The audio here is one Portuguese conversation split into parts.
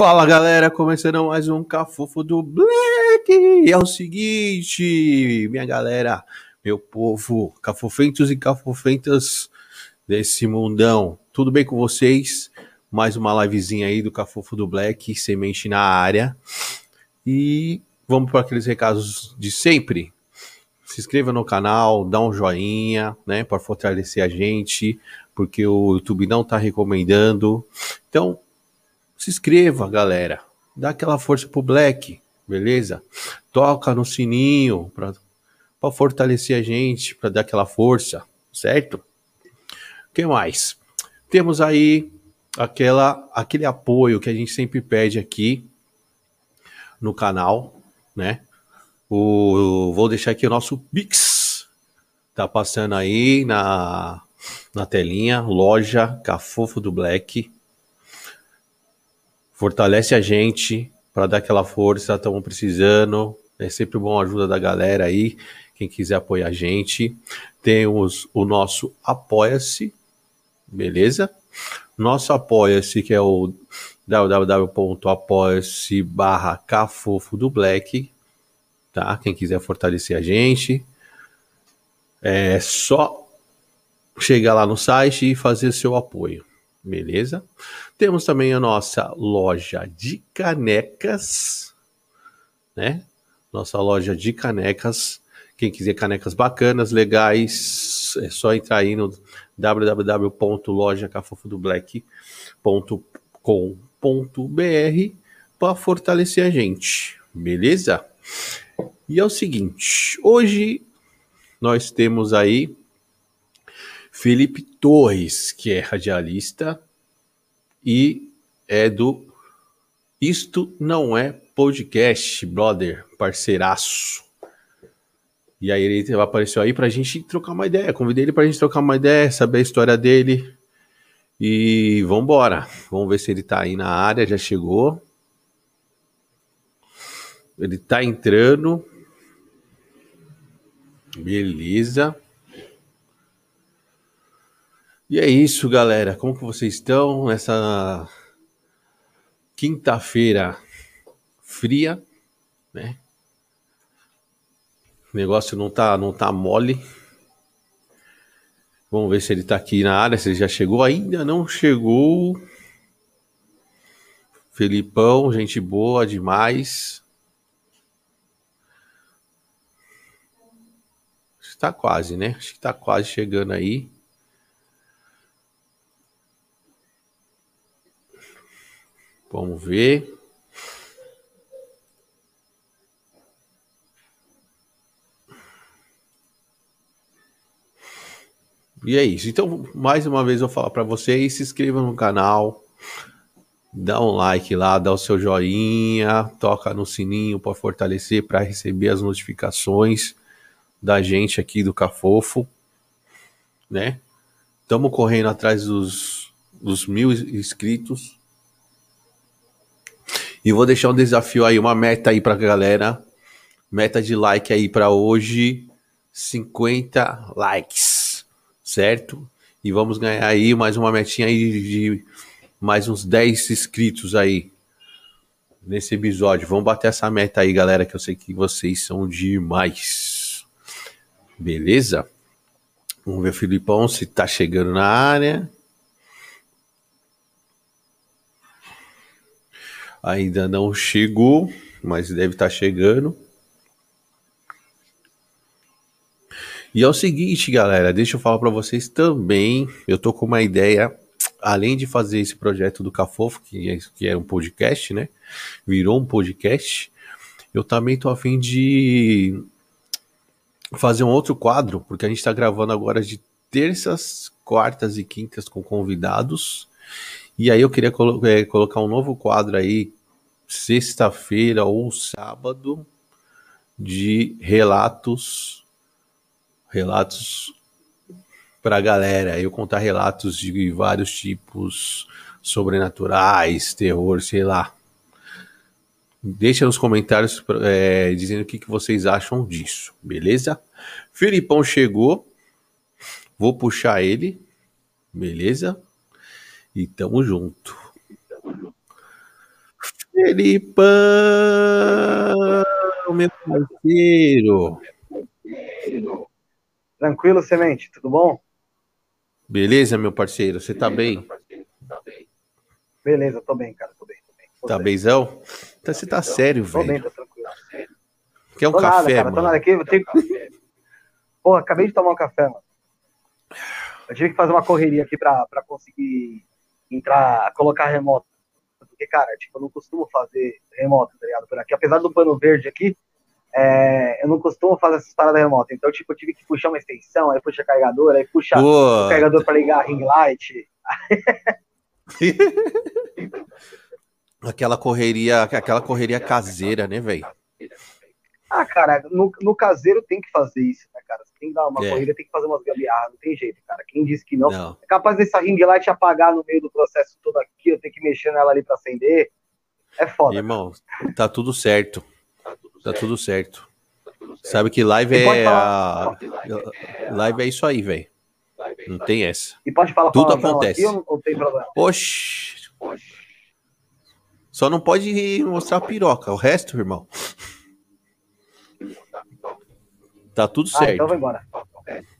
Fala galera, começando mais um Cafofo do Black. É o seguinte, minha galera, meu povo, cafofentos e cafofentas desse mundão, tudo bem com vocês? Mais uma livezinha aí do Cafofo do Black, semente na área. E vamos para aqueles recados de sempre. Se inscreva no canal, dá um joinha, né, para fortalecer a gente, porque o YouTube não está recomendando. Então, se inscreva, galera. Dá aquela força pro Black, beleza? Toca no sininho para fortalecer a gente, para dar aquela força, certo? O que mais? Temos aí aquela, aquele apoio que a gente sempre pede aqui no canal, né? O, vou deixar aqui o nosso Pix. Tá passando aí na, na telinha, loja Cafofo do Black fortalece a gente para dar aquela força, estamos precisando. É sempre bom a ajuda da galera aí, quem quiser apoiar a gente. Temos o nosso Apoia-se, beleza? Nosso Apoia-se, que é o www.apoia-se barra cafofo do Black, tá? Quem quiser fortalecer a gente, é só chegar lá no site e fazer seu apoio. Beleza? Temos também a nossa loja de canecas, né? Nossa loja de canecas. Quem quiser canecas bacanas, legais, é só entrar aí no www.lojacafofodoblack.com.br para fortalecer a gente, beleza? E é o seguinte, hoje nós temos aí Felipe Torres, que é radialista e é do Isto Não É Podcast, brother, parceiraço. E aí ele apareceu aí pra gente trocar uma ideia. Convidei ele pra gente trocar uma ideia, saber a história dele. E vambora. Vamos ver se ele tá aí na área, já chegou. Ele tá entrando. Beleza. E é isso, galera. Como que vocês estão nessa quinta-feira fria, né? O negócio não tá, não tá mole. Vamos ver se ele tá aqui na área, se ele já chegou. Ainda não chegou. Felipão, gente boa demais. Está quase, né? Acho que tá quase chegando aí. Vamos ver. E é isso. Então, mais uma vez eu falar para vocês, se inscreva no canal, dá um like lá, dá o seu joinha, toca no sininho para fortalecer, para receber as notificações da gente aqui do Cafofo, né? Estamos correndo atrás dos, dos mil inscritos. E vou deixar um desafio aí, uma meta aí pra galera. Meta de like aí para hoje, 50 likes, certo? E vamos ganhar aí mais uma metinha aí de mais uns 10 inscritos aí nesse episódio. Vamos bater essa meta aí, galera, que eu sei que vocês são demais. Beleza? Vamos ver o Filipão se tá chegando na área. Ainda não chegou, mas deve estar tá chegando. E é o seguinte, galera, deixa eu falar para vocês também. Eu tô com uma ideia, além de fazer esse projeto do Cafofo, que é, que é um podcast, né? Virou um podcast. Eu também tô afim de fazer um outro quadro, porque a gente tá gravando agora de terças, quartas e quintas com convidados. E aí eu queria colo é, colocar um novo quadro aí, sexta-feira ou sábado, de relatos, relatos para a galera. Eu contar relatos de vários tipos, sobrenaturais, terror, sei lá. Deixa nos comentários é, dizendo o que, que vocês acham disso, beleza? Filipão chegou, vou puxar ele, beleza? E tamo junto. Felipão, meu parceiro. Tranquilo, Semente, tudo bom? Beleza, meu parceiro, você tá bem? Beleza, tô bem, cara, tô bem. Tô bem tô tá bem. benzão? Então você tá sério, Tô bem, velho. tô tranquilo. Quer um tô café, nada, cara, mano? tô nada aqui. Eu tenho... Porra, acabei de tomar um café, mano. Eu tive que fazer uma correria aqui pra, pra conseguir entrar, colocar remoto. Porque, cara, tipo, eu não costumo fazer remoto, tá ligado? Por aqui. Apesar do pano verde aqui, é, eu não costumo fazer essas paradas remotas. Então, tipo, eu tive que puxar uma extensão, aí puxa carregador, aí puxa o carregador pra ligar a ring light. aquela correria, aquela correria caseira, né, velho? Ah, cara, no, no caseiro tem que fazer isso, tem que dar uma É. corrida, tem que fazer umas gambiarras, não tem jeito, cara. Quem disse que não, Não. é capaz dessa ring light apagar no meio do processo todo aqui, eu tenho que mexer nela ali pra acender. É foda. Irmão, tá tudo certo. Tá tudo certo. Sabe que live é a... Live é isso aí, velho. Não tem essa. E pode falar Tudo acontece. aqui ou tem problema? Oxi. Só não pode mostrar a piroca. O resto, irmão. Tá tudo Ah, certo. então vai embora.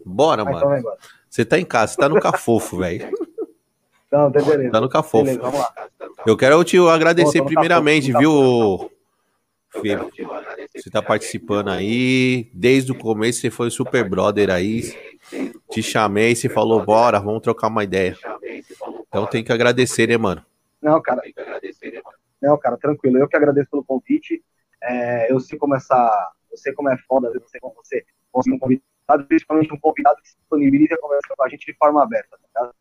Bora, Ah, então mano. vai embora. Você tá em casa, você tá no cafofo, velho. Não, tem beleza. Tá no cafofo. Beleza, vamos lá. Eu quero te agradecer Pô, primeiramente, cafofo, viu, Filho? Você tá participando aí. Desde o começo você foi super brother aí. Te chamei, você falou, bora, vamos trocar uma ideia. Então tem que agradecer, né, mano? Não, cara. Não, cara, tranquilo. Eu que agradeço pelo convite. É, eu sei como sei como é foda, você como você conseguir um convidado, principalmente um convidado que se disponibiliza a conversar com a gente de forma aberta, tá?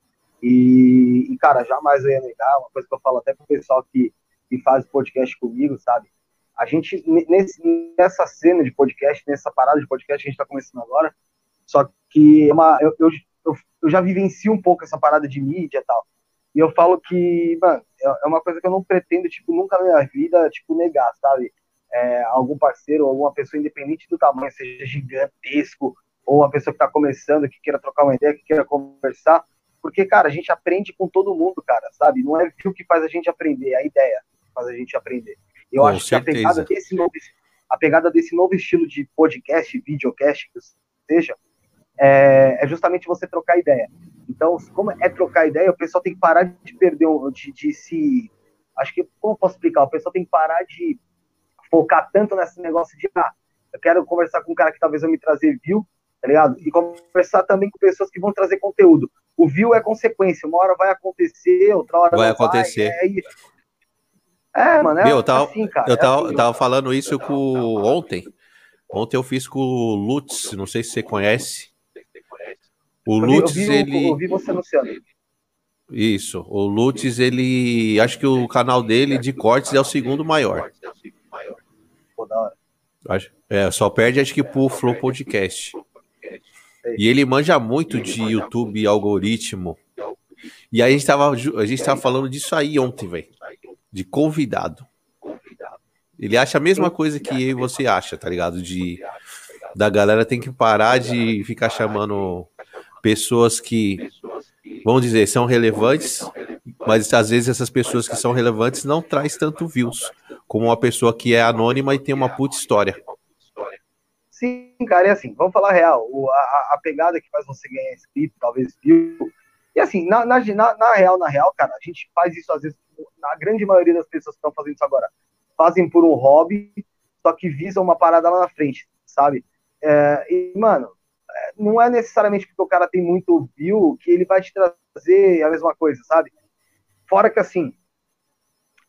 E, e, cara, jamais eu ia negar, uma coisa que eu falo até pro pessoal que, que faz podcast comigo, sabe? A gente, nesse, nessa cena de podcast, nessa parada de podcast que a gente tá começando agora, só que é uma, eu, eu, eu, eu já vivencio um pouco essa parada de mídia e tal. E eu falo que, mano, é é uma coisa que eu não pretendo, tipo, nunca na minha vida, tipo, negar, sabe? É, algum parceiro, alguma pessoa independente do tamanho, seja gigantesco, ou uma pessoa que tá começando, que queira trocar uma ideia, que queira conversar, porque, cara, a gente aprende com todo mundo, cara, sabe? Não é o que faz a gente aprender, é a ideia que faz a gente aprender. Eu Com acho que a certeza. pegada desse novo, a pegada desse novo estilo de podcast, videocast, que seja, é, é justamente você trocar ideia. Então, como é trocar ideia, o pessoal tem que parar de perder, de, de se. Acho que, como eu posso explicar? O pessoal tem que parar de focar tanto nesse negócio de, ah, eu quero conversar com um cara que talvez vai me trazer view, tá ligado? E conversar também com pessoas que vão trazer conteúdo. O view é consequência, uma hora vai acontecer, outra hora Vai acontecer. é, aí- é, mano, é Meu, eu tava- assim, cara. Eu é tava, assim. tava falando isso com ontem. Ontem eu fiz com o Lutz, não sei se você conhece. O Eu vi- eu Lutz, vi, ele. eu vi você anunciando. Isso, o Lutz, ele. Acho que o canal dele de cortes é o segundo maior. Da hora. Acho- É, só perde acho que pro Flow Podcast. E ele manja muito de YouTube, algoritmo. E aí a gente tava, a gente tava falando disso aí ontem, velho. De convidado. Ele acha a mesma coisa que você acha, tá ligado? De da galera tem que parar de ficar chamando pessoas que, vamos dizer, são relevantes, mas às vezes essas pessoas que são relevantes não traz tanto views como uma pessoa que é anônima e tem uma puta história. Sim, cara, e assim, vamos falar real. O- a, a pegada que faz você ganhar inscrito, talvez viu. E assim, na, na, na, na real, na real, cara, a gente faz isso às vezes, na grande maioria das pessoas que estão fazendo isso agora, fazem por um hobby, só que visam uma parada lá na frente, sabe? É, e, mano, é, não é necessariamente porque o cara tem muito view que ele vai te trazer a mesma coisa, sabe? Fora que assim,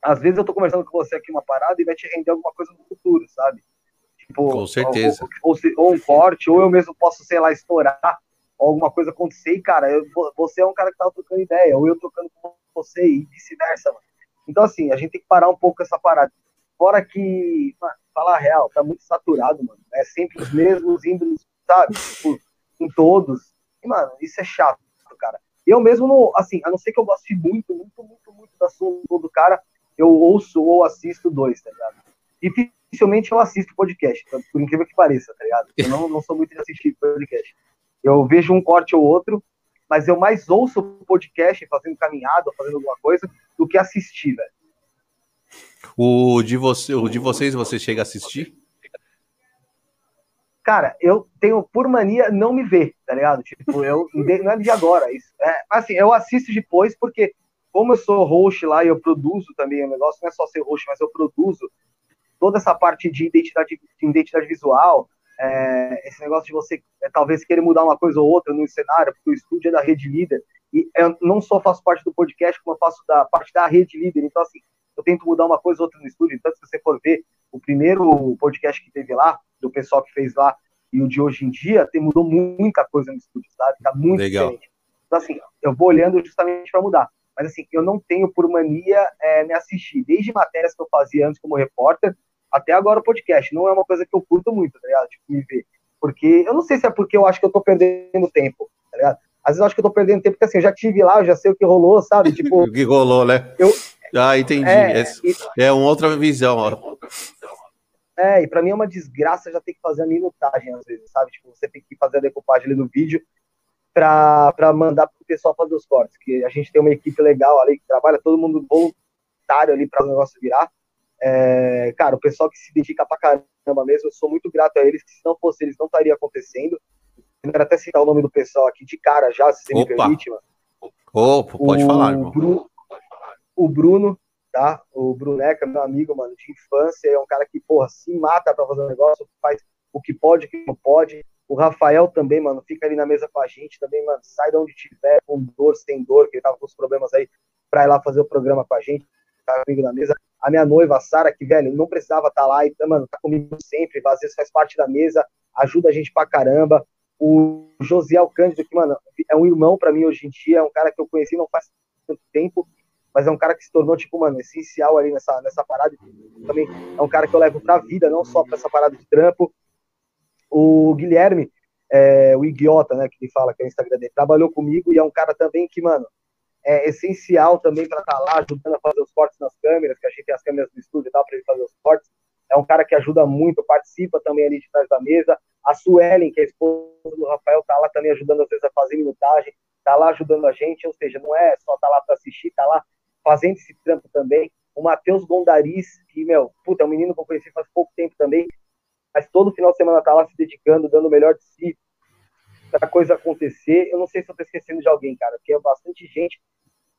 às vezes eu tô conversando com você aqui uma parada e vai te render alguma coisa no futuro, sabe? Tipo, Com certeza. Ou, ou, ou um corte, ou eu mesmo posso, sei lá, estourar, ou alguma coisa acontecer, e, cara, eu- você é um cara que tava trocando ideia, ou eu trocando com você, e vice-versa, mano. Então, assim, a gente tem que parar um pouco com essa parada. Fora que, mano, falar a real, tá muito saturado, mano. É sempre os mesmos ídolos, sabe? Tipo, em todos. E, mano, isso é chato, cara. Eu mesmo, não, assim, a não ser que eu goste muito, muito, muito, muito da sua do cara, eu ouço ou assisto dois, tá ligado? Dificilmente eu assisto podcast, por incrível que pareça, tá ligado? Eu não, não sou muito de assistir podcast. Eu vejo um corte ou outro, mas eu mais ouço podcast fazendo caminhada, fazendo alguma coisa, do que assistir, velho. O de, você, o de vocês, você chega a assistir? Cara, eu tenho por mania não me ver, tá ligado? Tipo, eu não é de agora. Isso, é, assim, eu assisto depois porque, como eu sou host lá e eu produzo também o negócio, não é só ser host, mas eu produzo toda essa parte de identidade, de identidade visual, é, esse negócio de você é, talvez querer mudar uma coisa ou outra no cenário, porque o estúdio é da rede líder, e eu não só faço parte do podcast, como eu faço da parte da rede líder, então assim, eu tento mudar uma coisa ou outra no estúdio, então se você for ver o primeiro podcast que teve lá, do pessoal que fez lá, e o de hoje em dia, tem, mudou muita coisa no estúdio, sabe? Tá muito Legal. diferente. Então assim, eu vou olhando justamente para mudar. Mas assim, eu não tenho por mania é, me assistir, desde matérias que eu fazia antes como repórter, até agora o podcast. Não é uma coisa que eu curto muito, tá ligado? Tipo, me ver. Porque eu não sei se é porque eu acho que eu tô perdendo tempo, tá ligado? Às vezes eu acho que eu tô perdendo tempo, porque assim, eu já tive lá, eu já sei o que rolou, sabe? Tipo. o que rolou, né? Eu, ah, entendi. É, é, é uma outra visão, ó. É, e pra mim é uma desgraça já ter que fazer a minutagem, às vezes, sabe? Tipo, você tem que fazer a decupagem ali do vídeo pra, pra mandar pro pessoal fazer os cortes. Que a gente tem uma equipe legal ali que trabalha, todo mundo voluntário ali para o negócio virar. É, cara, o pessoal que se dedica pra caramba mesmo, eu sou muito grato a eles, que se não fosse eles, não estaria acontecendo. Eu quero até citar o nome do pessoal aqui de cara já, se você Opa. me permite, mano. Opa, pode o falar, irmão. Bruno, o Bruno, tá? O Bruneca, meu amigo, mano, de infância, é um cara que, porra, se mata pra fazer um negócio, faz o que pode, o que não pode. O Rafael também, mano, fica ali na mesa com a gente também, mano, sai de onde tiver, com dor, sem dor, que ele tava com os problemas aí, pra ir lá fazer o programa com a gente, tá comigo na mesa a minha noiva, a Sara, que, velho, não precisava estar tá lá, e, mano, tá comigo sempre, às vezes faz parte da mesa, ajuda a gente pra caramba. O Josiel Cândido, que, mano, é um irmão para mim hoje em dia, é um cara que eu conheci não faz tanto tempo, mas é um cara que se tornou, tipo, mano, essencial ali nessa, nessa parada. Também é um cara que eu levo pra vida, não só pra essa parada de trampo. O Guilherme, é, o idiota, né, que ele fala que é o Instagram dele, trabalhou comigo e é um cara também que, mano, é essencial também para estar tá lá ajudando a fazer os cortes nas câmeras, que a gente tem as câmeras do estúdio e tal, para ele fazer os cortes. É um cara que ajuda muito, participa também ali de trás da mesa. A Suelen, que é a esposa do Rafael, tá lá também ajudando às vezes a fazer minutagem, tá lá ajudando a gente, ou seja, não é só tá lá para assistir, tá lá fazendo esse trampo também. O Matheus Gondaris, que, meu, puta, é um menino que eu conheci faz pouco tempo também, mas todo final de semana tá lá se dedicando, dando o melhor de si, para coisa acontecer. Eu não sei se eu tô esquecendo de alguém, cara, porque é bastante gente.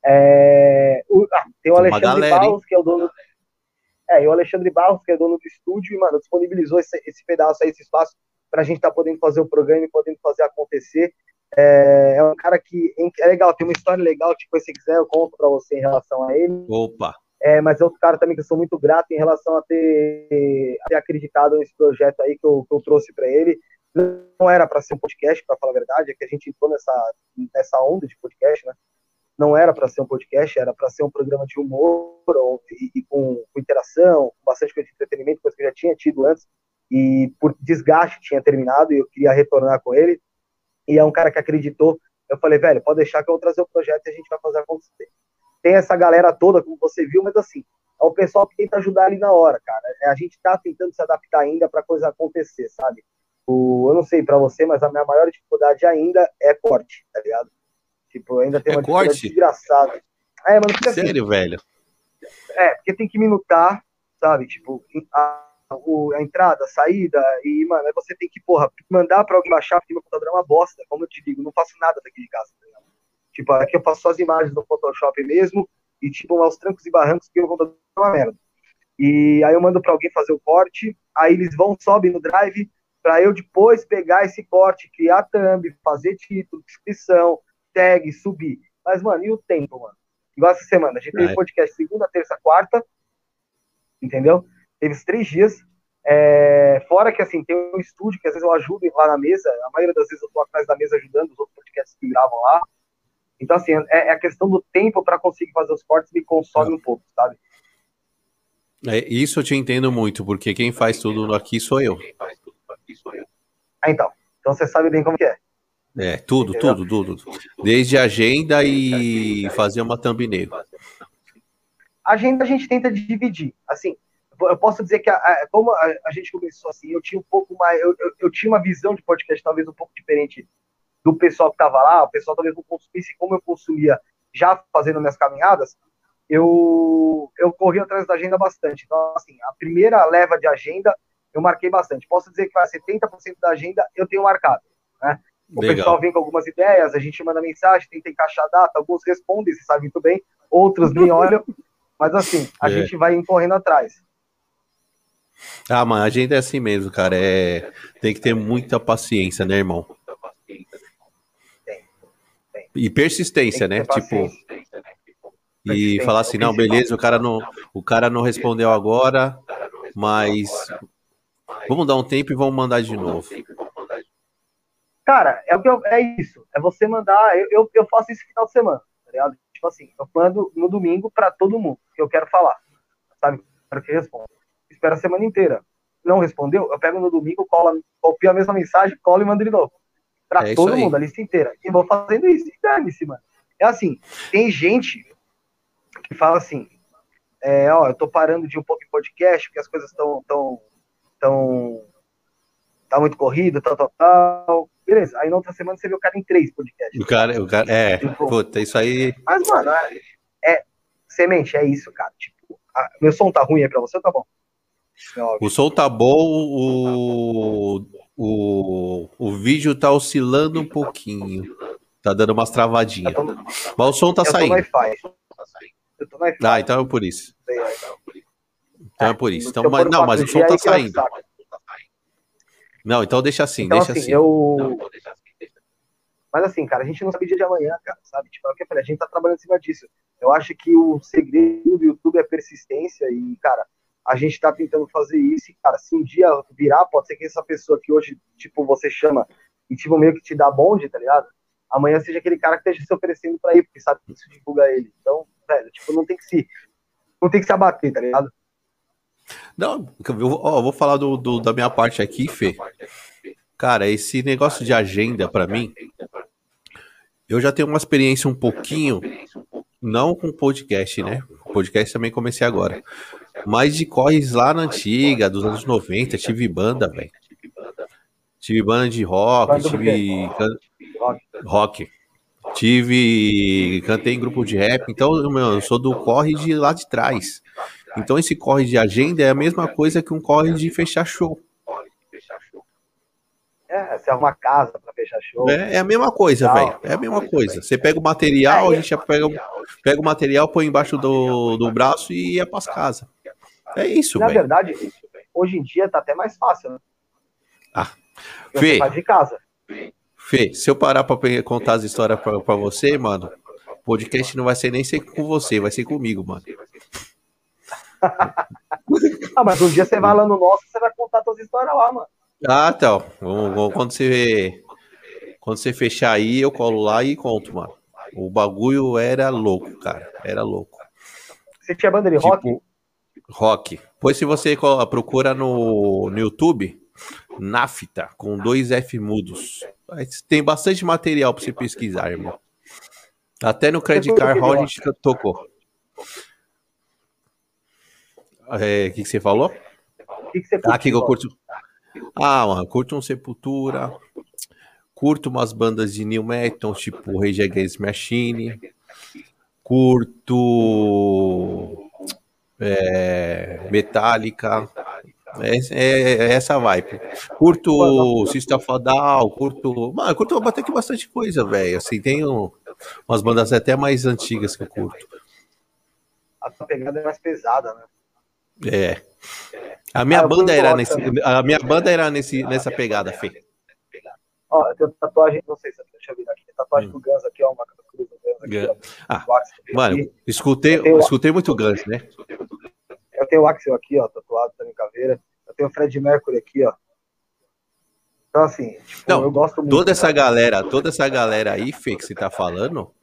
É, o, ah, tem o tem Alexandre Barros, que é o dono. É, e o Alexandre Barros, que é dono do estúdio, e, mano, disponibilizou esse, esse pedaço aí, esse espaço, pra gente estar tá podendo fazer o programa e podendo fazer acontecer. É, é, um cara que é legal, tem uma história legal, tipo, se quiser, eu conto pra você em relação a ele. Opa! É, mas é outro cara também que eu sou muito grato em relação a ter, a ter acreditado nesse projeto aí que eu, que eu trouxe para ele não era para ser um podcast, para falar a verdade, é que a gente entrou nessa, nessa onda de podcast, né? Não era para ser um podcast, era para ser um programa de humor ou, e, e com, com, interação, com bastante coisa de entretenimento, coisa que eu já tinha tido antes, e por desgaste tinha terminado e eu queria retornar com ele. E é um cara que acreditou. Eu falei, velho, pode deixar que eu vou trazer o projeto e a gente vai fazer acontecer. Tem essa galera toda, como você viu, mas assim, é o pessoal que tenta ajudar ali na hora, cara. É, a gente tá tentando se adaptar ainda para coisa acontecer, sabe? O, eu não sei para você, mas a minha maior dificuldade ainda é corte, tá ligado? Tipo, ainda tem é uma corte? dificuldade desgraçada. É, mano, fica assim. Sério, assim, velho? É, porque tem que minutar, sabe? Tipo, a, a entrada, a saída, e, mano, aí você tem que, porra, mandar pra alguém baixar, porque meu computador é uma bosta, como eu te digo, não faço nada daqui de casa, tá ligado? Tipo, aqui eu faço só as imagens do Photoshop mesmo, e, tipo, aos trancos e barrancos, porque o computador é uma merda. E aí eu mando pra alguém fazer o corte, aí eles vão, sobem no drive, para eu depois pegar esse corte, criar thumb, fazer título, descrição, tag, subir. Mas, mano, e o tempo, mano? Igual essa semana, a gente teve podcast segunda, terça, quarta, entendeu? Teve três dias. É, fora que, assim, tem um estúdio que às vezes eu ajudo lá na mesa, a maioria das vezes eu tô atrás da mesa ajudando os outros podcasts que gravam lá. Então, assim, é, é a questão do tempo para conseguir fazer os cortes me consome é. um pouco, sabe? É, isso eu te entendo muito, porque quem faz tudo aqui sou eu. Ah, então. Então você sabe bem como que é. É, tudo, tudo, tudo. Desde agenda e fazer uma thumbnail. Agenda a gente tenta dividir. Assim, eu posso dizer que a, a, como a, a, gente começou assim, eu tinha um pouco mais, eu, eu, eu, tinha uma visão de podcast talvez um pouco diferente do pessoal que estava lá, o pessoal talvez não consumisse como eu consumia já fazendo minhas caminhadas, eu, eu corri atrás da agenda bastante. Então, assim, a primeira leva de agenda eu marquei bastante. Posso dizer que vai 70% da agenda eu tenho marcado. Né? O Legal. pessoal vem com algumas ideias, a gente manda mensagem, tenta encaixar a data, alguns respondem, você sabe muito bem, outros me olham, mas assim, a é. gente vai correndo atrás. Ah, mano, a agenda é assim mesmo, cara. É... Tem que ter muita paciência, né, irmão? E persistência, né? Tipo. E falar assim, não, beleza, o cara não, o cara não respondeu agora, mas vamos dar um tempo e vamos mandar de novo. Cara, é o que eu, é isso. É você mandar. Eu, eu, eu faço isso final de semana, tá ligado? Tipo assim, eu mando no domingo para todo mundo que eu quero falar. Sabe? Para que responda. Espera a semana inteira. Não respondeu? Eu pego no domingo, colo, copio a mesma mensagem, colo e mando de novo. Pra é todo mundo, a lista inteira. E vou fazendo isso. E dane-se, mano. É assim, tem gente que fala assim, é, ó, eu tô parando de um pouco em podcast, porque as coisas estão tão, tão, tá muito corrido, tal, tal, tal. Beleza, aí na outra semana você vê o cara em três podcasts. O cara, o cara, é, tipo, puta, isso aí... Mas, mano, é, é, semente, é isso, cara. Tipo, a, meu som tá ruim aí pra você tá bom? O som tá bom, o, o, o vídeo tá oscilando um pouquinho. Tá dando umas travadinhas. Tô, Mas o som tá saindo. Eu tô no Ah, então é por isso. Então é por isso. Então, mas, não, mas o som tá saindo. Não, então deixa assim, então, deixa assim. assim. Eu... Mas assim, cara, a gente não sabe dia de amanhã, cara, sabe? Tipo, é o que eu falei, a gente tá trabalhando em cima disso. Eu acho que o segredo do YouTube é persistência e, cara, a gente tá tentando fazer isso e, cara, se um dia virar, pode ser que essa pessoa que hoje, tipo, você chama e, tipo, meio que te dá bonde, tá ligado? Amanhã seja aquele cara que esteja se oferecendo pra ir, porque sabe que isso divulga ele. Então, velho, tipo, não tem que se, não tem que se abater, tá ligado? Não, eu, ó, vou falar do, do, da minha parte aqui, Fê. Cara, esse negócio de agenda para mim, eu já tenho uma experiência um pouquinho, não com podcast, né? Podcast também comecei agora. Mas de corres lá na antiga, dos anos 90, tive banda, velho. Tive banda de rock, tive rock. Tive. Cantei em grupo de rap, então meu, eu sou do corre de lá de trás. Então esse corre de agenda é a mesma coisa que um corre de fechar show. É, você é uma casa para fechar show. É, é, a mesma coisa, velho. É a mesma coisa. Você pega o material, a gente já pega, pega o material, põe embaixo do, do braço e ia para casa. É isso, velho. Na verdade, hoje em dia tá até mais fácil, né? Ah. Fê, de casa. Fê, se eu parar pra contar as histórias pra, pra você, mano, o podcast não vai ser nem ser com você, vai ser comigo, mano. ah, mas um dia você vai lá no nosso, você vai contar suas histórias lá, mano. Ah, então. Quando você, quando você fechar aí, eu colo lá e conto, mano. O bagulho era louco, cara. Era louco. Você tinha banda de tipo, rock? Rock. Pois se você procura no, no YouTube, Nafta, com dois F mudos. Tem bastante material para você pesquisar, irmão. Até no Credit Card Hall a gente tocou. É, o é, que, que você falou? O que, que você curte, ah, que eu curto. Ah, mano, curto um Sepultura. Curto umas bandas de New Metal, tipo Rage Against Machine. Curto. É, Metallica. É, é, é, essa vibe. Curto of Down, curto. Mano, curto até que bastante coisa, velho. Assim, tem um, umas bandas até mais antigas que eu curto. A sua pegada é mais pesada, né? É. A minha ah, banda era nesse, a minha banda era nesse, nessa pegada, Fê. Ó, tem tatuagem, não sei se deixa eu ver aqui, tem tatuagem hum. do Guns aqui, ó, uma cruz do Guns aqui, ó. Ah, mano, escutei, escutei muito Guns, né? Eu tenho o Axel aqui, ó, tatuado também caveira. Eu tenho o Fred Mercury aqui, ó. Então, assim, tipo, Não, eu gosto muito. Toda essa galera, toda essa galera aí, Fê, que você tá falando,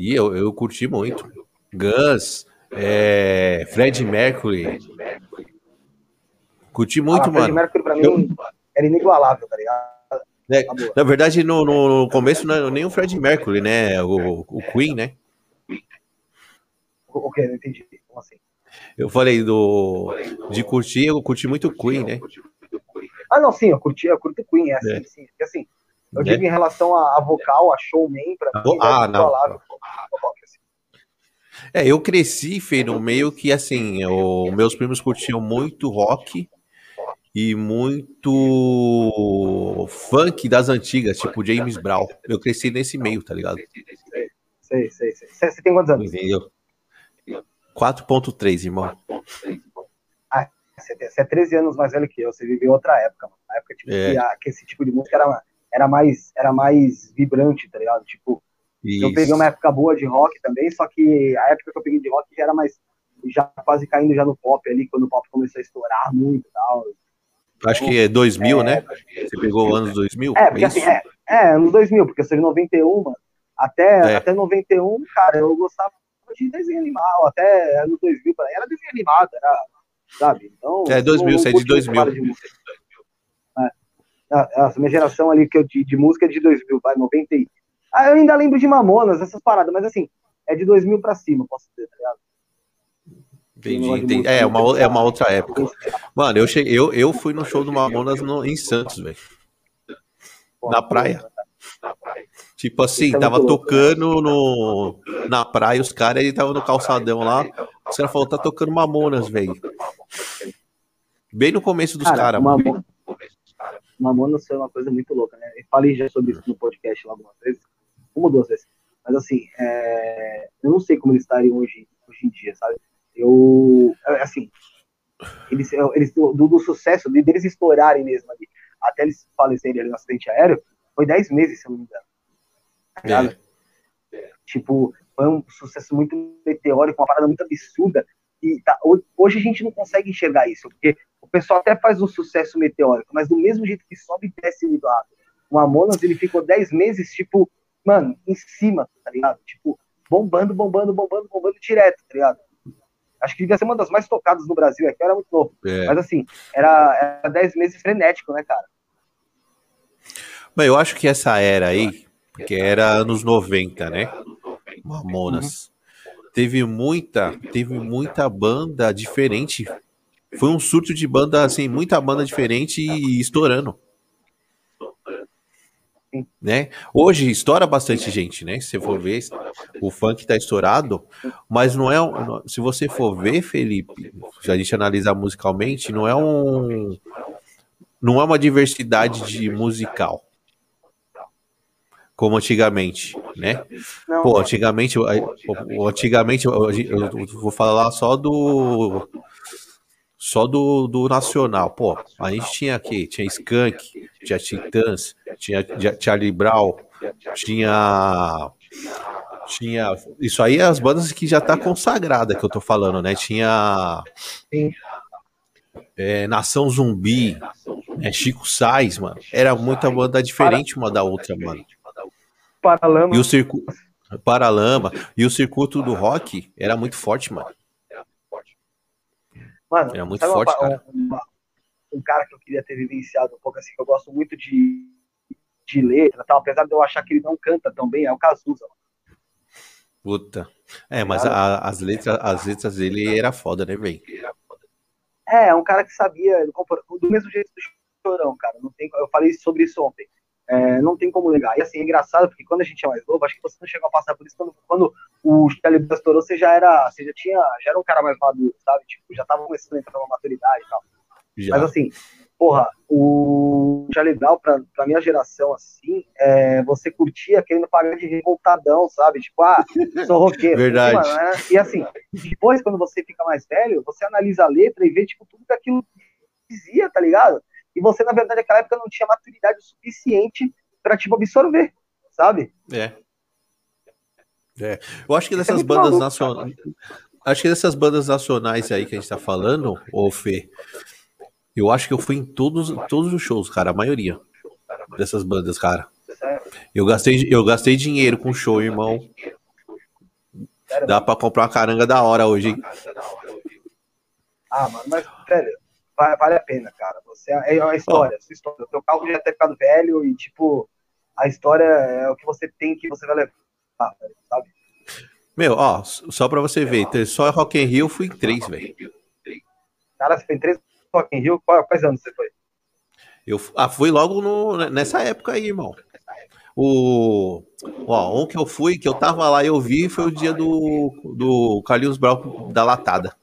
e eu, eu curti muito. Guns, é, Fred Mercury. Curti muito, ah, mano. Fred Mercury pra mim eu... era inigualável, tá ligado? É, na verdade, no, no, começo não é nem o Fred Mercury, né? O, o Queen, né? O que? Não entendi. Como assim? Eu falei do de curtir, eu curti muito Queen, né? Ah, não, sim, eu curti, eu curto Queen, é assim, é. sim. Porque, assim, eu digo é. em relação a, a, vocal, a showman, pra mim, ah, é não. É, eu cresci, Fê, no meio que, assim, o, meus primos curtiam muito rock e muito funk das antigas, tipo James Brown. Eu cresci nesse meio, tá ligado? Sei, sei, sei. Você tem quantos anos? Entendeu? 4.3, irmão. Ah, você é 13 anos mais velho que eu, você viveu outra época, mano. A época tipo, é. que, a, que, esse tipo de música era, era, mais, era mais vibrante, tá ligado? Tipo, Isso. eu peguei uma época boa de rock também, só que a época que eu peguei de rock já era mais, já quase caindo já no pop ali, quando o pop começou a estourar muito e tal. Acho que é 2000, é, né? Você pegou anos 2000? É, porque é assim, é, é, anos 2000, porque eu sou de 91, mano. Até, é. até 91, cara, eu gostava de desenho animado, até anos 2000, era desenho animado, era, sabe? Então, é 2000, você é de 2000. De é. A, minha geração ali que eu, de, de música é de 2000, vai, 90 Ah, eu ainda lembro de Mamonas, essas paradas, mas assim, é de 2000 pra cima, posso dizer, tá ligado? Entendi, entendi. É, uma, é uma outra época. Mano, eu, cheguei, eu, eu fui no show do Mamonas no, em Santos, velho. Na praia. Tipo assim, é tava tocando no, na praia, os caras, ele tava no calçadão lá. Os caras falaram, tá tocando Mamonas, velho. Bem no começo dos caras. Cara, Mamonas foi uma coisa muito louca, né? Eu falei já sobre isso no podcast lá algumas vezes, uma ou duas vezes. Mas assim, é... eu não sei como eles estariam hoje, hoje em dia, sabe? Eu, é, assim, eles, eles do, do sucesso, de, deles estourarem mesmo ali, até eles falecerem ali no acidente aéreo, foi 10 meses, se eu não me engano. Tá é. Tipo, foi um sucesso muito meteórico, uma parada muito absurda. E tá, hoje a gente não consegue enxergar isso, porque o pessoal até faz um sucesso meteórico, mas do mesmo jeito que sobe e desce do lado. O Amonas, ele ficou 10 meses, tipo, mano, em cima, tá ligado? Tipo, bombando, bombando, bombando, bombando direto, tá ligado? Acho que devia ser uma das mais tocadas no Brasil, aqui era muito novo. É. Mas assim, era, era 10 meses frenético, né, cara? Mas eu acho que essa era aí, porque era anos 90, né? Mamonas. Uhum. Teve muita, teve muita banda diferente. Foi um surto de banda, assim, muita banda diferente e estourando. Né? Hoje estoura bastante gente, né? Se for ver, o funk tá estourado, mas não é. Se você for ver, Felipe, se a gente analisar musicalmente, não é um. Não é uma diversidade de musical como antigamente, né? Pô, antigamente, antigamente, eu vou falar só do só do, do nacional. Pô, a gente tinha aqui, tinha Skank, tinha Titãs, tinha Charlie Brown, tinha tinha isso aí é as bandas que já tá consagrada que eu tô falando, né? Tinha é, Nação Zumbi, é, Chico Sainz, mano. Era muita banda diferente uma da outra, mano. Paralama. E o circuito. Paralama. E o circuito do rock era muito forte, mano. Mano, era muito forte, uma, cara. Uma, um cara que eu queria ter vivenciado um pouco assim, que eu gosto muito de, de letra, tal, apesar de eu achar que ele não canta tão bem, é o Cazuza. Mano. Puta. É, mas a, as, letras, as letras dele era foda, né, velho? É, é um cara que sabia, do mesmo jeito do Chorão, cara. Não tem, eu falei sobre isso ontem. É, não tem como negar. E assim, é engraçado, porque quando a gente é mais novo, acho que você não chegou a passar por isso, quando, quando o Charlie estourou, você já era, você já tinha, já era um cara mais maduro, sabe? Tipo, já tava começando a entrar numa maturidade e tal. Já. Mas assim, porra, o Charlie Brown, pra, pra minha geração, assim, é, você curtia querendo pagar de revoltadão, sabe? Tipo, ah, sou roqueiro. Verdade. E, mano, é, e assim, depois, quando você fica mais velho, você analisa a letra e vê, tipo, tudo que aquilo dizia, tá ligado? E você, na verdade, naquela época não tinha maturidade suficiente para tipo, absorver, sabe? É. É. Eu acho que dessas é bandas nacionais. Acho que dessas bandas nacionais aí que a gente tá falando, ô Fê, eu acho que eu fui em todos, todos os shows, cara, a maioria dessas bandas, cara. Eu gastei, eu gastei dinheiro com show, irmão. Dá pra comprar uma caranga da hora hoje, hein? Ah, mano, mas, velho, vale a pena, cara. Você, é, é uma história, oh. sua história. O teu carro já ter ficado velho e, tipo, a história é o que você tem que você vai levar, sabe? Meu, ó, só pra você ver, só Rock in Rio eu fui em três, velho. Cara, você foi em três Rock in Rio? Quais anos você foi? Eu ah, fui logo no, nessa época aí, irmão. O, Ó, um que eu fui, que eu tava lá e eu vi, foi o dia do, do Carlinhos Brau da Latada.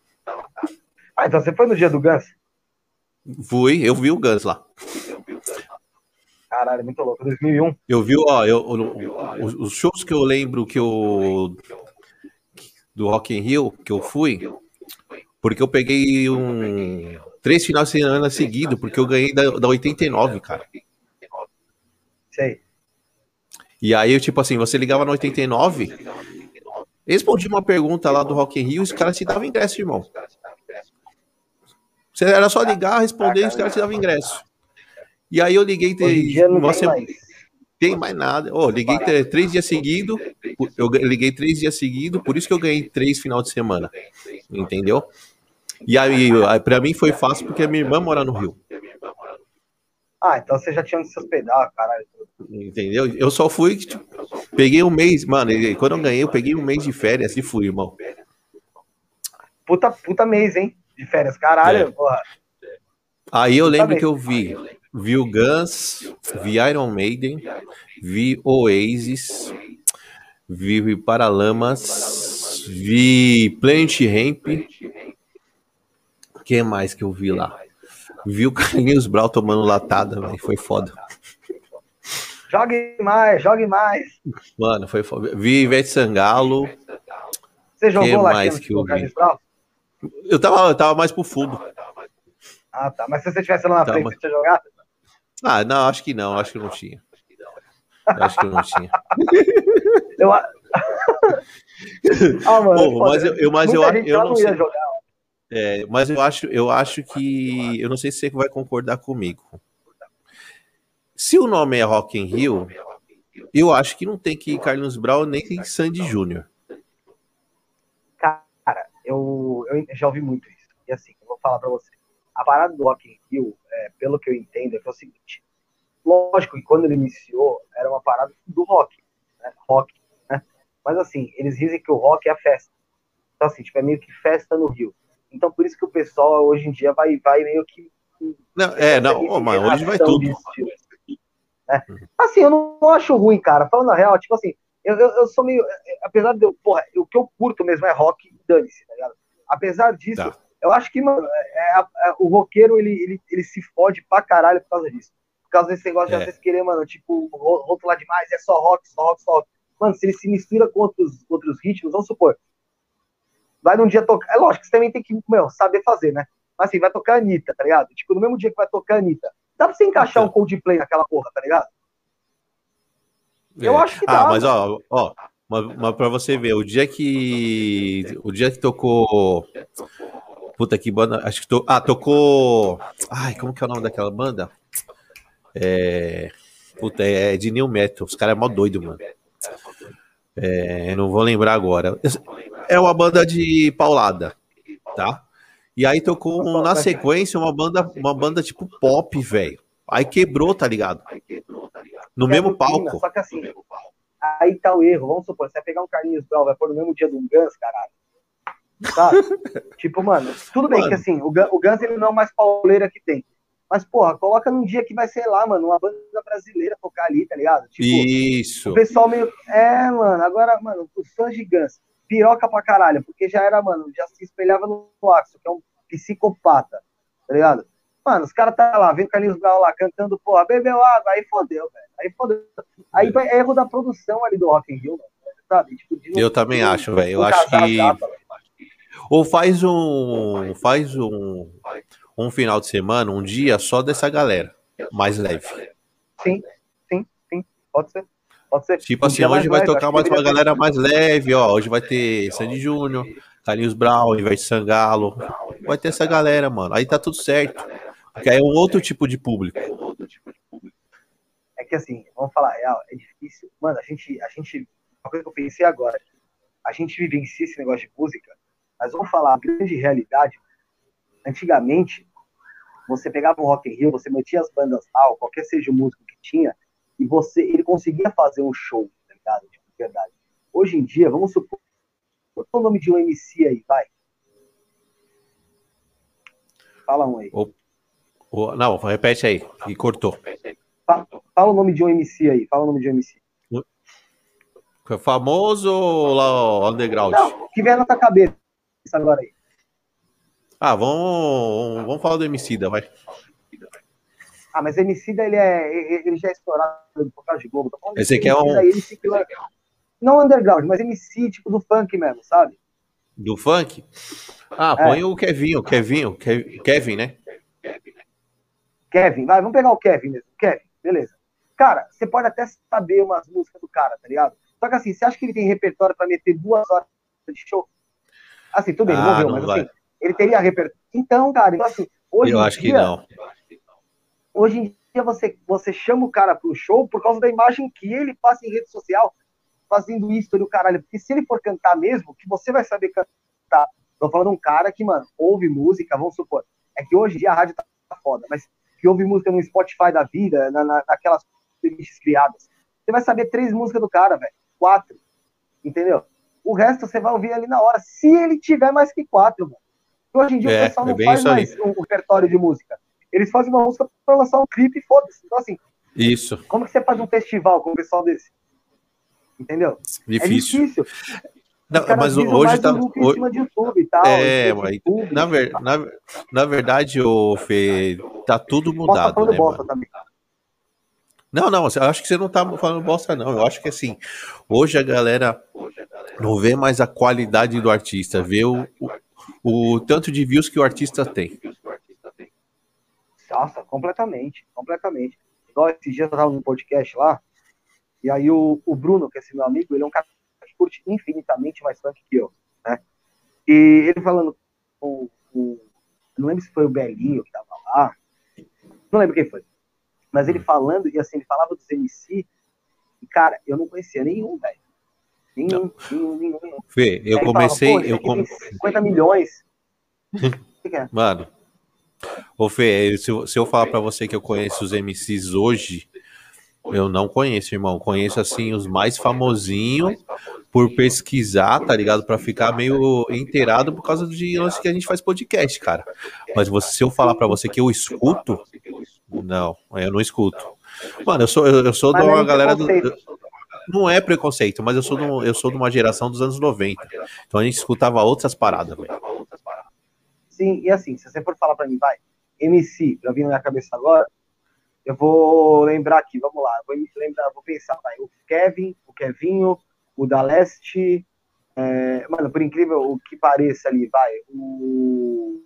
Ah, então você foi no dia do Guns? Fui, eu vi o Guns lá. Caralho, muito louco. 2001. Eu vi, ó, eu, os, os shows que eu lembro que eu. do Rock in Rio, que eu fui, porque eu peguei um. Três finais de semana seguidos, porque eu ganhei da, da 89, cara. Sei. E aí, tipo assim, você ligava no 89, respondia uma pergunta lá do Rock in Rio e os caras te davam ingresso, irmão. Você era só ligar, responder e os caras te davam ingresso. E aí eu liguei. Hoje não você... tem mais. Tem mais nada. Oh, liguei três dias seguidos. Eu liguei três dias seguidos, por isso que eu ganhei três final de semana. Entendeu? E aí, aí para mim foi fácil porque a minha irmã mora no Rio. Ah, então você já tinha onde se hospedar, caralho. Entendeu? Eu só fui, tipo, peguei um mês, mano. Quando eu ganhei, eu peguei um mês de férias e fui, irmão. Puta, puta mês, hein? De férias, caralho, é. porra. Aí eu lembro que eu vi, vi o Guns, vi Iron Maiden, vi Oasis, vi Paralamas, vi Planet Ramp. O que mais que eu vi lá? Vi o Carlinhos Brau tomando latada, velho. Foi foda. Jogue mais, jogue mais. Mano, foi foda. Vi Ivete Sangalo. Você jogou que lá mais que eu vi? Eu tava, eu tava mais pro fundo. Ah, tá. Mas se você tivesse lá na frente, você tinha jogado? Ah, não, acho que não. Acho que não tinha. acho que não tinha. eu... ah, mano, Pô, mas eu, eu, mas eu, eu, eu não sei. Jogar, é, mas eu acho, eu acho que. Eu não sei se você vai concordar comigo. Se o nome é Rock in Rio, eu acho que não tem que ir Carlos Brown nem Sandy Júnior. Eu, eu já ouvi muito isso. E assim, eu vou falar pra você. A parada do Rock in Rio, é, pelo que eu entendo, é que é o seguinte. Lógico que quando ele iniciou, era uma parada do rock. Né? Rock, né? Mas assim, eles dizem que o rock é a festa. Então assim, tipo, é meio que festa no Rio. Então, por isso que o pessoal hoje em dia vai, vai meio que. Não, é, não, oh, mas hoje vai tudo. É. Assim, eu não acho ruim, cara. Falando a real, tipo assim, eu, eu, eu, sou meio. Apesar de eu. Porra, o que eu curto mesmo é rock e dane-se, tá ligado? Apesar disso, tá. eu acho que, mano, é, é, é, o roqueiro ele, ele, ele se fode pra caralho por causa disso. Por causa desse negócio de às é. vezes querer, mano, tipo, rotular demais, é só rock, só rock, só rock. Mano, se ele se mistura com outros, outros ritmos, vamos supor, vai num dia tocar. É lógico que você também tem que, meu, saber fazer, né? Mas assim, vai tocar a Anitta, tá ligado? Tipo, no mesmo dia que vai tocar a Anitta. Dá pra você encaixar um Coldplay naquela porra, tá ligado? É. Eu acho que ah, dá. Ah, mas ó, ó, mas, mas pra você ver, o dia que. O dia que tocou. Puta que banda. Acho que to... Ah, tocou. Ai, como que é o nome daquela banda? É. Puta, é de New Metal. Os caras é mó doido, mano. É, não vou lembrar agora. É uma banda de paulada, tá? E aí tocou na sequência uma banda, uma banda tipo pop, velho. Aí quebrou, tá ligado? No é mesmo palco. Só que assim, aí tá o erro. Vamos supor, você vai pegar um Carlinhos Brown, vai pôr no mesmo dia do Guns, caralho. Tá? tipo, mano, tudo bem mano. que assim, o, o Guns ele não é mais pauleira que tem. Mas, porra, coloca num dia que vai ser lá, mano, uma banda brasileira tocar ali, tá ligado? Tipo, Isso. O pessoal meio. É, mano, agora, mano, os fãs gigantes, piroca pra caralho, porque já era, mano, já se espelhava no Axel, que é um psicopata, tá ligado? Mano, os caras tá lá, vendo Carlinhos Brown lá cantando, porra, bebeu água, aí fodeu, velho. Aí fodeu. Aí é erro da produção ali do Rock in Rio, mano, sabe? Tipo, eu também acho, velho. Eu acho que. Ou faz um. Faz um um final de semana, um dia só dessa galera, mais leve. Sim, sim, sim, pode ser. Pode ser. Tipo um assim, hoje vai leve, tocar mais uma galera mais leve, ó. Hoje vai ter Sandy Júnior, Carlinhos Brown, de Sangalo. Vai ter essa galera, mano. Aí tá tudo certo. Porque aí é um outro tipo de público. É que assim, vamos falar real, é difícil. Mano, a gente, a gente. Uma coisa que eu pensei agora, a gente vivencia esse negócio de música, mas vamos falar a grande realidade. Antigamente, você pegava um Rock in Rio, você metia as bandas tal, qualquer seja o músico que tinha, e você, ele conseguia fazer um show, tá ligado? Tipo, de verdade. Hoje em dia, vamos supor, qual é o nome de um MC aí, vai? Fala um aí. O, o, não, repete aí, e cortou. Fala, fala, o nome de um MC aí, fala o nome de um MC. Famoso ou lá underground? Não, que vem na tua cabeça agora aí. Ah, vamos, vamos falar do Emicida, vai. Ah, mas Emicida, ele, é, ele já é estourado por causa de Globo. Esse aqui é um... Não underground, mas MC, tipo do funk mesmo, sabe? Do funk? Ah, é. põe o Kevin, o Kevin, o Kevin, né? Kevin, vai, vamos pegar o Kevin mesmo. Kevin, beleza. Cara, você pode até saber umas músicas do cara, tá ligado? Só que assim, você acha que ele tem repertório pra meter duas horas de show? Assim, tudo bem, ah, morreu, mas vai. assim, ele teria repertório. Então, cara, então assim, hoje Eu acho dia, que não. Hoje em dia você, você chama o cara pro show por causa da imagem que ele passa em rede social, fazendo isso ali, o caralho. Porque se ele for cantar mesmo, que você vai saber cantar. Tô falando um cara que, mano, ouve música, vamos supor. É que hoje em dia a rádio tá foda, mas que ouve música no Spotify da vida, na, na, naquelas playlists criadas. Você vai saber três músicas do cara, velho. Quatro. Entendeu? O resto você vai ouvir ali na hora, se ele tiver mais que quatro, mano. Hoje em dia é, o pessoal não é faz mais um, repertório de música. Eles fazem uma música para lançar um clipe e foda-se. Então, assim. Isso. Como que você faz um festival com um pessoal desse? Entendeu? Difícil. É difícil. Não, mas hoje tá. Hoje... YouTube tal, é, mas na, ver, na, na verdade, o Fê, tá tudo mudado, né, Não, não, eu acho que você não tá falando bosta, não. Eu acho que assim, hoje a galera não vê mais a qualidade do artista, vê o, o, o tanto de views que o artista tem. Nossa, completamente, completamente. Igual esses dias eu tava no podcast lá, e aí o, o Bruno, que é esse meu amigo, ele é um cara curte infinitamente mais funk que eu, né? E ele falando com o. Não lembro se foi o Belinho que tava lá. Não lembro quem foi. Mas ele falando, e assim, ele falava dos MC, e cara, eu não conhecia nenhum, velho. Nenhum, nenhum, nenhum, nenhum. Fê, eu comecei. Falava, eu com... 50 milhões. é? Mano. Ô Fê, se, se eu falar para você que eu conheço os MCs hoje, eu não conheço, irmão. Conheço assim os mais famosinhos por pesquisar, tá ligado? Para ficar meio inteirado por causa de lance que a gente faz podcast, cara. Mas você, se eu falar para você que eu escuto, não, eu não escuto. Mano, eu sou eu, eu sou de uma galera do não é preconceito, mas eu sou, do, eu sou de uma geração dos anos 90. Então a gente escutava outras paradas, velho. Sim, e assim, se você for falar para mim, vai, MC, já vi na minha cabeça agora, eu vou lembrar aqui, vamos lá, vou lembrar, vou pensar, vai, o Kevin, o Kevinho, o da Leste, é, mano, por incrível o que pareça ali, vai, o,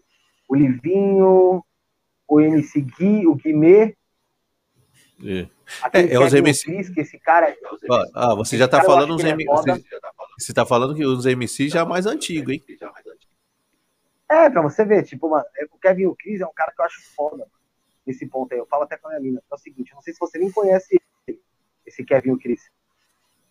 o Livinho, o MC Gui, o Guimê. É, é, é os MC. Chris, que esse cara. É ah, você já tá falando os MC. Você, você tá falando que os MC já é mais antigo, hein? É, pra você ver, tipo, mano, o Kevin o Chris é um cara que eu acho foda, mano nesse ponto aí. Eu falo até com a minha mina. É o seguinte, não sei se você nem conhece esse Kevin o Chris.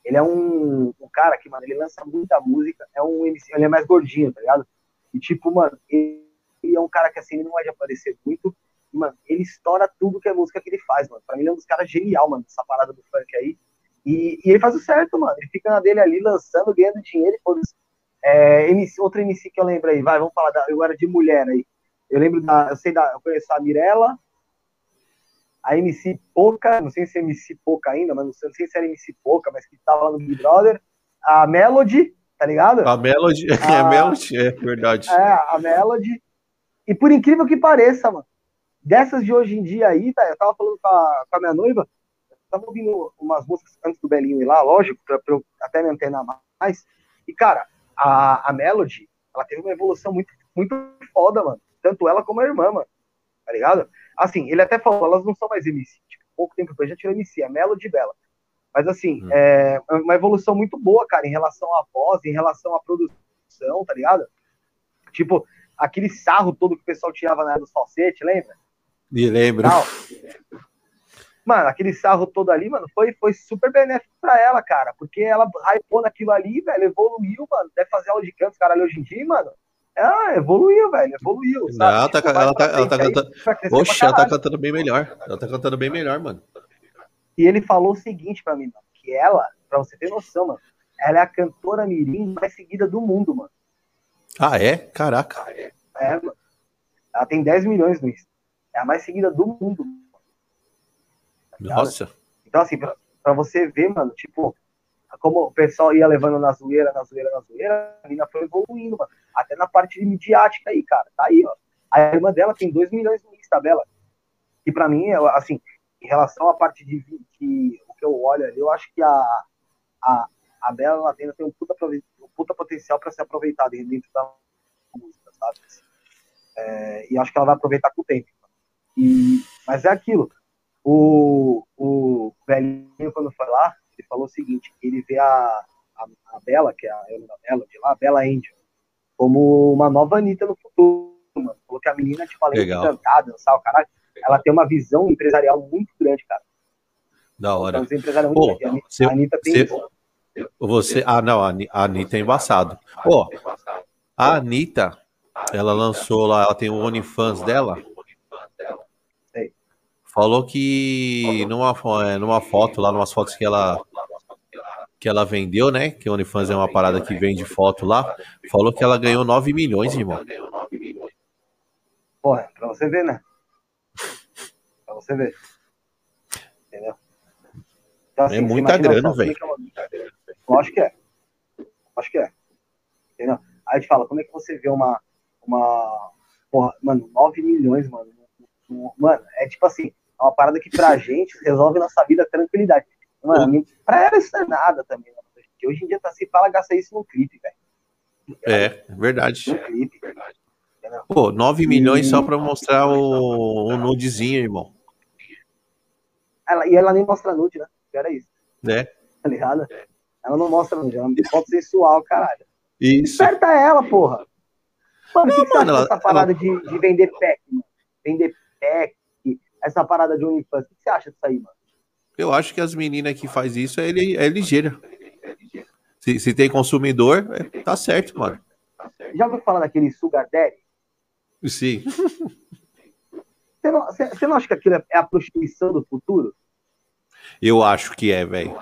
Ele é um, um, cara que, mano, ele lança muita música, é um MC, ele é mais gordinho, tá ligado? E tipo, mano, ele, ele é um cara que assim, ele não vai aparecer muito, e, mano, ele estoura tudo que é música que ele faz, mano. Pra mim ele é um dos caras genial, mano, essa parada do funk aí. E, e, ele faz o certo, mano. Ele fica na dele ali, lançando, ganhando dinheiro. É, MC, outro MC que eu lembro aí, vai, vamos falar da, eu era de mulher aí. Eu lembro da, eu sei da, eu conheço a Mirella, a MC Poca, não sei se é MC Poca ainda, mas não sei, não sei se era MC Poca, mas que tava lá no Big Brother, a Melody, tá ligado? A Melody, a, é a Melody, é verdade. É, a Melody. E por incrível que pareça, mano, dessas de hoje em dia aí, tá, eu tava falando com a, com a minha noiva, eu tava ouvindo umas músicas antes do Belinho ir lá, lógico, pra, pra eu até me antenar mais, e cara, a, a Melody, ela teve uma evolução muito, muito foda, mano, tanto ela como a irmã, mano, tá ligado? Assim, ele até falou, elas não são mais MC. Tipo, pouco tempo depois já tirou MC, a Melody Bella. Mas assim, hum. é uma evolução muito boa, cara, em relação à voz, em relação à produção, tá ligado? Tipo, aquele sarro todo que o pessoal tirava na dos falsetes, lembra? Me lembro. Mano, aquele sarro todo ali, mano, foi, foi super benéfico pra ela, cara. Porque ela hypou naquilo ali, velho, evoluiu, mano. Deve fazer aula de canto, caralho, hoje em dia, mano. Ah, evoluiu, velho, evoluiu. Sabe? Não, tá, tipo, ela tá, ela tá cantando. Oxe, ela tá cantando bem melhor. Ela tá cantando bem melhor, mano. E ele falou o seguinte pra mim, mano, que ela, pra você ter noção, mano, ela é a cantora mirim mais seguida do mundo, mano. Ah, é? Caraca. É, mano. Ela tem 10 milhões no Insta. É a mais seguida do mundo. Tá Nossa. Então, assim, pra, pra você ver, mano, tipo, como o pessoal ia levando na zoeira, na zoeira, na zoeira, a menina foi evoluindo, mano. Até na parte midiática aí, cara. Tá aí, ó. A irmã dela tem 2 milhões no Insta dela. E pra mim, assim, em relação à parte de que o que eu olho ali, eu acho que a, a, a Bela ela tem, um puta, um puta potencial para ser aproveitada dentro da música, sabe? É, e acho que ela vai aproveitar com o tempo. E, mas é aquilo. O, o velhinho, quando foi lá, ele falou o seguinte: ele vê a, a, a Bela, que é a Ana Bela, de lá, a Bela Angel, como uma nova Anitta no futuro, mano. Falou que a menina, tipo, além Legal. de cantar, dançar, o caralho, ela tem uma visão empresarial muito grande, cara. Da hora. Empresarial muito Pô, grande. se- a Anitta tem se- isso. Você, ah, não, a Ani- a Anitta é embaçado. Ó, a Anitta, ela lançou lá, ela tem o OnlyFans dela. Falou que numa, é, numa foto, lá, numas fotos que ela que ela vendeu, né? Que o OnlyFans é uma parada que vende foto lá. Falou que ela ganhou 9 milhões, irmão. Porra, pra você ver, né? Pra você ver. Entendeu? Então, É muita grana, é que é uma- Lógico que é. Lógico que é. Entendeu? Aí a gente fala, como é que você vê uma. uma porra, mano, 9 milhões, mano. Mano, é tipo assim, é uma parada que pra gente resolve nossa vida tranquilidade. Mano, pra ela isso não é nada também. Mano. Hoje em dia tá se fala gastar isso no clipe, velho. É, verdade. No clipe. Pô, 9 milhões só pra mostrar o, o nudezinho, irmão. Ela, e ela nem mostra nude, né? Era isso. Né? tá ligado? Ela não mostra nude, ela me foto sensual, caralho. Isso. Desperta ela, porra. Mano, o que, mano, ela- dessa parada de, de vender pack, mano? Vender pack, essa parada de OnlyFans. O que você acha disso aí, mano? Eu acho que as meninas que faz isso é, é ligeira. Se, se tem consumidor, é- tá certo, mano. Já ouviu falar daquele Sugar Daddy? Sim. Você não, você, você não acha que aquilo é a prostituição do futuro? Eu acho que é, velho.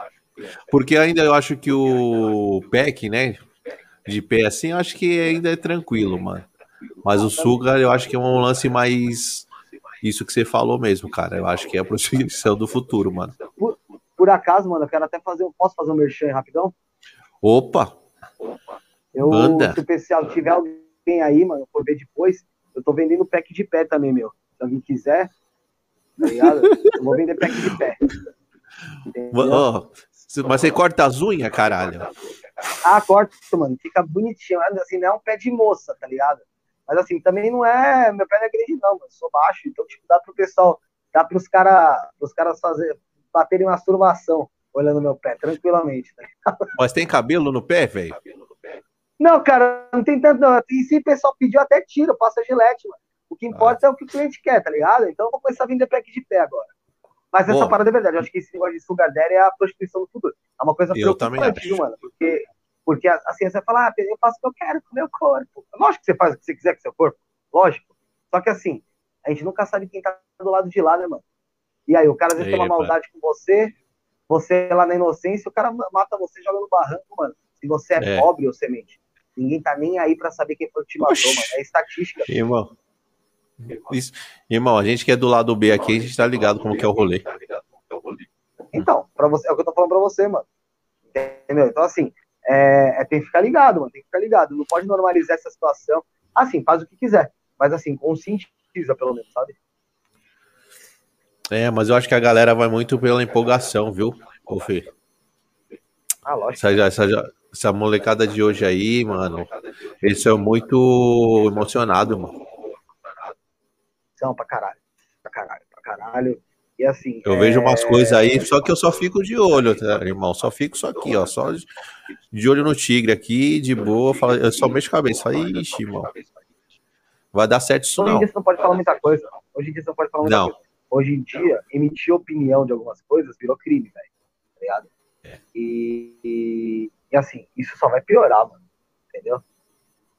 Porque ainda eu acho que o PEC, né? De pé assim, eu acho que ainda é tranquilo, mano. Mas o Sugar, eu acho que é um lance mais. Isso que você falou mesmo, cara. Eu acho que é a prostituição do futuro, mano. Por acaso, mano, eu quero até fazer. um- Posso fazer um merchan rapidão? Opa! Eu, Manda. se o pessoal tiver alguém aí, mano, for ver depois, eu tô vendendo pack de pé também, meu. Se alguém quiser, tá ligado? Eu vou vender pack de pé. Ó, mas você corta as unhas, caralho. Ah, corta, mano. Fica bonitinho. Assim, não é um pé de moça, tá ligado? Mas assim, também não é. Meu pé não é grande, não, mano. Eu sou baixo. Então, tipo, dá pro pessoal. Dá pros caras os caras fazer, baterem uma masturbação olhando meu pé, tranquilamente. Tá? Mas tem cabelo no pé, velho? Não, cara, não tem tanto. Não. E se o pessoal pediu, até tira, passa gilete, mano. O que importa é o que o cliente quer, tá ligado? Então eu vou começar a vender pack de pé agora. Mas essa Boa. parada é verdade. Eu acho que esse negócio de sugar daddy é a prostituição do futuro. É uma coisa Eu também preocupante, acho. viu, mano? Porque, porque assim, você fala, ah, eu faço o que eu quero com o meu corpo. Lógico que você faz o que você quiser com o seu corpo. Lógico. Só que assim, a gente nunca sabe quem tá do lado de lá, né, mano? E aí, o cara às vezes tem uma maldade com você, você lá na inocência, o cara mata você joga no barranco, mano. Se você é, É. pobre ou semente. Ninguém tá nem aí pra saber quem foi que te matou, mano. É estatística. Irmão. Isso. Irmão, a gente que é do lado B aqui, a gente tá ligado como que é o rolê. Então, pra você, é o que eu tô falando pra você, mano. Entendeu? Então, assim, é, é- tem que ficar ligado, mano. Tem que ficar ligado. Não pode normalizar essa situação. Assim, faz o que quiser. Mas, assim, conscientiza, pelo menos, sabe? É, mas eu acho que a galera vai muito pela empolgação, viu, ô Fê? Ah, lógico. Essa, essa, essa molecada de hoje aí, mano, eles são muito emocionados, mano. São pra caralho. Pra caralho, pra caralho. E assim. Eu é, vejo umas coisas aí, só que eu só fico de olho, tá, irmão? Só fico só aqui, ó. Só de- olho no tigre aqui, de boa. falo- Eu só mexo a cabeça. Ixi, irmão. Vai dar certo isso Hoje em não. dia você não pode falar muita coisa. Hoje em dia você não pode falar muita Não. coisa. Hoje em dia, emitir opinião de algumas coisas virou crime, velho. Tá ligado? É. E, e, e, assim, isso só vai piorar, mano. Entendeu?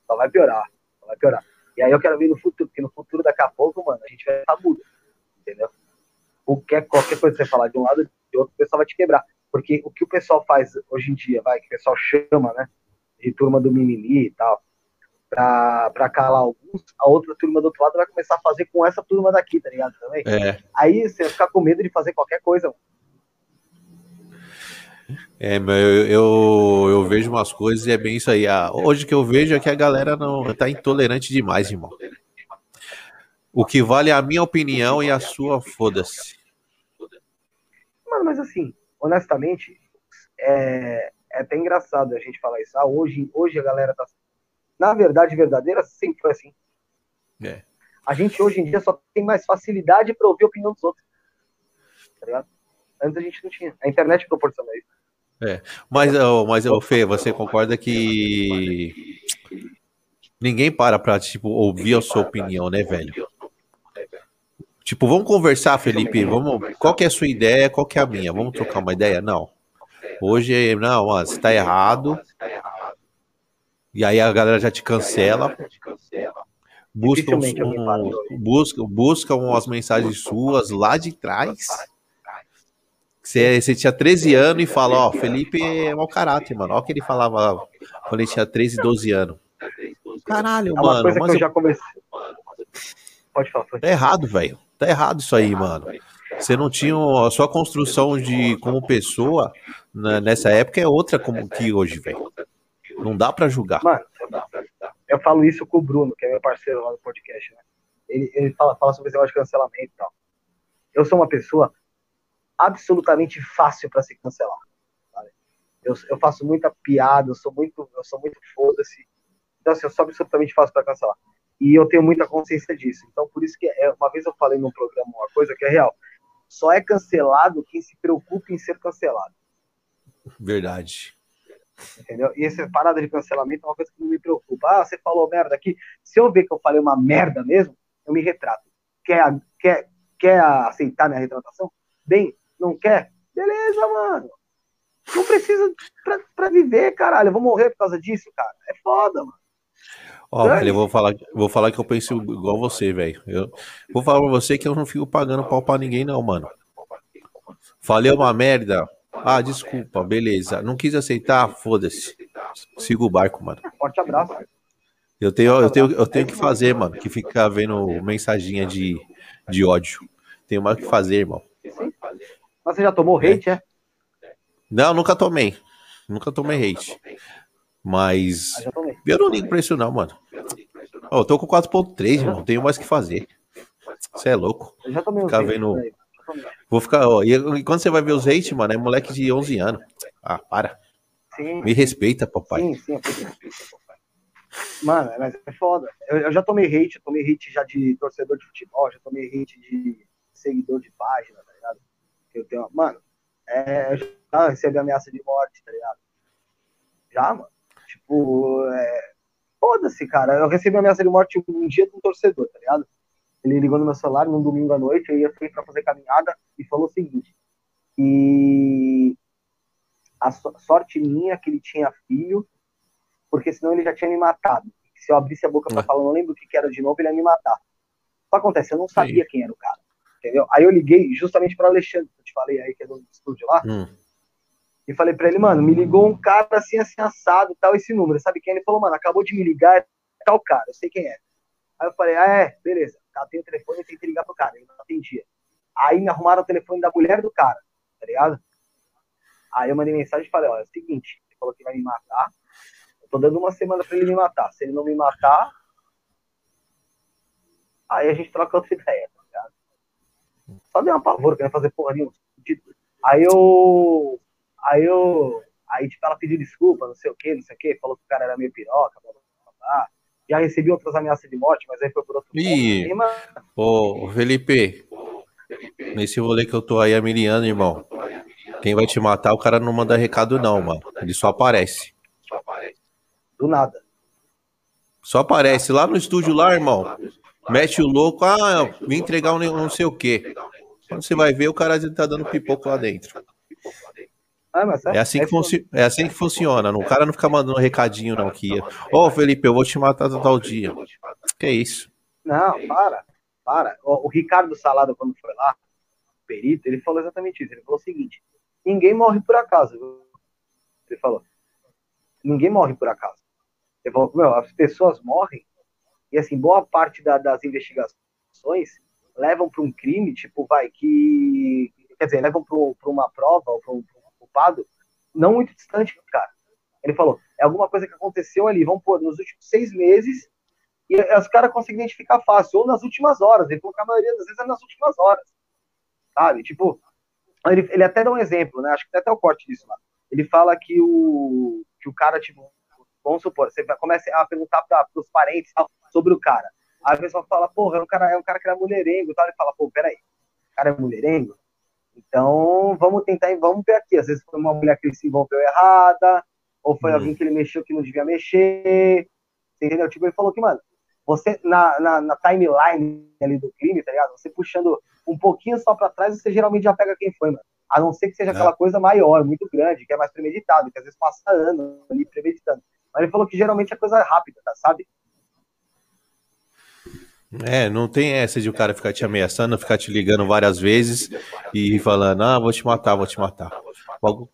Só vai piorar. Só vai piorar. E aí eu quero ver no futuro, porque no futuro, daqui a pouco, mano, a gente vai estar mudo. Entendeu? Qualquer, qualquer coisa que você falar de um lado de outro, o pessoal vai te quebrar. Porque o que o pessoal faz hoje em dia, vai, que o pessoal chama, né? De turma do mimimi e tal, pra, pra calar alguns, a outra turma do outro lado vai começar a fazer com essa turma daqui, tá ligado? Também. É, Aí você vai ficar com medo de fazer qualquer coisa, mano. É, eu, eu, eu, vejo umas coisas e é bem isso aí. Ah, hoje que eu vejo é que a galera não tá intolerante demais, irmão. O que vale é a minha opinião e a sua, foda-se. Mano, mas assim, honestamente, é, é até engraçado a gente falar isso. Ah, hoje, hoje a galera tá. Na verdade, verdadeira, sempre foi assim. É. A gente hoje em dia só tem mais facilidade para ouvir a opinião dos outros. Tá ligado? Antes a gente não tinha. A internet proporciona isso. É. Mas, oh, mas oh, Fê, você concorda que ninguém para pra, tipo, ouvir a sua opinião, né, velho? Tipo, vamos conversar, Felipe. Vamos, qual que é a sua ideia? Qual que é a minha? Vamos trocar uma ideia? Não. Hoje, não, mano, você tá errado. E aí a galera já te cancela. Busca, um, busca, busca umas mensagens suas lá de trás você, você tinha 13 anos e fala, ó, Felipe é mau caráter, mano. Olha o que ele falava quando ele tinha 13, 12 anos. Caralho, é uma mano. Coisa que eu, já comecei. Pode falar. Tá errado, velho. Tá errado isso aí, mano. Você não tinha a sua construção de como pessoa né, nessa época é outra como que hoje, velho. Não dá para julgar. Mano, eu falo isso com o Bruno, que é meu parceiro lá no podcast, né? Ele, ele fala, fala sobre esse negócio de cancelamento e tal. Eu sou uma pessoa absolutamente fácil para se cancelar. Eu, eu, faço muita piada, eu sou muito, eu sou muito foda-se. Então, assim, eu sou absolutamente fácil para cancelar. E eu tenho muita consciência disso. Então, por isso que é, uma vez eu falei num programa uma coisa que é real. Só é cancelado quem se preocupa em ser cancelado. Verdade. Entendeu? E essa parada de cancelamento é uma coisa que não me preocupa. Ah, você falou merda aqui. Se eu ver que eu falei uma merda mesmo, eu me retrato. Quer, quer, quer aceitar minha retratação? Bem, não quer? Beleza, mano. Não precisa pra, pra viver, caralho. Eu vou morrer por causa disso, cara. É foda, mano. Ó, velho, eu vou falar, vou falar que eu penso igual você, velho. Eu vou falar pra você que eu não fico pagando pau pra ninguém, não, mano. Falei uma merda. Ah, desculpa, beleza. Não quis aceitar, foda-se. Siga o barco, mano. Forte abraço. Eu tenho, eu tenho, eu tenho que fazer, mano, que ficar vendo mensaginha de, de ódio. Tenho mais o que fazer, irmão. Mas você já tomou é. hate, é? Não, nunca tomei. Nunca tomei hate. Mas. Ah, eu não ligo pra isso, não, mano. Oh, eu tô com 4.3, irmão. Tenho mais que fazer. Você é louco. Eu já tomei Ficar vendo. Vou ficar. Ó, e quando você vai ver os hate, mano, é moleque de 11 anos. Ah, para. Sim. Me respeita, papai. Sim, sim. Mano, mas é foda. Eu, eu, já tomei hate, eu tomei hate já de torcedor de futebol, já tomei hate de seguidor de página, tá ligado? Eu tenho, mano, é, eu já recebi ameaça de morte, tá ligado? Já, mano. Tipo, é, foda-se, cara. Eu recebi ameaça de morte um dia de um torcedor, tá ligado? Ele ligou no meu celular num domingo à noite, eu ia sair pra fazer caminhada e falou o seguinte: e a sorte minha é que ele tinha filho, porque senão ele já tinha me matado. Se eu abrisse a boca pra é. falar, não lembro o que, que era de novo, ele ia me matar. Que acontece? Eu não sabia Sim. quem era o cara entendeu? Aí eu liguei justamente para Alexandre, que eu te falei aí, que é do estúdio lá, hum. E falei para ele, mano, me ligou um cara assim, assim, assado, tal, esse número, sabe quem? Ele falou, mano, acabou de me ligar, é tal cara, eu sei quem é. Aí eu falei, ah, é, beleza, tá, tem o telefone, eu tentei ligar pro cara, ele não atendia. Aí me arrumaram o telefone da mulher do cara, tá ligado? Aí eu mandei mensagem e falei, olha, é o seguinte, ele falou que vai me matar, eu tô dando uma semana pra ele me matar, se ele não me matar, aí a gente troca outra ideia. Só deu uma pavor, querendo fazer porra nenhuma. Aí eu. Aí eu. Aí, tipo, ela pediu desculpa, não sei o que, não sei o que, falou que o cara era meio piroca, blá, blá, blá. Já recebi outras ameaças de morte, mas aí foi por outro Ih, Ô, Felipe, nesse rolê que eu tô aí anos, irmão, quem vai te matar, o cara não manda recado não, mano. Ele só aparece. Do nada. Só aparece lá no estúdio lá, irmão. Mete o louco, ah, vim entregar um não sei o quê. Quando você vai ver, o cara tá dando pipoco lá dentro. Ah, é, assim que é assim que funciona. O cara não fica mandando recadinho, não. Que Ô, oh, Felipe, eu vou te matar tal dia. Que isso? Não, para. Para. O, o Ricardo Salada, quando foi lá, perito, ele falou exatamente isso. Ele falou o seguinte: ninguém morre por acaso. Ele falou: ninguém morre por acaso. Ele falou: meu, as pessoas morrem e assim, boa parte da, das investigações levam para um crime, tipo, vai, que. Quer dizer, levam para uma prova ou para um, culpado não muito distante, cara. Ele falou, é alguma coisa que aconteceu ali, vamos pôr, nos últimos seis meses, e os caras conseguem identificar fácil, ou nas últimas horas, ele falou que a maioria das vezes é nas últimas horas, sabe? Tipo, ele, ele até dá um exemplo, né? Acho que tem até o corte disso lá. Ele fala que o, que o cara, tipo, vamos supor, você começa a perguntar para os parentes sobre o cara. Aí a pessoa fala, porra, é um cara, é um cara que era mulherengo e tal. Ele fala, pô, peraí, o cara é mulherengo? Então, vamos tentar, vamos ver aqui. Às vezes foi uma mulher que ele se envolveu errada, ou foi hum. alguém que ele mexeu que não devia mexer. Entendeu? Tipo, ele falou que, mano, você, na, na, na timeline ali do crime, tá ligado? Você puxando um pouquinho só pra trás, você geralmente já pega quem foi, mano. A não ser que seja é. aquela coisa maior, muito grande, que é mais premeditado, que às vezes passa anos ali premeditando. Mas ele falou que geralmente é coisa rápida, tá, sabe? É, não tem essa de o cara ficar te ameaçando, ficar te ligando várias vezes e falando, ah, vou te matar, vou te matar. Logo...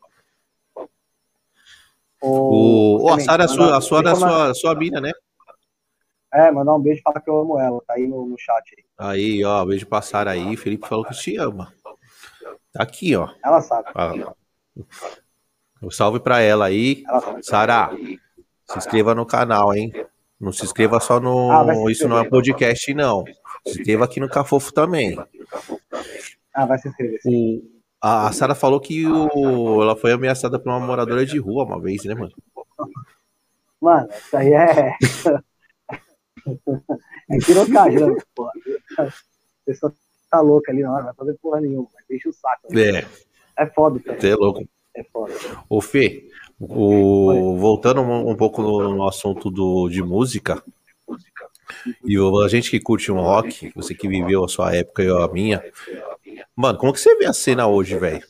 O, o, a Sara, a sua, a sua, a sua, sua mina, né? É, mandar um beijo e falar que eu amo ela, tá aí no, no chat. Aí. aí, ó, beijo pra Sara aí, Felipe falou que te ama. Tá aqui, ó. Ela sabe. Ah, um salve pra ela aí. Sara, se inscreva no canal, hein? Não se inscreva só no. Ah, Isso não é podcast, não. Se inscreva aqui no Cafofo também. Ah, vai se inscrever. O, a, a Sara falou que o, ela foi ameaçada por uma moradora de rua uma vez, né, mano? Mano, isso aí é. é pirocagem, porra. A pessoa tá louca ali na hora, vai fazer porra nenhuma, deixa o saco. Né? É. É foda, cara. Você é louco. É foda. Ô, Fê, o, voltando um, um, pouco no, no assunto do, de música, e a gente que curte um rock, você que viveu a sua época e a minha, mano, como que você vê a cena hoje, velho?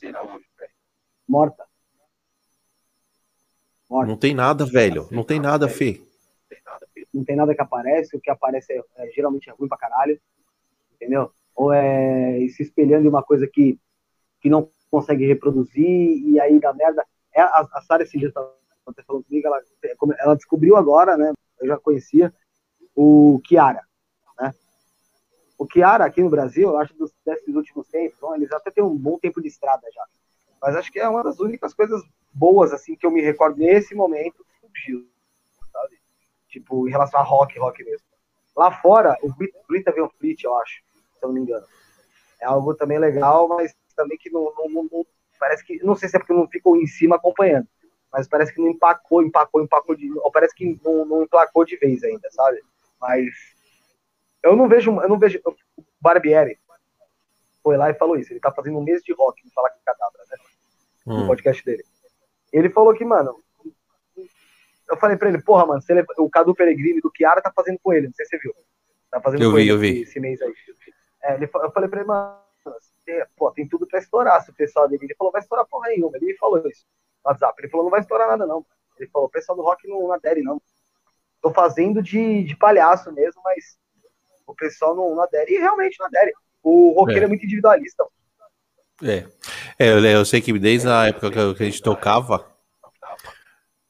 Morta. Morta. Não tem nada, velho. Não tem nada, Fê. Não tem nada que aparece. O que aparece é, é, geralmente é ruim pra caralho. Entendeu? Ou é se espelhando em uma coisa que, que não consegue reproduzir e aí dá merda. É, a, a Sarah esse dia falando comigo, ela, ela descobriu agora, né? Eu já conhecia o Kiara, né? O Kiara aqui no Brasil, eu acho dos desses últimos tempos, bom, eles até têm um bom tempo de estrada já. Mas acho que é uma das únicas coisas boas assim que eu me recordo nesse momento surgiu, sabe? Tipo, em relação a rock, rock mesmo. Lá fora, o Brita veio Fleet, eu acho, se eu não me engano. É algo também legal, mas também que não, não, não, parece que, não sei se é porque não ficou em cima acompanhando, mas parece que não empacou, empacou, empacou, de, ou parece que não, não emplacou de vez ainda, sabe? Mas eu não vejo, eu não vejo, o Barbieri foi lá e falou isso, ele tá fazendo um mês de rock, não falar que cadabra, né? No hum. podcast dele. Ele falou que, mano, eu falei pra ele, porra, mano, ele, o Cadu Peregrino do Chiara tá fazendo com ele, não sei se você viu. Tá fazendo eu com vi, ele eu vi. esse mês aí. É, ele, eu falei pra ele, mano, tem, pô, tem tudo pra estourar. Se o pessoal dele ele falou, vai estourar porra nenhuma. Ele falou isso no WhatsApp. Ele falou, não vai estourar nada, não. Ele falou, o pessoal do rock não, adere, não. Tô fazendo de, de palhaço mesmo, mas o pessoal não, não adere. E realmente não adere. O roqueiro é, é muito individualista. É. é eu, eu, sei que desde a época que a gente tocava,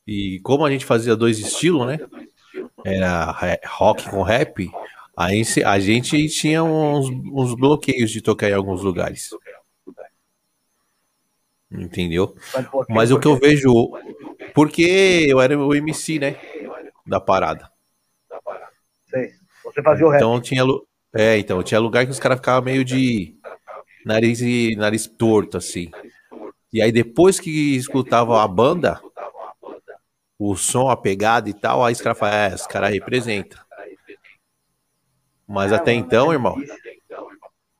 e como a gente fazia dois estilos, né? Era rock com rap, Aí a gente tinha uns, uns bloqueios de tocar em alguns lugares. Entendeu? Mas o que eu vejo. Porque eu era o MC, né? Da parada. Sei. Você fazia o rap. Então tinha. É, então, tinha lugar que os caras ficavam meio de nariz e nariz torto, assim. E aí depois que escutava a banda, o som, a pegada e tal, aí os caras falam, é, os caras representam. Mas até então, irmão.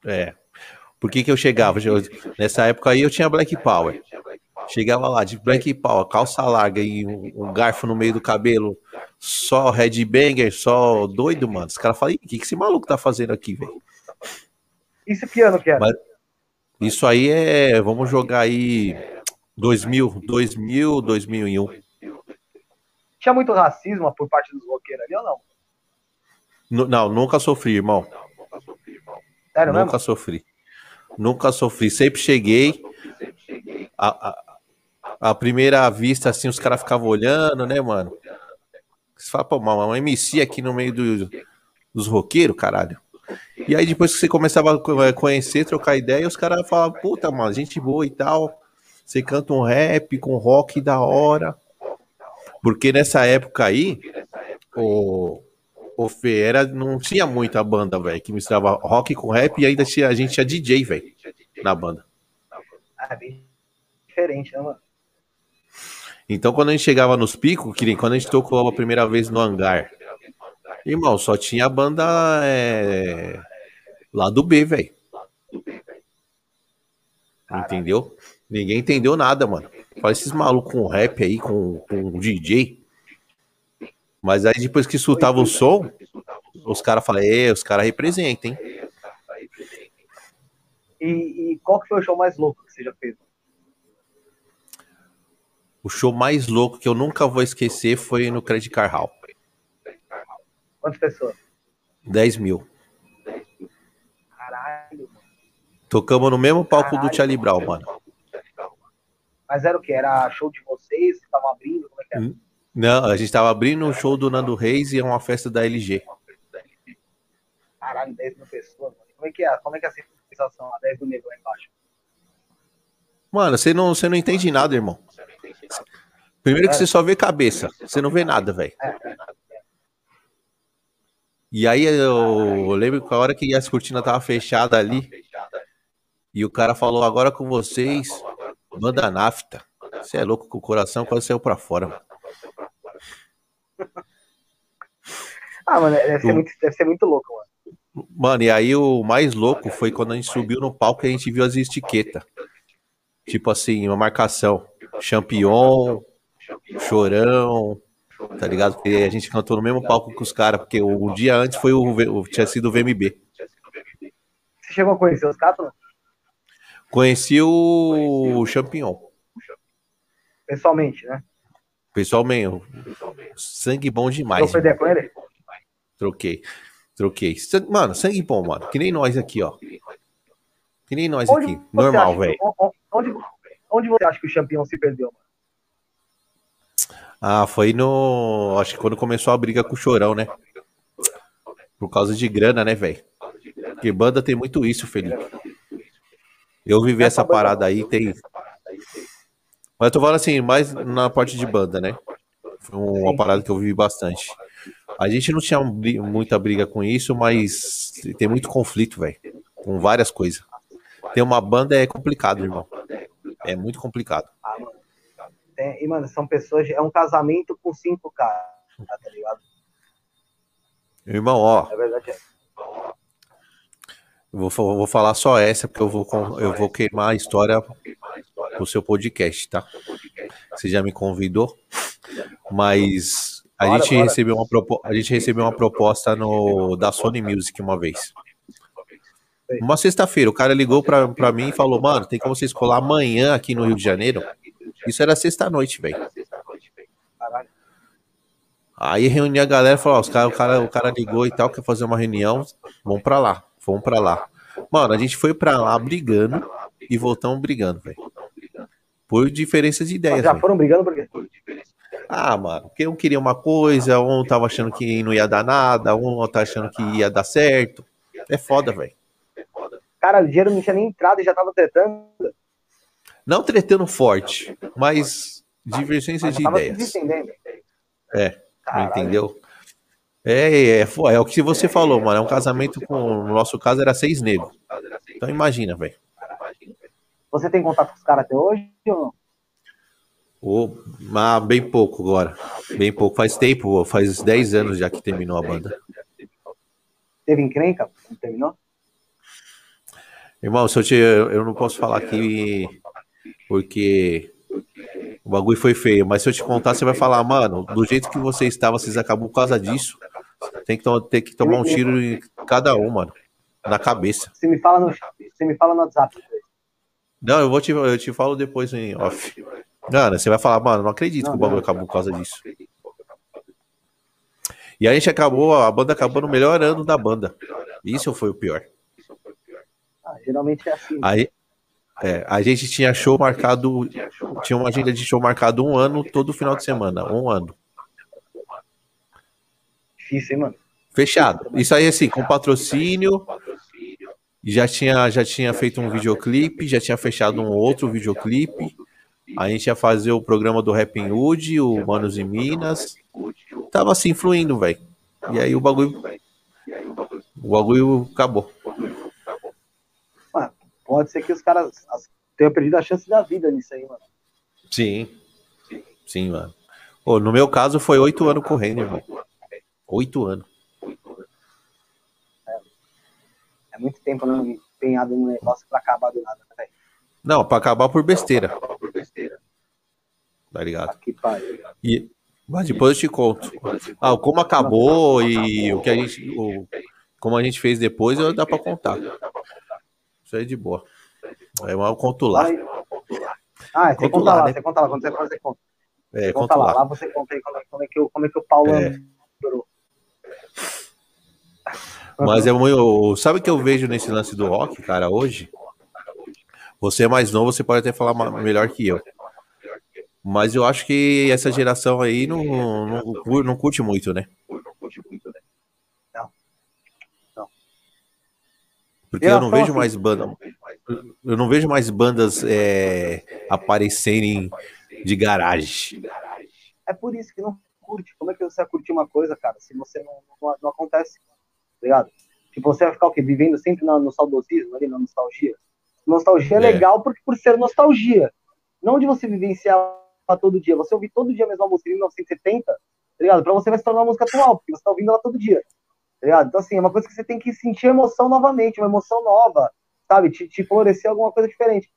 É. Por que, que eu chegava? nessa época aí eu tinha Black Power. Chegava lá de Black Power, calça larga e um, garfo no meio do cabelo, só headbanger, só doido, mano. Os caras falam, o que, que esse maluco tá fazendo aqui, velho? Isso que ano que era? Mas, isso aí é, vamos jogar aí 2000, 2000, 2001. Tinha muito racismo por parte dos roqueiros ali ou não? Não, nunca sofri, irmão. Sério nunca mesmo? sofri. Nunca sofri. Sempre cheguei. A, a, a primeira vista, assim, os caras ficavam olhando, né, mano? Você fala, pô, uma MC aqui no meio do, dos roqueiros, caralho. E aí depois que você começava a conhecer, trocar ideia, os caras falavam, puta, mano, gente boa e tal. Você canta um rap com rock da hora. Porque nessa época aí, o, o Fê era, não tinha muita banda, velho, que misturava rock com rap e ainda tinha, a gente tinha DJ, velho, na banda. Ah, bem diferente, né, mano? Então, quando a gente chegava nos picos, que quando a gente tocou a primeira vez no hangar, irmão, só tinha a banda é, lá do B, velho. Entendeu? Ninguém entendeu nada, mano. Fala esses malucos com rap aí, com, com DJ. Mas aí depois que escutava o som, os caras falam, é, os caras representam, hein? E, e, qual que foi o show mais louco que você já fez? O show mais louco que eu nunca vou esquecer foi no Credit Car Hall. Quantas pessoas? 10 mil. Caralho, mano. Tocamos no mesmo palco Caralho, do Charlie Brown, mano. Mas era o que? Era show de vocês? Vocês estavam abrindo? Como é que era? Não, a gente tava abrindo um show do Nando Reis e é uma festa da LG. Caralho, 10 mil pessoas, mano. Como é que é? Como é que é a sensação lá, 10 mil negros lá embaixo? Mano, você não, você não entende nada, irmão. Primeiro que você só vê cabeça, você não vê nada, velho. E aí eu, lembro que a hora que as cortinas tava fechada ali, e o cara falou agora com vocês, banda nafta. Você é louco com o coração quase saiu pra fora, mano. Ah, mano, deve ser, muito, deve ser muito louco, mano. Mano, e aí o mais louco foi quando a gente subiu no palco e a gente viu as etiquetas. Tipo assim, uma marcação. Champion, Chorão, tá ligado? Porque a gente cantou no mesmo palco com os caras, porque o, o, dia antes foi o, o, tinha sido o VMB. Você chegou a conhecer os caras? Conheci o Champignon. Pessoalmente, né? Pessoalmente. Sangue bom demais. Trocou com ele? Troquei. Troquei. Mano, sangue bom, mano. Que nem nós aqui, ó. Que nem nós onde aqui. Normal, velho. Onde, onde você acha que o Champignon se perdeu, mano? Ah, foi no. Acho que quando começou a briga com o Chorão, né? Por causa de grana, né, velho? Porque banda tem muito isso, Felipe. Eu vivi essa parada aí, tem. Mas eu tô falando assim, mais na parte de banda, né? Foi uma parada que eu vivi bastante. A gente não tinha muita briga com isso, mas tem muito conflito, velho. Com várias coisas. Ter uma banda é complicado, irmão. É muito complicado. Ah, mano. É, e, mano, são pessoas. É um casamento com cinco caras, tá ligado? Irmão, ó. É verdade. Eu vou, vou falar só essa, porque eu vou, eu vou queimar a história pro seu podcast, tá? Você já me convidou, mas a gente recebeu uma a gente recebeu uma proposta no da Sony Music uma vez. Uma sexta-feira, o cara ligou pra, pra mim e falou, mano, tem como vocês colar amanhã aqui no Rio de Janeiro? Isso era sexta-noite, velho. Aí reuni a galera e falou, ó, os cara, o, cara, o cara ligou e tal, quer fazer uma reunião, vamos pra lá, vamos pra lá. Mano, a gente foi pra lá brigando e voltamos brigando, velho. Por diferença de ideias. Mas já foram brigando por quê? Ah, mano, porque um queria uma coisa, um tava achando que não ia dar nada, um tá achando que ia dar certo. É foda, velho. Cara, o dinheiro não tinha nem entrado e já tava tretando. Não tretando forte, mas divergência de ideias. É, Caralho. entendeu? É, é, é, é, o que você falou, mano. É um casamento com. No nosso caso era seis negros. Então imagina, velho. Você tem contato com os caras até hoje ou não? Oh, ah, bem pouco agora. Bem pouco. Faz tempo, faz 10 anos já que terminou a banda. Teve encrenca? Terminou? Irmão, se eu, te, eu não posso falar aqui porque o bagulho foi feio, mas se eu te contar, você vai falar, mano, do jeito que você estava, vocês acabou por causa disso. Tem que, ter que tomar um tiro em cada um, mano. Na cabeça. Você me fala no, você me fala no WhatsApp. Não, eu vou te, eu te falo depois em off. Mano, você vai falar, mano, não acredito não, que o bagulho acabou por causa disso. E a gente acabou, a banda acabou no melhor ano da banda. Isso foi o pior. Ah, geralmente é assim. Aí, é, a gente tinha show marcado, tinha uma agenda de show marcado um ano, todo final de semana, um ano. Difícil, hein, mano? Fechado. Isso aí, assim, com patrocínio, já tinha, já tinha feito um videoclipe, já tinha fechado um outro videoclipe, A gente ia fazer o programa do Rapping Hood, o Manos e Minas. Tava assim, fluindo, velho. E aí o bagulho. O bagulho acabou. Mano, pode ser que os caras tenham perdido a chance da vida nisso aí, mano. Sim. Sim, mano. Pô, no meu caso foi oito anos correndo, irmão. Oito anos. É, é muito tempo empenhado no negócio pra acabar do nada, velho. Não, pra acabar por besteira. Tá ligado? E, mas depois eu te conto. Ah, como acabou e o que a gente. O, como a gente fez depois, dá pra contar. Isso aí é de boa. Aí eu conto lá. Ah, você conta lá, né? você conta lá, quando você fazer conta. É, conta lá. lá. você conta aí como é, é, que, como é que o Paulo é. Mas é muito. Sabe o que eu vejo nesse lance do rock, cara, hoje? Você é mais novo, você pode até falar melhor que eu. Mas eu acho que essa geração aí não, não, não curte muito, né? Não. Não. Porque eu não vejo mais banda. Eu não vejo mais bandas é, aparecerem de garagem. É por isso que não curte. Como é que você vai curtir uma coisa, cara, se você não, não, não acontece? Tá ligado? Tipo, você vai ficar o quê? Vivendo sempre no, no saudosismo, ali, na nostalgia. Nostalgia é, é legal porque, por ser nostalgia. Não de você vivenciar todo dia. Você ouvir todo dia a mesma música em 1970, tá ligado? Pra você vai se tornar uma música atual, porque você tá ouvindo ela todo dia. Tá ligado? Então, assim, é uma coisa que você tem que sentir emoção novamente, uma emoção nova, sabe? Te, te florescer alguma coisa diferente.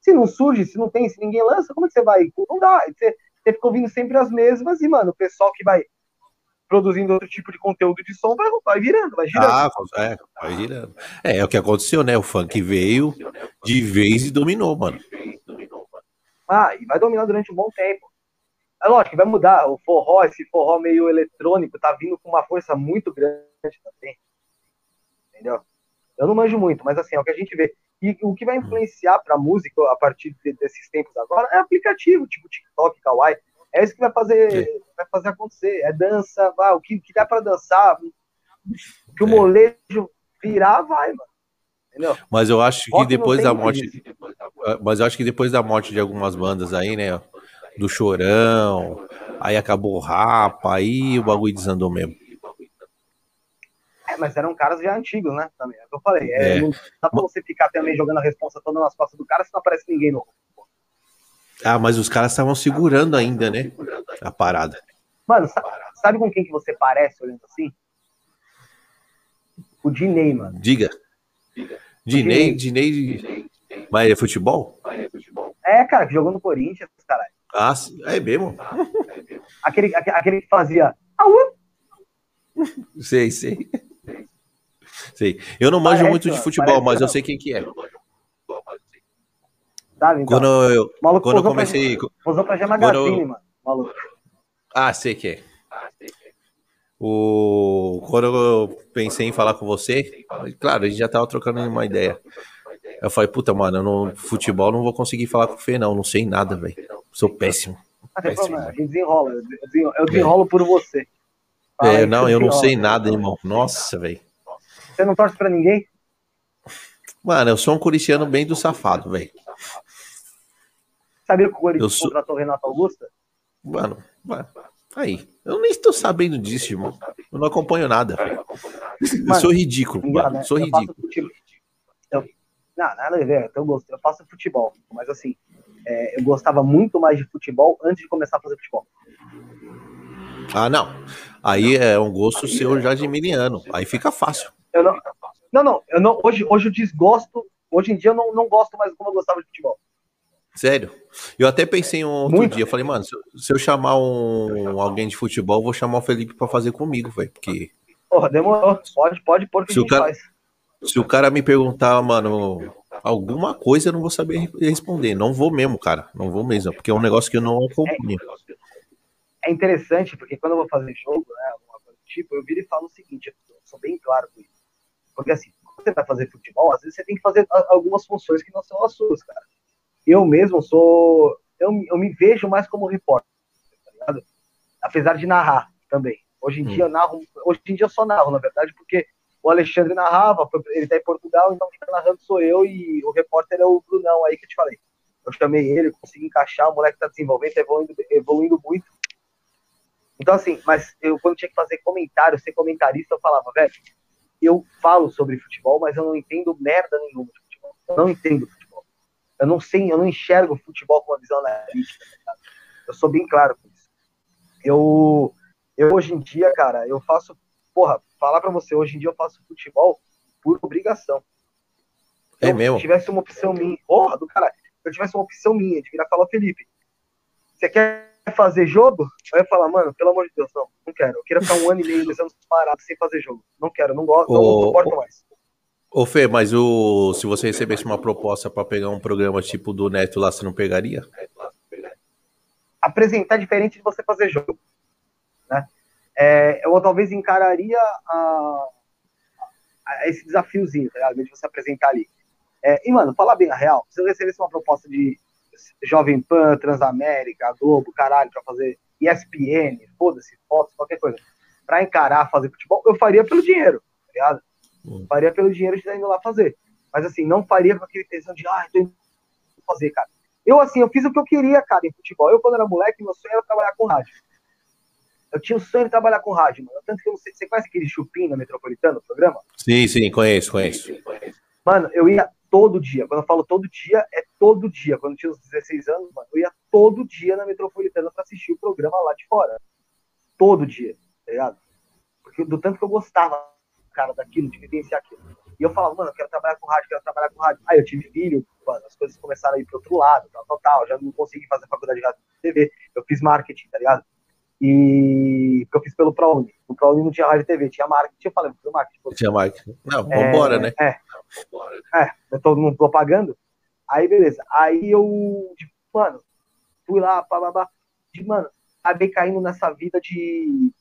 Se não surge, se não tem, se ninguém lança, como é que você vai? Não dá. Você, você fica ouvindo sempre as mesmas e, mano, o pessoal que vai produzindo outro tipo de conteúdo de som vai, vai virando, vai girando. Ah, é, vai girando. É, é o que aconteceu, né? O funk veio de vez e dominou, mano. Ah, e vai dominar durante um bom tempo. É lógico que vai mudar. O forró, esse forró meio eletrônico, tá vindo com uma força muito grande também. Entendeu? Eu não manjo muito, mas assim, é o que a gente vê. E o que vai influenciar pra música a partir desses tempos agora é aplicativo, tipo TikTok, Kawaii. É isso que vai fazer, é. vai fazer acontecer. É dança, vai, o que, que dá para dançar, o que o é. molejo virar, vai, mano. Entendeu? Mas eu acho que depois da morte. Isso. Mas eu acho que depois da morte de algumas bandas aí, né? Do Chorão, aí acabou o Rapa, aí o bagulho desandou mesmo. É, mas eram caras já antigos, né? Também. É o que eu falei. É, é. Não dá pra você ficar também jogando a responsa toda nas costas do cara se não aparece ninguém novo. Ah, mas os caras estavam segurando ainda, né? A parada. Mano, sabe com quem que você parece olhando assim? O Dinei, mano. Diga. Dinei, Dinei. Mas é futebol? É, cara, que jogou no Corinthians, caralho. Ah, é mesmo? Aquele, aquele que fazia. Sei, sei. Sei. Eu não manjo parece, muito de futebol, mas eu sei quem que é. Sabe, então, quando eu, quando eu comecei. Pra, usou pra Magazine, mano. Maluco. Ah, sei que é. O... Quando eu pensei em falar com você, claro, a gente já tava trocando uma ideia. Eu falei, puta, mano, eu no futebol não vou conseguir falar com o Fê, não. Não sei nada, velho. Sou péssimo. Gente desenrola. Eu desenrolo, por você. Fala é, não, eu não sei nada, irmão. Nossa, velho. Você não torce pra ninguém? Mano, eu sou um corintiano bem do safado, velho. Sabia que o Corinthians sou... contratou o Renato Augusta? Mano, mano, aí. Eu nem estou sabendo disso, irmão. Eu não acompanho nada. Mano, eu sou ridículo, mano. Né? Sou eu ridículo. Eu... Não, nada a ver. Eu, gosto, eu faço futebol. Mas assim, é, eu gostava muito mais de futebol antes de começar a fazer futebol. Ah, não. Aí é um gosto seu já de miliano. Aí fica fácil. Eu não, não, não, eu não. Hoje, hoje eu desgosto. Hoje em dia eu não, não gosto mais como eu gostava de futebol. Sério? Eu até pensei um outro Muito. dia, eu falei, mano, se eu, se eu chamar um, alguém de futebol, vou chamar o Felipe para fazer comigo, velho, porque... Porra, demorou. Pode, pode pôr que se o cara, faz. Se o cara me perguntar, mano, alguma coisa, eu não vou saber responder. Não vou mesmo, cara. Não vou mesmo, porque é um negócio que eu não acompanho. É, é interessante, porque quando eu vou fazer jogo, né, alguma coisa do tipo, eu viro e falo o seguinte, eu sou bem claro com isso. Porque assim, quando você vai fazer futebol, às vezes você tem que fazer algumas funções que não são as suas, cara eu mesmo sou. Eu, eu me vejo mais como repórter, tá apesar de narrar também. Hoje em hum. dia eu narro, hoje em dia eu só narro, na verdade, porque o Alexandre narrava, ele tá em Portugal, então quem tá narrando sou eu e o repórter é o Brunão aí que eu te falei. Eu chamei ele, consegui encaixar, o moleque tá desenvolvendo, tá evoluindo, evoluindo muito. Então, assim, mas eu quando tinha que fazer comentário, ser comentarista, eu falava, velho, eu falo sobre futebol, mas eu não entendo merda nenhuma de futebol. Eu não entendo. Eu não sei, eu não enxergo futebol com uma visão analítica. Tá eu sou bem claro com isso. Eu, eu hoje em dia, cara, eu faço, porra, falar para você, hoje em dia eu faço futebol por obrigação. É mesmo? Se tivesse uma opção minha, porra, do cara, se eu tivesse uma opção minha de virar falar, Felipe, você quer fazer jogo? Eu ia falar, mano, pelo amor de Deus, não, não quero. Eu queria ficar um ano e meio, dois anos parado sem fazer jogo. Não quero, não gosto, não, não suporto mais. Ô Fê, mas o, se você recebesse uma proposta para pegar um programa tipo do Neto lá, você não pegaria? Apresentar diferente de você fazer jogo. Né? É, eu talvez encararia a, a esse desafiozinho, tá? De você apresentar ali. É, e, mano, falar bem a real, se eu recebesse uma proposta de Jovem Pan, Transamérica, Globo, caralho, pra fazer ESPN, foda-se, fotos, qualquer coisa, pra encarar, fazer futebol, eu faria pelo dinheiro, tá ligado? Hum. Faria pelo dinheiro de estar indo lá fazer. Mas assim, não faria com aquele tesão de, ah, tô indo fazer, cara. Eu, assim, eu fiz o que eu queria, cara, em futebol. Eu, quando era moleque, meu sonho era trabalhar com rádio. Eu tinha o sonho de trabalhar com rádio, mano. Tanto que eu não sei, você conhece aquele chupim na Metropolitana, o programa? Sim, sim, conheço, conheço. Mano, eu ia todo dia. Quando eu falo todo dia, é todo dia. Quando eu tinha uns 16 anos, mano, eu ia todo dia na Metropolitana pra assistir o programa lá de fora. Todo dia, tá ligado? Porque do tanto que eu gostava, cara, daquilo, de vivenciar aquilo. E eu falava, mano, eu quero trabalhar com rádio, quero trabalhar com rádio. Aí eu tive filho, mano, as coisas começaram a ir pro outro lado, tal, tal, tal. Já não consegui fazer faculdade de rádio TV. Eu fiz marketing, tá ligado? E eu fiz pelo ProUni. O ProUni não tinha rádio TV, tinha marketing. Eu falei, foi marketing. Tinha marketing. Não, vambora, é, né? É, é, todo mundo propagando. Aí, beleza. Aí eu, tipo, mano, fui lá, pá, pá, pá. De, mano, acabei caindo nessa vida de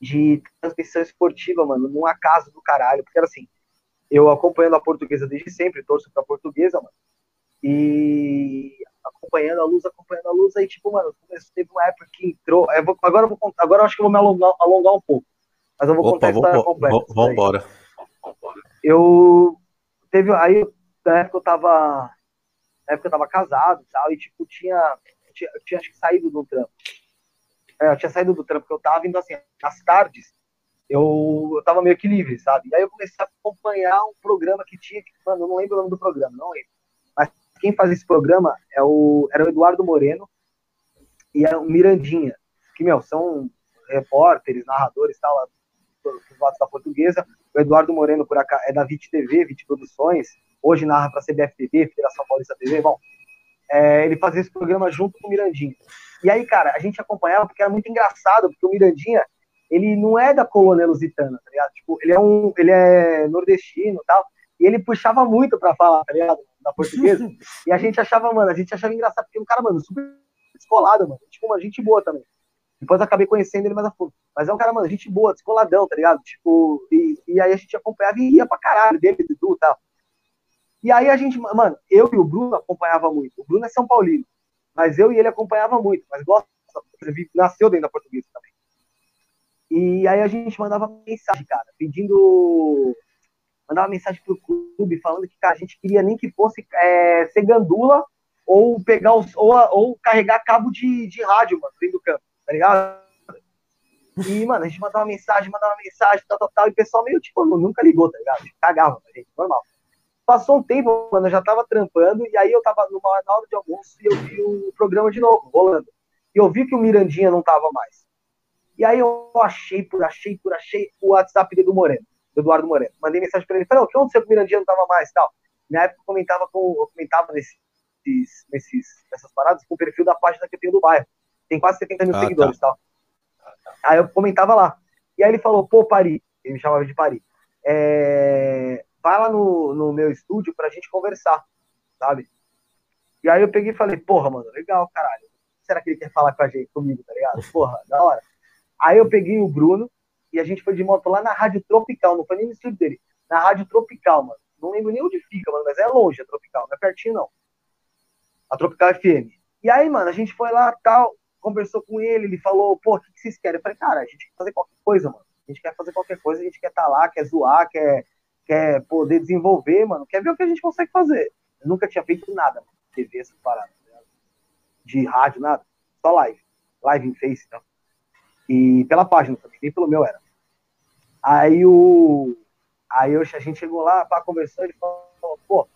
de transmissão esportiva, mano, num acaso do caralho, porque era assim, eu acompanhando a portuguesa desde sempre, torço pra portuguesa, mano, e acompanhando a luz, acompanhando a luz, aí, tipo, mano, teve uma época que entrou. Eu vou, agora eu vou contar, agora eu acho que eu vou me alongar, alongar um pouco. Mas eu vou Opa, contar a história completa. Vamos embora. Eu teve. Aí, na época eu tava. Na época eu tava casado e tal, e tipo, tinha. tinha, eu tinha acho que saído do trampo. É, eu tinha saído do trampo que eu tava, indo assim, às tardes, eu, eu tava meio que livre, sabe? E aí eu comecei a acompanhar um programa que tinha, que, mano, eu não lembro o nome do programa, não lembro quem faz esse programa é o, era o Eduardo Moreno e é o Mirandinha, que, meu, são repórteres, narradores, tal, dos lados da portuguesa. O Eduardo Moreno, por acá, é da VIT TV, VIT Produções, hoje narra para a CBF TV, Federação Paulista TV, bom, é, ele fazia esse programa junto com o Mirandinha. E aí, cara, a gente acompanhava porque era muito engraçado, porque o Mirandinha, ele não é da colônia lusitana, tá ligado? Tipo, ele é um, ele é nordestino, tal, e ele puxava muito para falar, tá ligado? da portuguesa. e a gente achava, mano, a gente achava engraçado, porque o cara, mano, super descolado, mano. Tipo, uma gente boa também. Depois acabei conhecendo ele mais a fundo. Mas é um cara, mano, gente boa, descoladão, tá ligado? Tipo, e, e aí a gente acompanhava e ia pra caralho dele, Dudu e tal. E aí a gente, mano, eu e o Bruno acompanhava muito. O Bruno é São Paulino, mas eu e ele acompanhava muito. Mas gosta, nasceu dentro da portuguesa também. E aí a gente mandava mensagem, cara, pedindo mandar uma mensagem pro clube falando que cara, a gente queria nem que fosse é, ser gandula ou pegar os, ou, ou carregar cabo de, de rádio, mano, dentro do campo, tá ligado? E, mano, a gente mandava mensagem, mandava mensagem, tal, tal, tal, e o pessoal meio, tipo, nunca ligou, tá ligado? Cagava pra gente, normal. Passou um tempo, mano, eu já tava trampando, e aí eu tava numa, na hora de almoço e eu vi o programa de novo, rolando. E eu vi que o Mirandinha não tava mais. E aí eu achei por achei por achei o WhatsApp do Moreno do Eduardo Moreno. Mandei mensagem para ele, falei, o que aconteceu com o Mirandinha não tava mais tal? Na época eu comentava, com, eu comentava nesses, nesses, nessas paradas com o perfil da página que eu tenho do bairro. Tem quase 70 mil ah, seguidores tá. tal. Aí eu comentava lá. E aí ele falou, pô, Pari, ele me chamava de Pari, é... vai lá no, no meu estúdio pra gente conversar, sabe? E aí eu peguei e falei, porra, mano, legal, caralho. Será que ele quer falar com a gente, comigo, tá ligado? Porra, da hora. Aí eu peguei o Bruno, e a gente foi de moto lá na Rádio Tropical, não foi nem no estúdio dele, na Rádio Tropical, mano. Não lembro nem onde fica, mano, mas é longe a Tropical, não é pertinho não. A Tropical FM. E aí, mano, a gente foi lá, tal, conversou com ele, ele falou, pô, o que, vocês querem? Eu falei, cara, a gente quer fazer qualquer coisa, mano. A gente quer fazer qualquer coisa, a gente quer estar tá lá, quer zoar, quer, quer poder desenvolver, mano, quer ver o que a gente consegue fazer. Eu nunca tinha feito nada, TV, essa parada, tá de rádio, nada. Só live. Live em Face, então. E pela página também, nem pelo meu era. Aí o. Aí eu, a gente chegou lá para conversar e falou, pô,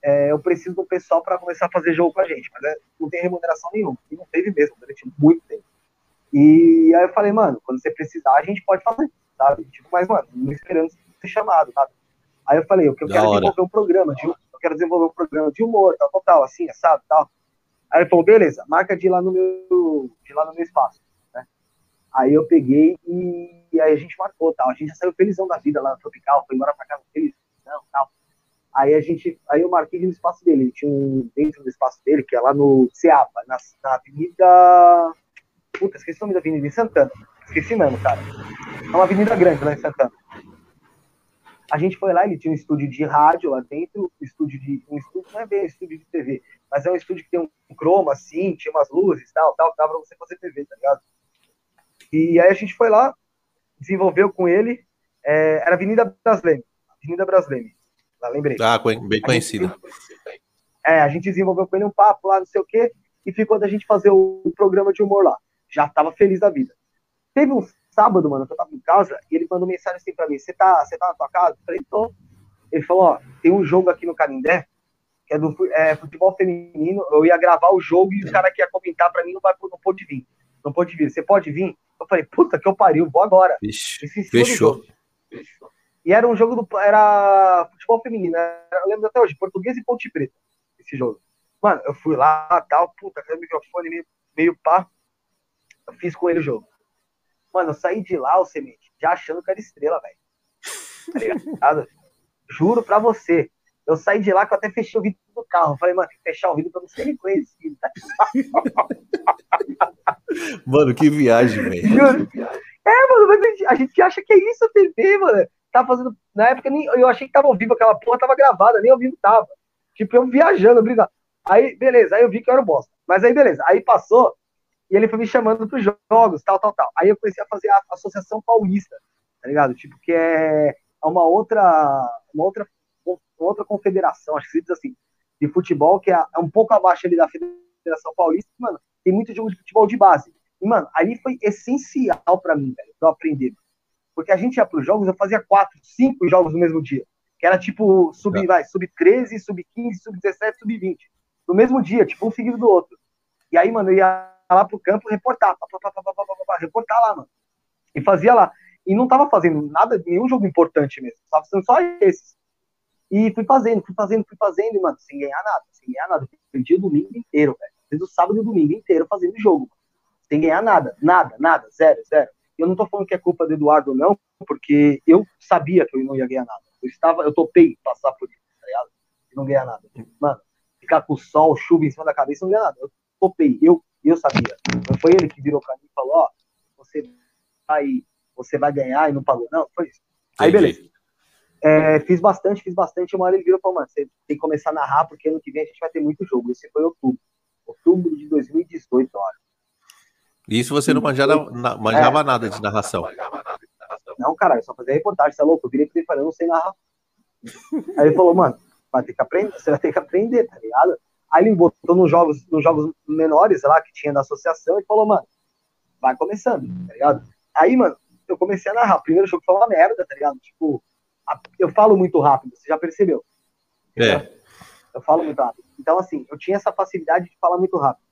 é, eu preciso do pessoal para começar a fazer jogo com a gente, mas é, não tem remuneração nenhuma. E não teve mesmo, durante muito tempo. E aí eu falei, mano, quando você precisar, a gente pode fazer, sabe? Tipo, mas, mano, não esperando ser chamado, sabe? Aí eu falei, eu quero desenvolver um programa, de, eu quero desenvolver um programa de humor, tal, tal, tal, assim, sabe, tal. Aí ele falou, beleza, marca de lá no meu, de lá no meu espaço. Aí eu peguei e, e, aí a gente marcou, tal. A gente já saiu felizão da vida lá no Tropical, foi embora pra casa felizão, tal. Aí a gente, aí eu marquei no espaço dele, ele tinha um, dentro do espaço dele, que é lá no Ceapa, na, na avenida, puta, esqueci o nome da avenida, em Santana, esqueci mesmo, cara. É uma avenida grande lá em Santana. A gente foi lá, ele tinha um estúdio de rádio lá dentro, um estúdio de, um estúdio, não é bem um estúdio de TV, mas é um estúdio que tem um croma, assim, tinha umas luzes, tal, tal, dava pra você fazer TV, tá ligado? E aí a gente foi lá, desenvolveu com ele, é, era Avenida Brasleme, Avenida Brasleme, lá lembrei. Ah, bem conhecida. É, a gente desenvolveu com ele um papo lá, não sei o quê, e ficou da gente fazer o programa de humor lá. Já tava feliz da vida. Teve um sábado, mano, que eu tava em casa, e ele mandou mensagem assim pra mim, você tá, tá na tua casa? Eu falei, tô. Ele falou, ó, tem um jogo aqui no Canindé, que é do é, futebol feminino, eu ia gravar o jogo e o cara que ia comentar pra mim não, vai, não pôde vir. Não pôde vir. Você pode vir? Eu falei, puta que eu pariu, vou agora. Ixi, fechou. E era um jogo do. Era futebol feminino. Eu lembro até hoje, português e Ponte Preta. Esse jogo. Mano, eu fui lá, tal, puta, o microfone meio, meio pá. Eu fiz com ele o jogo. Mano, eu saí de lá, o semente, já achando que era estrela, velho. Tá Juro pra você. Eu saí de lá que eu até fechei o vidro do carro. Eu falei, mano, tem que fechar o vidro pra não ser reconhecido. Mano, que viagem, velho. É, mano, mas a gente, acha que é isso a TV, mano. Tá fazendo. Na época nem, eu achei que tava ao vivo, aquela porra tava gravada, nem ao vivo tava. Tipo, eu viajando, brincando. Aí, beleza, aí eu vi que eu era bosta. Mas aí, beleza. Aí passou e ele foi me chamando pros jogos, tal, tal, tal. Aí eu comecei a fazer a Associação Paulista, tá ligado? Tipo, que é uma outra, uma outra, uma outra confederação, acho que se diz assim, de futebol, que é, é um pouco abaixo ali da Federação Paulista, mano, tem muito jogo de futebol de base. E, mano, ali foi essencial para mim, velho, pra eu aprender. Porque a gente ia pros jogos, eu fazia quatro, cinco jogos no mesmo dia. Que era tipo sub, é. vai, sub 13, sub 15, sub 17, sub 20. No mesmo dia, tipo, um seguido do outro. E aí, mano, eu ia lá pro campo reportar, pá, pá, pá, reportar lá, mano. E fazia lá. E não tava fazendo nada, nenhum jogo importante mesmo. Tava fazendo só esses. E fui fazendo, fui fazendo, fui fazendo, mano, sem ganhar nada, sem ganhar nada. Perdi o domingo inteiro, velho vezes o sábado e o domingo inteiro fazendo jogo, sem ganhar nada, nada, nada, zero, zero. Eu não tô falando que é culpa do Eduardo, não, porque eu sabia que eu não ia ganhar nada. Eu estava, eu topei passar por isso, tá ligado? E não ganhar nada. Mano, ficar com sol, chuva em cima da cabeça, não ganhar nada. Eu topei, eu, eu sabia. Não foi ele que virou pra mim e falou, ó, você vai, você vai ganhar e não pagou. Não, foi isso. Aí, beleza. É, fiz bastante, fiz bastante. Uma hora ele virou e falou, mano, você tem que começar a narrar, porque ano que vem a gente vai ter muito jogo. Esse foi outubro outubro de 2018, olha. Isso você não manjava, manjava é, nada de narração. Não, cara, eu só fazia reportagem, você é louco? Eu virei pra ele falando, não sei narrar. Aí ele falou, mano, vai ter que aprender, você vai ter que aprender, tá ligado? Aí ele botou nos jogos, nos jogos menores lá que tinha da associação e falou, mano, vai começando, tá ligado? Aí, mano, eu comecei a narrar. O primeiro jogo foi uma merda, tá ligado? Tipo, eu falo muito rápido, você já percebeu? É. Eu falo muito rápido. Então, assim, eu tinha essa facilidade de falar muito rápido.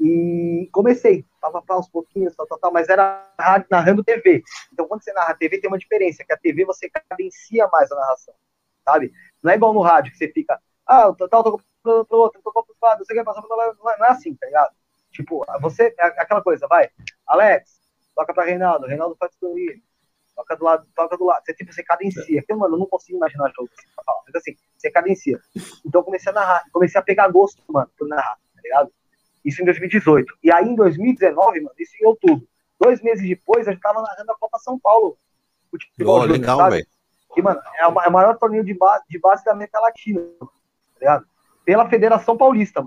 E comecei, tava para uns pouquinhos, tal, tal, tal, mas era narrando TV. Então, quando você narra TV, tem uma diferença, que a TV você cadencia mais a narração, sabe? Não é igual no rádio, que você fica, ah, tal, pro outro, tô ocupado, você quer passar pra não é assim, tá ligado? Tipo, você, é aquela coisa, vai, Alex, toca pra Reinaldo, Reinaldo faz tudo isso, toca do lado, toca do lado. Você, tipo, você cadencia. Porque, mano, eu não consigo imaginar jogo assim pra falar. Mas assim, você cadencia. Então eu comecei a narrar, comecei a pegar gosto, mano, por narrar, tá ligado? Isso em 2018. E aí em 2019, mano, isso em outubro. Dois meses depois, eu já tava narrando a Copa São Paulo. Futebol, oh, legal, velho. E, mano, é o, é maior torneio de, ba de base da América Latina, tá ligado? Pela Federação Paulista.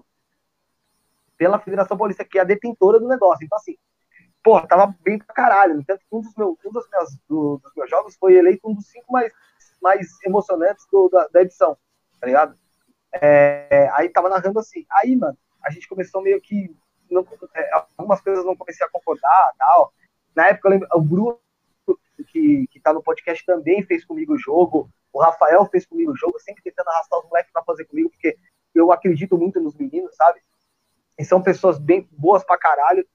Pela Federação Paulista, que é a detentora do negócio. Então, assim, porra, tava bem pra caralho. Tanto que um dos, meus, um dos, meus, do, dos meus jogos foi eleito um dos cinco mais, mais emocionantes do, da, da, edição, tá ligado? É, aí tava narrando assim. Aí, mano, a gente começou meio que. Não, é, algumas coisas não comecei a concordar tal. Na época, lembro, o Bruno, que, que tá no podcast, também fez comigo o jogo. O Rafael fez comigo o jogo, sempre tentando arrastar os moleques pra fazer comigo, porque eu acredito muito nos meninos, sabe? E são pessoas bem boas pra caralho.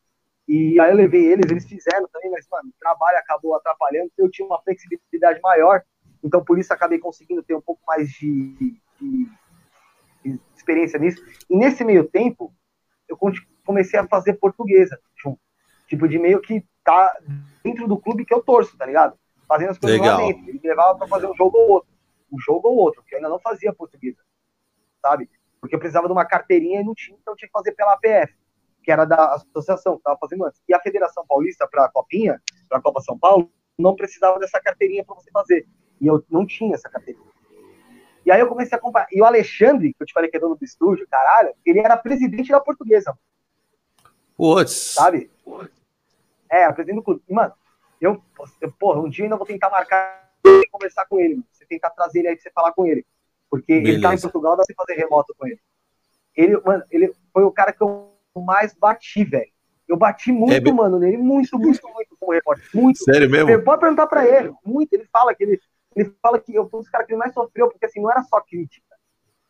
E aí eu levei eles, eles fizeram também, mas, mano, o trabalho acabou atrapalhando. Eu tinha uma flexibilidade maior, então por isso acabei conseguindo ter um pouco mais de, de, de experiência nisso. E nesse meio tempo, eu comecei a fazer portuguesa junto. Tipo, de meio que tá dentro do clube que eu torço, tá ligado? Fazendo as coisas Legal. lá dentro. Ele me levava pra fazer um jogo ou outro. Um jogo ou outro, que eu ainda não fazia portuguesa, sabe? Porque eu precisava de uma carteirinha e não tinha, então eu tinha que fazer pela APF que era da associação que estava fazendo antes. E a Federação Paulista, para a Copinha, para a Copa São Paulo, não precisava dessa carteirinha para você fazer. E eu não tinha essa carteirinha. E aí eu comecei a comprar. E o Alexandre, que eu te falei que é dono do estúdio, caralho, ele era presidente da portuguesa. Putz. Sabe? É, presidente do clube. E, mano, eu, eu, porra, um dia ainda vou tentar marcar e conversar com ele, mano. Você tentar trazer ele aí pra você falar com ele. Porque Beleza. ele tá em Portugal, dá pra fazer remoto com ele. Ele, mano, ele foi o cara que eu mais bati, velho. Eu bati muito, é, mano, nele, muito, muito, muito como repórter. Muito. Sério mesmo? Você pode perguntar pra ele. Muito. Ele fala que ele, ele fala que eu fui um dos caras que ele mais sofreu, porque assim, não era só crítica.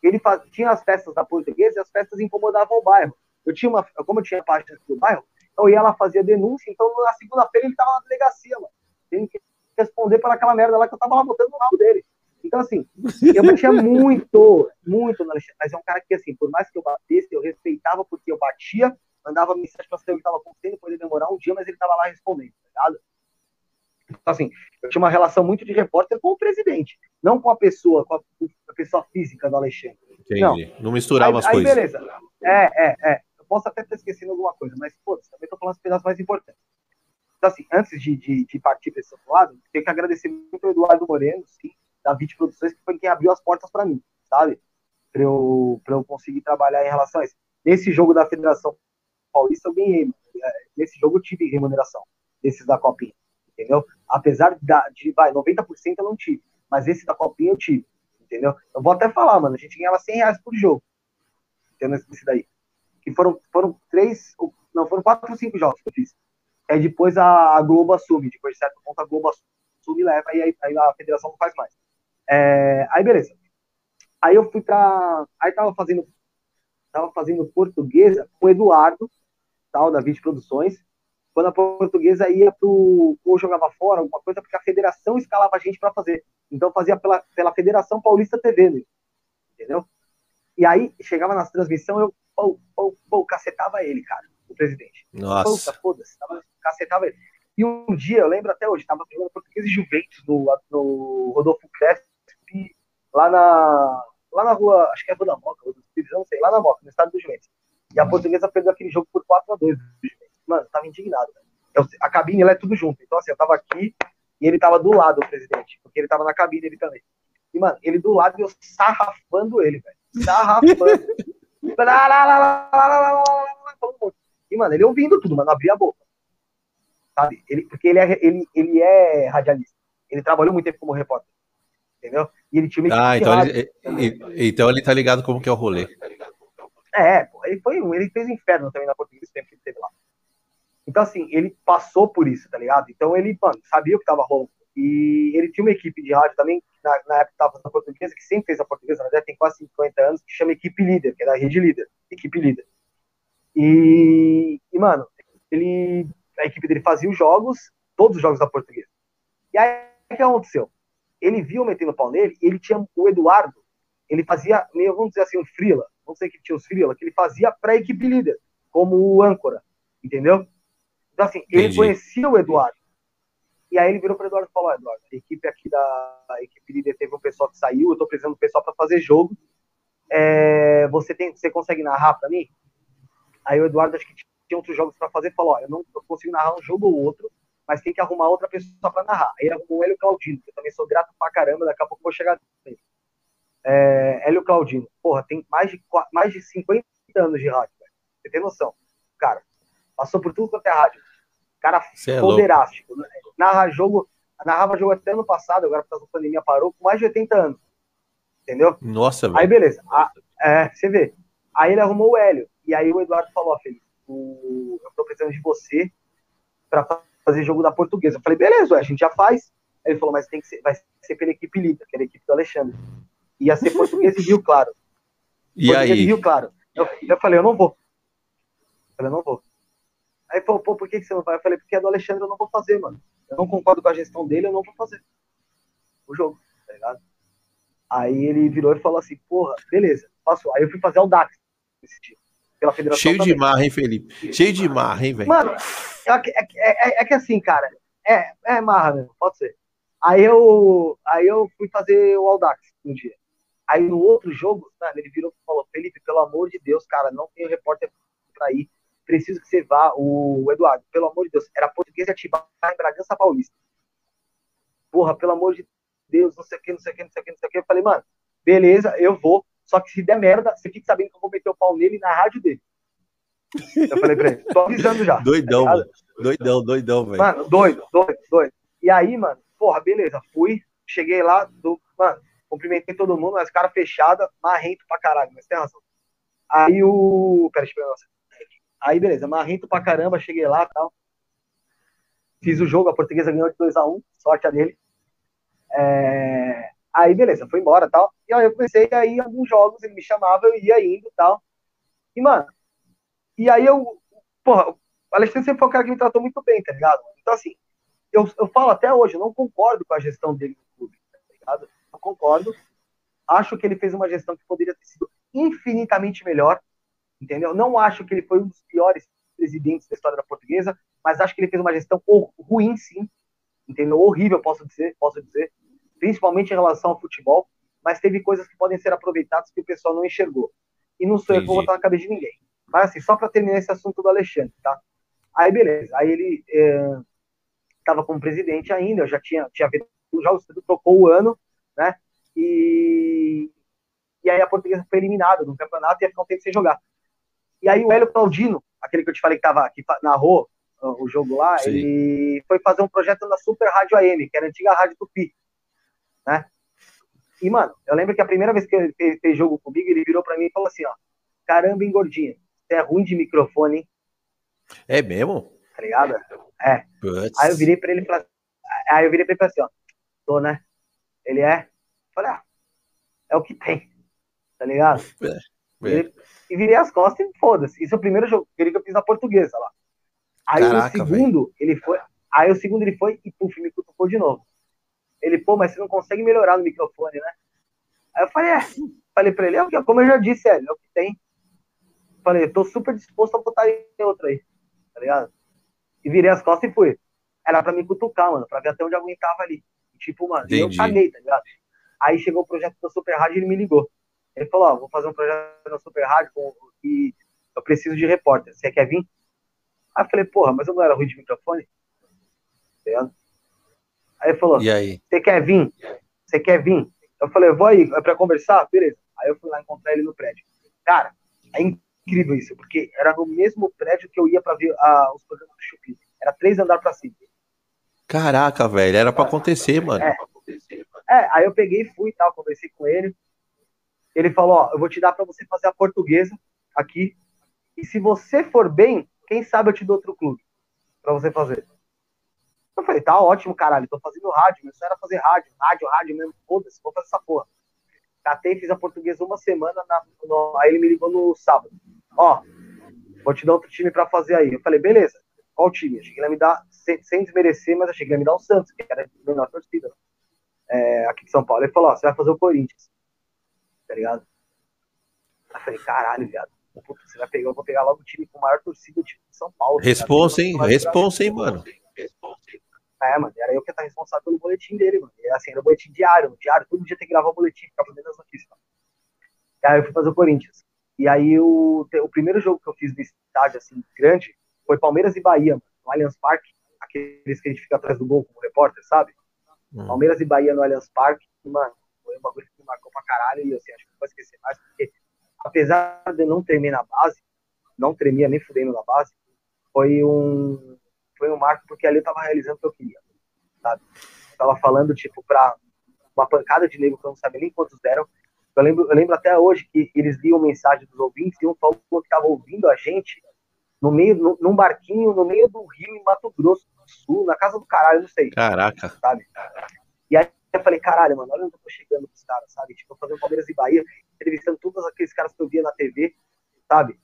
Ele faz, tinha as festas da portuguesa e as festas incomodavam o bairro. Eu tinha uma, como eu tinha página do bairro, eu ia lá, fazia denúncia, então na segunda-feira ele tava na delegacia, mano. Tem que responder por aquela merda lá que eu tava lá botando no rabo dele. Então, assim, eu batia muito, muito no Alexandre, mas é um cara que, assim, por mais que eu batesse, eu respeitava porque eu batia, mandava mensagem pra saber o que estava acontecendo, poderia demorar um dia, mas ele estava lá respondendo, tá ligado? Então, assim, eu tinha uma relação muito de repórter com o presidente, não com a pessoa, com a, a pessoa física do Alexandre. Entendi. Não, não misturava aí, as aí, coisas. beleza. É, é, é. Eu posso até ter esquecido alguma coisa, mas, pô, também tô falando os pedaços mais importantes. Então, assim, antes de, de, de partir para esse outro lado, tenho que agradecer muito ao Eduardo Moreno, sim, da VIT Produções, que foi quem abriu as portas para mim, sabe? Para eu, eu conseguir trabalhar em relação a isso. Nesse jogo da Federação Paulista, eu ganhei. É, nesse jogo eu tive remuneração, desses da Copinha, entendeu? Apesar de, vai, 90% eu não tive, mas esse da Copinha eu tive, entendeu? Eu vou até falar, mano, a gente ganhava 100 reais por jogo, entendeu? Esse daí. Que foram, foram três, não, foram quatro ou cinco jogos que eu fiz. Aí depois a, a Globo assume, depois de certo ponto a Globo assume e leva, e aí, aí a federação não faz mais. É, aí beleza. Aí eu fui pra. Aí tava fazendo. Tava fazendo portuguesa com o Eduardo, tal, da Vídeo Produções. Quando a portuguesa ia pro. ou jogava fora, alguma coisa, porque a federação escalava a gente para fazer. Então fazia pela, pela Federação Paulista TV, né? entendeu? E aí chegava nas transmissões, eu pô, pô, pô, cacetava ele, cara, o presidente. Nossa. foda-se, cacetava ele. E um dia, eu lembro até hoje, tava jogando português e Juventus no, no Rodolfo Crespo, lá na, lá na rua, acho que é a Rua da Moca, não sei, lá na Moca, no estado do Juventus. E a uhum. portuguesa perdeu aquele jogo por 4x2 do Juventus. Mano, eu tava indignado. Eu, a cabine ela é tudo junto. Então, assim, eu tava aqui e ele tava do lado do presidente, porque ele tava na cabine ele também. E, mano, ele do lado e eu sarrafando ele, velho. Sarrafando. e, mano, ele ouvindo tudo, mano, abria a boca. Sabe? Ele, porque ele é, ele, ele é radialista. Ele trabalhou muito tempo como repórter entendeu? E ele tinha uma Ah, então ele, então ele tá ligado como que é o rolê. É, pô, ele foi um, ele fez inferno também na portuguesa tempo que ele teve lá. Então, assim, ele passou por isso, tá ligado? Então ele, mano, sabia o que tava rolando. E ele tinha uma equipe de rádio também, na, na época tava na portuguesa, que sempre fez a portuguesa, na verdade tem quase 50 anos, que chama Equipe Líder, que é da Rede Líder, Equipe Líder. E, e, mano, ele, a equipe dele fazia os jogos, todos os jogos da portuguesa. E aí, o que aconteceu? Ele viu metendo pau nele, ele tinha o Eduardo, ele fazia, meio, vamos dizer assim, um frila, não sei que tinha os frila, que ele fazia a equipe líder, como o âncora, entendeu? Então, assim, ele Entendi. conhecia o Eduardo. E aí ele virou para o Eduardo e falou: Eduardo, a equipe aqui da equipe líder teve um pessoal que saiu, eu estou precisando do pessoal para fazer jogo. É, você, tem, você consegue narrar para mim? Aí o Eduardo, acho que tinha outros jogos para fazer, falou: Ó, eu não eu consigo narrar um jogo ou outro, mas tem que arrumar outra pessoa para narrar. Aí ele arrumou o Hélio Claudino, que eu também sou grato pra caramba, daqui a pouco vou chegar nele. É, Hélio Claudino, porra, tem mais de, mais de 50 anos de rádio, velho. Você tem noção? Cara, passou por tudo quanto é rádio. Cara é poderástico. Né? Narra jogo, narrava jogo até ano passado, agora por causa da pandemia parou, com mais de 80 anos. Entendeu? Nossa, velho. Aí, beleza. A, é, você vê. Aí ele arrumou o Hélio. E aí o Eduardo falou, ó, Felipe, o, eu tô precisando de você pra fazer jogo da portuguesa. Eu falei, beleza, ué, a gente já faz. Aí ele falou, mas tem que ser, vai ser pela equipe líder, que era a equipe do Alexandre. Ia ser português e Rio Claro. E aí? Rio Claro. Eu, eu falei, eu não vou. Eu falei, eu não vou. Aí falou, pô, por que, que você não vai? Eu falei, porque é do Alexandre eu não vou fazer, mano. Eu não concordo com a gestão dele, eu não vou fazer o jogo, tá ligado? Aí ele virou e falou assim, porra, beleza, passou. Aí eu fui fazer o DAX esse dia, pela federação. Cheio também. de marra, hein, Felipe? Cheio de marra, hein, velho? Mano, é, é, é, é, que assim, cara, é, é marra mesmo, pode ser. Aí eu, aí eu fui fazer o Aldax um dia. Aí no outro jogo, mano, ele virou e falou: Felipe, pelo amor de Deus, cara, não tem repórter pra ir. Preciso que você vá. O Eduardo, pelo amor de Deus, era português de Atibaia em Bragança Paulista. Porra, pelo amor de Deus, não sei o que, não sei o que, não sei o que, não sei o que. Eu falei, mano, beleza, eu vou. Só que se der merda, você fica sabendo que eu vou meter o pau nele na rádio dele. Eu falei pra ele, tô avisando já. Doidão, tá mano. Doidão, doidão, velho. Mano, doido, doido, doido. E aí, mano, porra, beleza, fui, cheguei lá, do, mano, cumprimentei todo mundo, mas cara fechada, marrento pra caralho, mas tem razão. Aí o. Pera, eu pegar Aí, beleza, marrento pra caramba, cheguei lá e tal. Fiz o jogo, a portuguesa ganhou de 2x1, um, sorte a dele. É... Aí, beleza, foi embora tal. E aí eu comecei a ir alguns jogos, ele me chamava, eu ia indo tal. E, mano, e aí eu. Porra, o Alexandre sempre foi um cara que me tratou muito bem, tá ligado? Então, assim, eu, eu falo até hoje, eu não concordo com a gestão dele no clube, tá ligado? Não concordo. Acho que ele fez uma gestão que poderia ter sido infinitamente melhor, entendeu? Não acho que ele foi um dos piores presidentes da história da portuguesa, mas acho que ele fez uma gestão ruim, sim, entendeu? Horrível, posso dizer, posso dizer, principalmente em relação ao futebol, mas teve coisas que podem ser aproveitadas que o pessoal não enxergou. E não sou eu que vou botar na cabeça de ninguém. Mas assim, só para terminar esse assunto do Alexandre, tá? Aí beleza, aí ele estava é, como presidente ainda, eu já tinha, tinha feito, já o trocou o ano, né? E, e aí a portuguesa foi eliminada do campeonato e ia ficar um tempo sem jogar. E aí o Hélio Claudino, aquele que eu te falei que, tava, que narrou o jogo lá, Sim. ele foi fazer um projeto na Super Rádio AM, que era a antiga Rádio Tupi, né? E, mano, eu lembro que a primeira vez que ele fez, fez jogo comigo, ele virou para mim e falou assim, ó, caramba, engordinha, você é ruim de microfone, hein? É mesmo? Tá ligado? É. Puts. Aí eu virei pra ele e falei, aí eu virei pra ele e assim, ó, tô, né? Ele é? Falei, ah, é o que tem, tá ligado? É. é. E virei as costas e foda-se. Isso é o primeiro jogo que eu fiz na portuguesa lá. Aí Caraca, o segundo, véio. ele foi. Aí o segundo ele foi e puf, me cutucou de novo. Ele, pô, mas você não consegue melhorar no microfone, né? Aí eu falei, é. Falei pra ele, é o que, como eu já disse, é, é o que tem. Falei, tô super disposto a botar em outro aí, tá ligado? E virei as costas e fui. Era pra me cutucar, mano, pra ver até onde eu aguentava ali. E, tipo, mano, eu caguei, tá ligado? Aí chegou o projeto da Super Rádio e ele me ligou. Ele falou, ó, vou fazer um projeto da Super Rádio com, e eu preciso de repórter. Você quer vir? Aí eu falei, porra, mas eu não era ruim de microfone? Tá aí ele falou, e aí? Você quer vir? Você quer vir? Eu falei, vou aí, é pra conversar? Beleza. Aí eu fui lá encontrar ele no prédio. Cara, é incrível isso, porque era no mesmo prédio que eu ia pra ver ah, os programas do Chupi. Era três andares pra cima. Caraca, velho, era pra acontecer, mano. É, é, aí eu peguei e fui e tal, conversei com ele. Ele falou, ó, eu vou te dar para você fazer a portuguesa aqui. E se você for bem, quem sabe eu te dou outro clube para você fazer. Eu falei, tá ótimo, caralho, tô fazendo rádio, meu sonho era fazer rádio, rádio, rádio mesmo, foda-se, vou fazer essa porra. Catei, fiz a portuguesa uma semana, na, no, aí ele me ligou no sábado. Ó, vou te dar outro time para fazer aí. Eu falei, beleza, qual time? Achei que ele ia me dar, sem, sem desmerecer, mas achei que ele ia me dar o Santos, que era a menor torcida é, aqui de São Paulo. Ele falou, ó, você vai fazer o Corinthians, tá ligado? Eu falei, caralho, viado puta, você vai pegar, eu vou pegar logo o time com maior torcida tipo, de São Paulo. Responsa, hein? Responsa, hein, mano. É, mano, era eu que ia estar responsável pelo boletim dele, mano. E, assim, era o boletim diário, no diário, todo dia tem que gravar o boletim, ficar sabendo as notícias. Mano. E aí eu fui fazer o Corinthians. E aí o, o primeiro jogo que eu fiz no estádio, assim, grande, foi Palmeiras e Bahia, mano, no Allianz Parque, aqueles que a gente fica atrás do gol como repórter, sabe? Hum. Palmeiras e Bahia no Allianz Parque, mano, foi um bagulho que me marcou pra caralho, e assim, acho que não vou esquecer mais, porque apesar de eu não tremer na base, não tremia nem fudendo na base, foi um, foi um marco porque ali eu tava realizando o que eu queria, sabe? Eu tava falando, tipo, pra uma pancada de negro que eu não sabia nem quantos deram, Eu lembro, eu lembro até hoje que eles liam mensagem dos ouvintes e um falou que estava ouvindo a gente no meio, no, num barquinho no meio do rio em Mato Grosso do Sul, na casa do caralho, não sei. Caraca. Sabe? E aí eu falei, caralho, mano, olha onde eu tô chegando com os caras, sabe? Tipo, fazendo Palmeiras e Bahia, entrevistando todos aqueles caras que eu via na TV, sabe?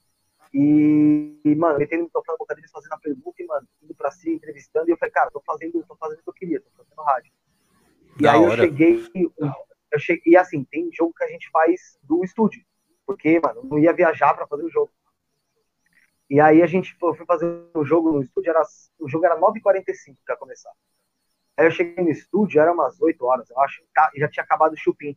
E, e mano, metendo o microfone na boca deles, fazendo a pergunta, e, mano, indo pra si, entrevistando, e eu falei, cara, tô fazendo, tô fazendo o que eu queria, tô fazendo rádio. E da aí hora. eu cheguei, eu cheguei, e assim, tem jogo que a gente faz do estúdio, porque, mano, não ia viajar pra fazer o jogo. E aí a gente foi fazer o jogo no estúdio, era, o jogo era 9h45 pra começar. Aí eu cheguei no estúdio, era umas 8 horas, eu acho, tá, já tinha acabado o chupim.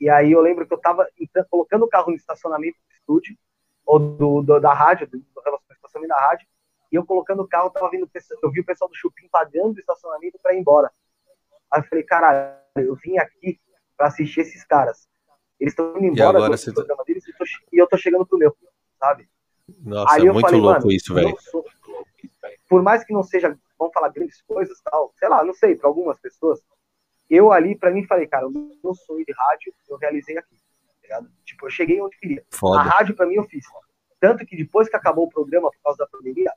E aí eu lembro que eu tava colocando o carro no estacionamento do estúdio, ou do, do da rádio, do, do estacionamento da rádio, e eu colocando o carro, tava vindo, eu vi o pessoal do chupim pagando o estacionamento para ir embora. Aí eu falei, caralho, eu vim aqui para assistir esses caras. Eles estão indo embora do você... programa deles e, tô, e eu tô chegando pro meu, sabe? Nossa, aí é muito falei, louco isso, velho. Por mais que não seja vamos falar grandes coisas tal, sei lá, não sei, para algumas pessoas, eu ali, para mim, falei, cara, o meu sonho de rádio eu realizei aqui, tá Tipo, eu cheguei onde queria. Foda. A rádio, para mim, eu fiz. Tanto que depois que acabou o programa por causa da pandemia,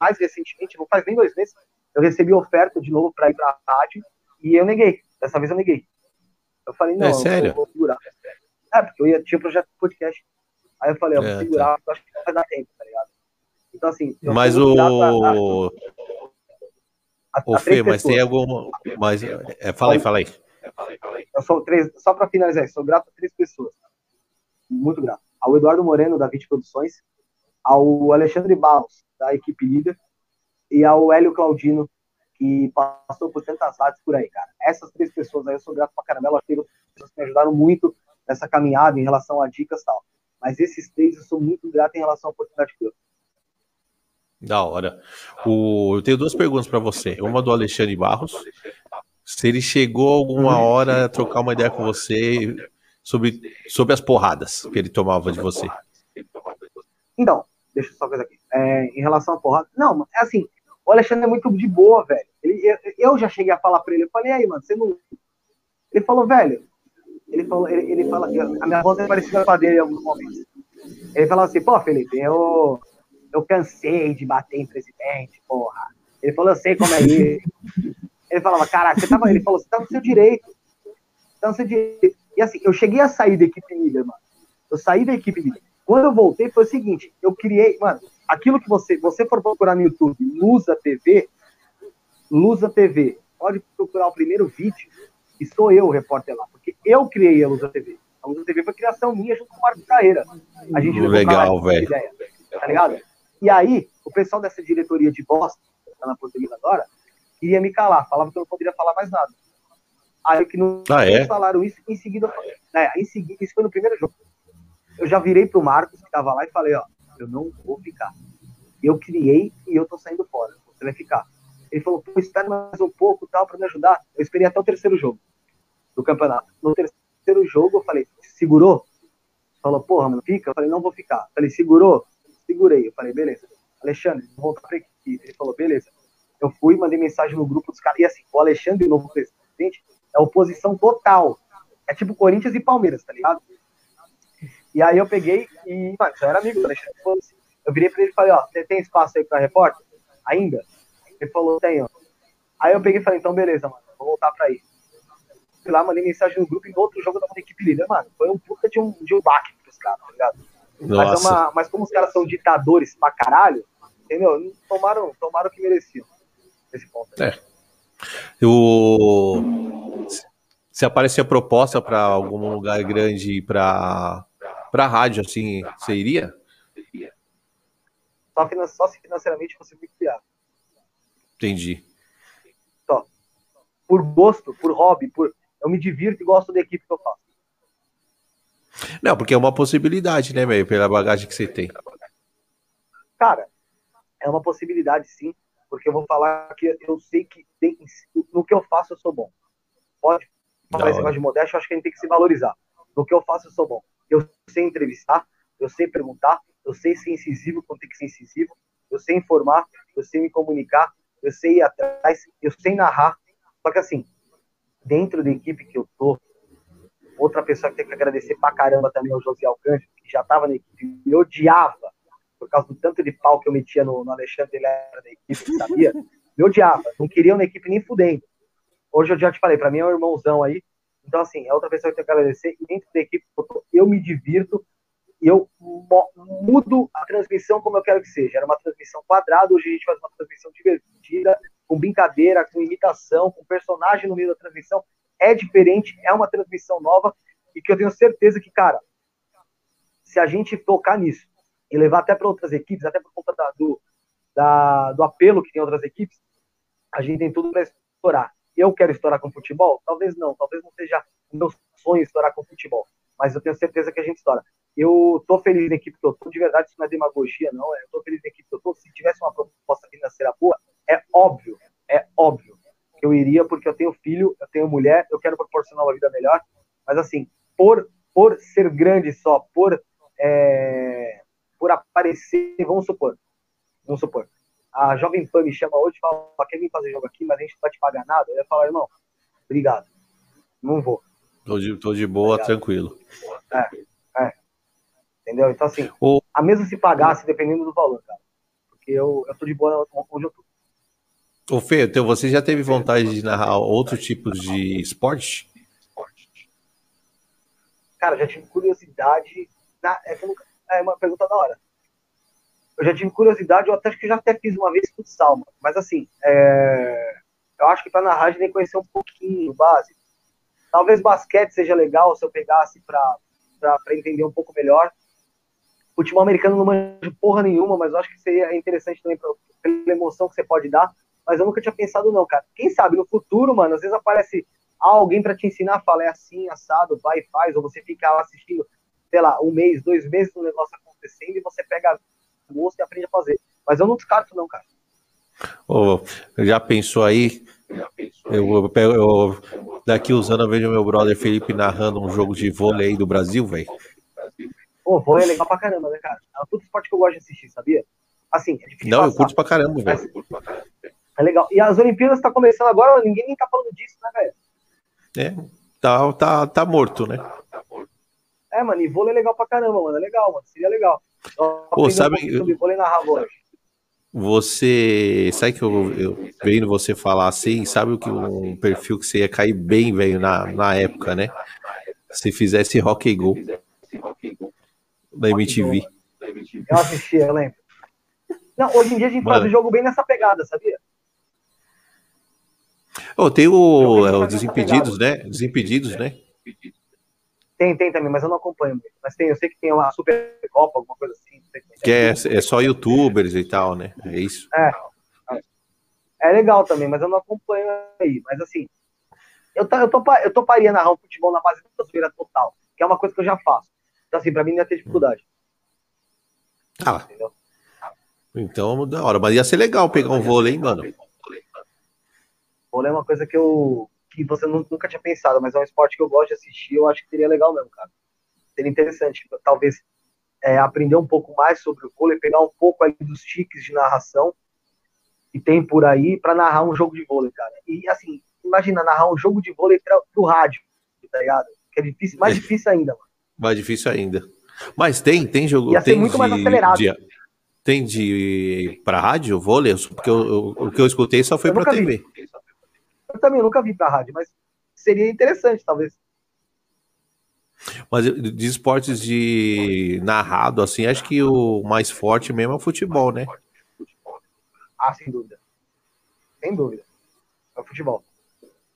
mais recentemente, não faz nem dois meses, eu recebi oferta de novo para ir pra rádio e eu neguei. Dessa vez eu neguei. Eu falei, não, é sério? eu vou segurar. É, porque eu ia, tinha um projeto de podcast. Aí eu falei, eu vou é, segurar, tá. acho que vai dar tempo, tá ligado? Então, assim. Mas o. Pra, Ô, Fê, mas tem algum. Mas, é, fala aí, fala aí. Eu sou três, só para finalizar, sou grato a três pessoas. Muito grato. Ao Eduardo Moreno, da Vit Produções, ao Alexandre Barros, da equipe líder, e ao Hélio Claudino, que passou por tantas rádios por aí, cara. Essas três pessoas aí eu sou grato pra caramba. Elas pessoas que me ajudaram muito nessa caminhada em relação a dicas e tal. Mas esses três eu sou muito grato em relação à oportunidade que eu da hora. O, eu tenho duas perguntas para você. Uma do Alexandre Barros. Se ele chegou alguma hora a trocar uma ideia com você sobre, sobre as porradas que ele tomava de você. Então, deixa eu só coisa aqui. É, em relação à porrada. Não, é assim. O Alexandre é muito de boa, velho. Ele, eu, já cheguei a falar pra ele. Eu falei, aí, mano, você não. Ele falou, velho. Ele falou, ele, ele fala. A minha voz é parecida com a dele em alguns momentos. Ele falou assim, pô, Felipe, eu eu cansei de bater em presidente, porra. Ele falou, eu sei como é isso. Ele falava, cara, você tava. Ele falou, você tá no seu direito. Tá no seu direito. E assim, eu cheguei a sair da equipe líder, mano. Eu saí da equipe líder. Quando eu voltei, foi o seguinte, eu criei, mano, aquilo que você, você for procurar no YouTube, Lusa TV, Lusa TV, pode procurar o primeiro vídeo, e sou eu o repórter lá, porque eu criei a Lusa TV. A Lusa TV foi criação minha junto com o Marcos Carreira. A gente Legal, velho. Tá ligado? E aí, o pessoal dessa diretoria de bosta, que está na portuguesa agora, queria me calar, falava que eu não poderia falar mais nada. Aí que não ah, é? falaram isso, em seguida, é, em seguida, isso foi no primeiro jogo. Eu já virei pro Marcos, que estava lá, e falei, ó, eu não vou ficar. Eu criei e eu tô saindo fora. Você vai ficar. Ele falou, pô, espera mais um pouco tal para me ajudar. Eu esperei até o terceiro jogo do campeonato. No terceiro jogo, eu falei, segurou? Falou, porra, mano, fica? Eu falei, não vou ficar. Eu falei, segurou? segurei. Eu falei, beleza. Alexandre, volta para equipe. Ele falou, beleza. Eu fui, mandei mensagem no grupo dos caras. E assim, o Alexandre, o novo presidente, é oposição total. É tipo Corinthians e Palmeiras, tá ligado? E aí eu peguei e, mano, eu era amigo do Alexandre. Eu virei pra ele e falei, ó, você tem espaço aí pra repórter? Ainda? Ele falou, tenho. Aí eu peguei e falei, então beleza, mano, vou voltar pra aí. Fui lá, mandei mensagem no grupo e no outro jogo da equipe líder, mano. Foi um puta de um, de um baque pros caras, tá ligado? Mas, é uma, mas, como os caras são ditadores pra caralho, entendeu? Tomaram, tomaram o que mereciam. Nesse ponto. É. O... Se aparecer proposta para algum lugar grande para para rádio, assim, você iria? Só, finan só se financeiramente fosse muito viável. Entendi. Só. Por gosto, por hobby, por eu me divirto e gosto da equipe que eu faço. Não, porque é uma possibilidade, né, meio pela bagagem que você tem. Cara, é uma possibilidade sim, porque eu vou falar que eu sei que tem, no que eu faço eu sou bom. Pode falar esse negócio de modéstia, eu acho que a gente tem que se valorizar. No que eu faço eu sou bom. Eu sei entrevistar, eu sei perguntar, eu sei ser incisivo quando tem que ser incisivo, eu sei informar, eu sei me comunicar, eu sei ir atrás, eu sei narrar. Só que assim, dentro da equipe que eu tô, Outra pessoa que tem que agradecer pra caramba também é o José Alcântara, que já tava na equipe, me odiava por causa do tanto de pau que eu metia no, no Alexandre, ele era da equipe, sabia? Me odiava, não queria na equipe nem fudendo. Hoje eu já te falei, para mim é um irmãozão aí. Então, assim, é outra pessoa que eu tenho que agradecer. E dentro da equipe, eu me divirto e eu mudo a transmissão como eu quero que seja. Era uma transmissão quadrada, hoje a gente faz uma transmissão divertida, com brincadeira, com imitação, com personagem no meio da transmissão. É diferente, é uma transmissão nova e que eu tenho certeza que, cara, se a gente tocar nisso e levar até para outras equipes, até por conta da, do, da, do apelo que tem outras equipes, a gente tem tudo para estourar. Eu quero estourar com futebol? Talvez não, talvez não seja o meu sonho estourar com futebol, mas eu tenho certeza que a gente estoura. Eu tô feliz na equipe que eu tô, de verdade, isso não é demagogia, não. É, eu tô feliz na equipe que eu tô. Se tivesse uma proposta financeira boa, é óbvio, é óbvio que eu iria, porque eu tenho filho, eu tenho mulher, eu quero proporcionar uma vida melhor. Mas assim, por, por ser grande só, por, é, por aparecer, vamos supor, vamos supor, a Jovem Pan me chama hoje e fala, quer vir fazer jogo aqui, mas a gente não vai te pagar nada. Eu ia falar, irmão, obrigado, não vou. Tô de, tô de boa, obrigado. tranquilo. É, é. Entendeu? Então, assim, o... a mesmo se pagasse, dependendo do valor, cara. Porque eu, eu tô de boa onde eu tô. Ô, Fê, então você já teve vontade de narrar outros tipos de esporte? Cara, já tive curiosidade. Na, é, é uma pergunta da hora. Eu já tive curiosidade, eu até acho que já até fiz uma vez futsal, mas assim, é, eu acho que para narrar a gente tem que conhecer um pouquinho, básico. Talvez basquete seja legal se eu pegasse para entender um pouco melhor futebol americano não manjo porra nenhuma, mas eu acho que seria interessante também pra, pela emoção que você pode dar. Mas eu nunca tinha pensado, não, cara. Quem sabe no futuro, mano, às vezes aparece alguém para te ensinar, fala, é assim, assado, vai e faz, ou você fica lá assistindo, sei lá, um mês, dois meses o negócio acontecendo e você pega o gosto e aprende a fazer. Mas eu não descarto, não, cara. Oh, já pensou aí? Eu, eu, eu, daqui uns anos eu vejo meu brother Felipe narrando um jogo de vôlei aí do Brasil, velho. Pô, vôlei é legal pra caramba, né, cara? É um esporte que eu gosto de assistir, sabia? Assim, é difícil. Não, passar, eu curto pra caramba, velho. É legal. E as Olimpíadas tá começando agora, ninguém nem tá falando disso, né, velho? É, tá, tá, tá morto, né? É, mano, e vôlei é legal pra caramba, mano. É legal, mano. Seria legal. Pô, sabe. Um vôlei narrar vôlei. Você. Sabe que eu, eu vendo você falar assim, sabe o que um perfil que você ia cair bem, velho, na, na época, né? Se fizesse rock and go da MTV. Eu assisti, eu lembro. Não, hoje em dia a gente Mano. faz o jogo bem nessa pegada, sabia? Oh, tem o, é, o Desimpedidos, né? Desimpedidos, né? Tem, tem também, mas eu não acompanho. Mas tem, eu sei que tem uma Supercopa, alguma coisa assim. Que é, é só youtubers e tal, né? É isso. É. É legal também, mas eu não acompanho aí. Mas assim, eu, eu, topa, eu toparia narrar um futebol na base da zoeira total, que é uma coisa que eu já faço. Então, assim, pra mim não ia ter dificuldade. Ah. Entendeu? Então, da hora. Mas ia ser legal pegar um vôlei, hein, mano? Vôlei é uma coisa que eu. Que você nunca tinha pensado, mas é um esporte que eu gosto de assistir. Eu acho que seria legal mesmo, cara. Seria interessante. Talvez é, aprender um pouco mais sobre o vôlei, pegar um pouco aí dos tiques de narração que tem por aí para narrar um jogo de vôlei, cara. E assim, imagina narrar um jogo de vôlei pra, pro rádio, tá ligado? Que é difícil, mais difícil ainda, mano. Mais difícil ainda. Mas tem, tem jogo. Ia tem muito de, mais acelerado. De, tem de para rádio, vôlei? Porque eu, eu, o que eu escutei só foi para TV. Vi. Eu também nunca vi para rádio, mas seria interessante, talvez. Mas de esportes de narrado, assim, acho que o mais forte mesmo é o futebol, né? Ah, sem dúvida. Sem dúvida. É o futebol.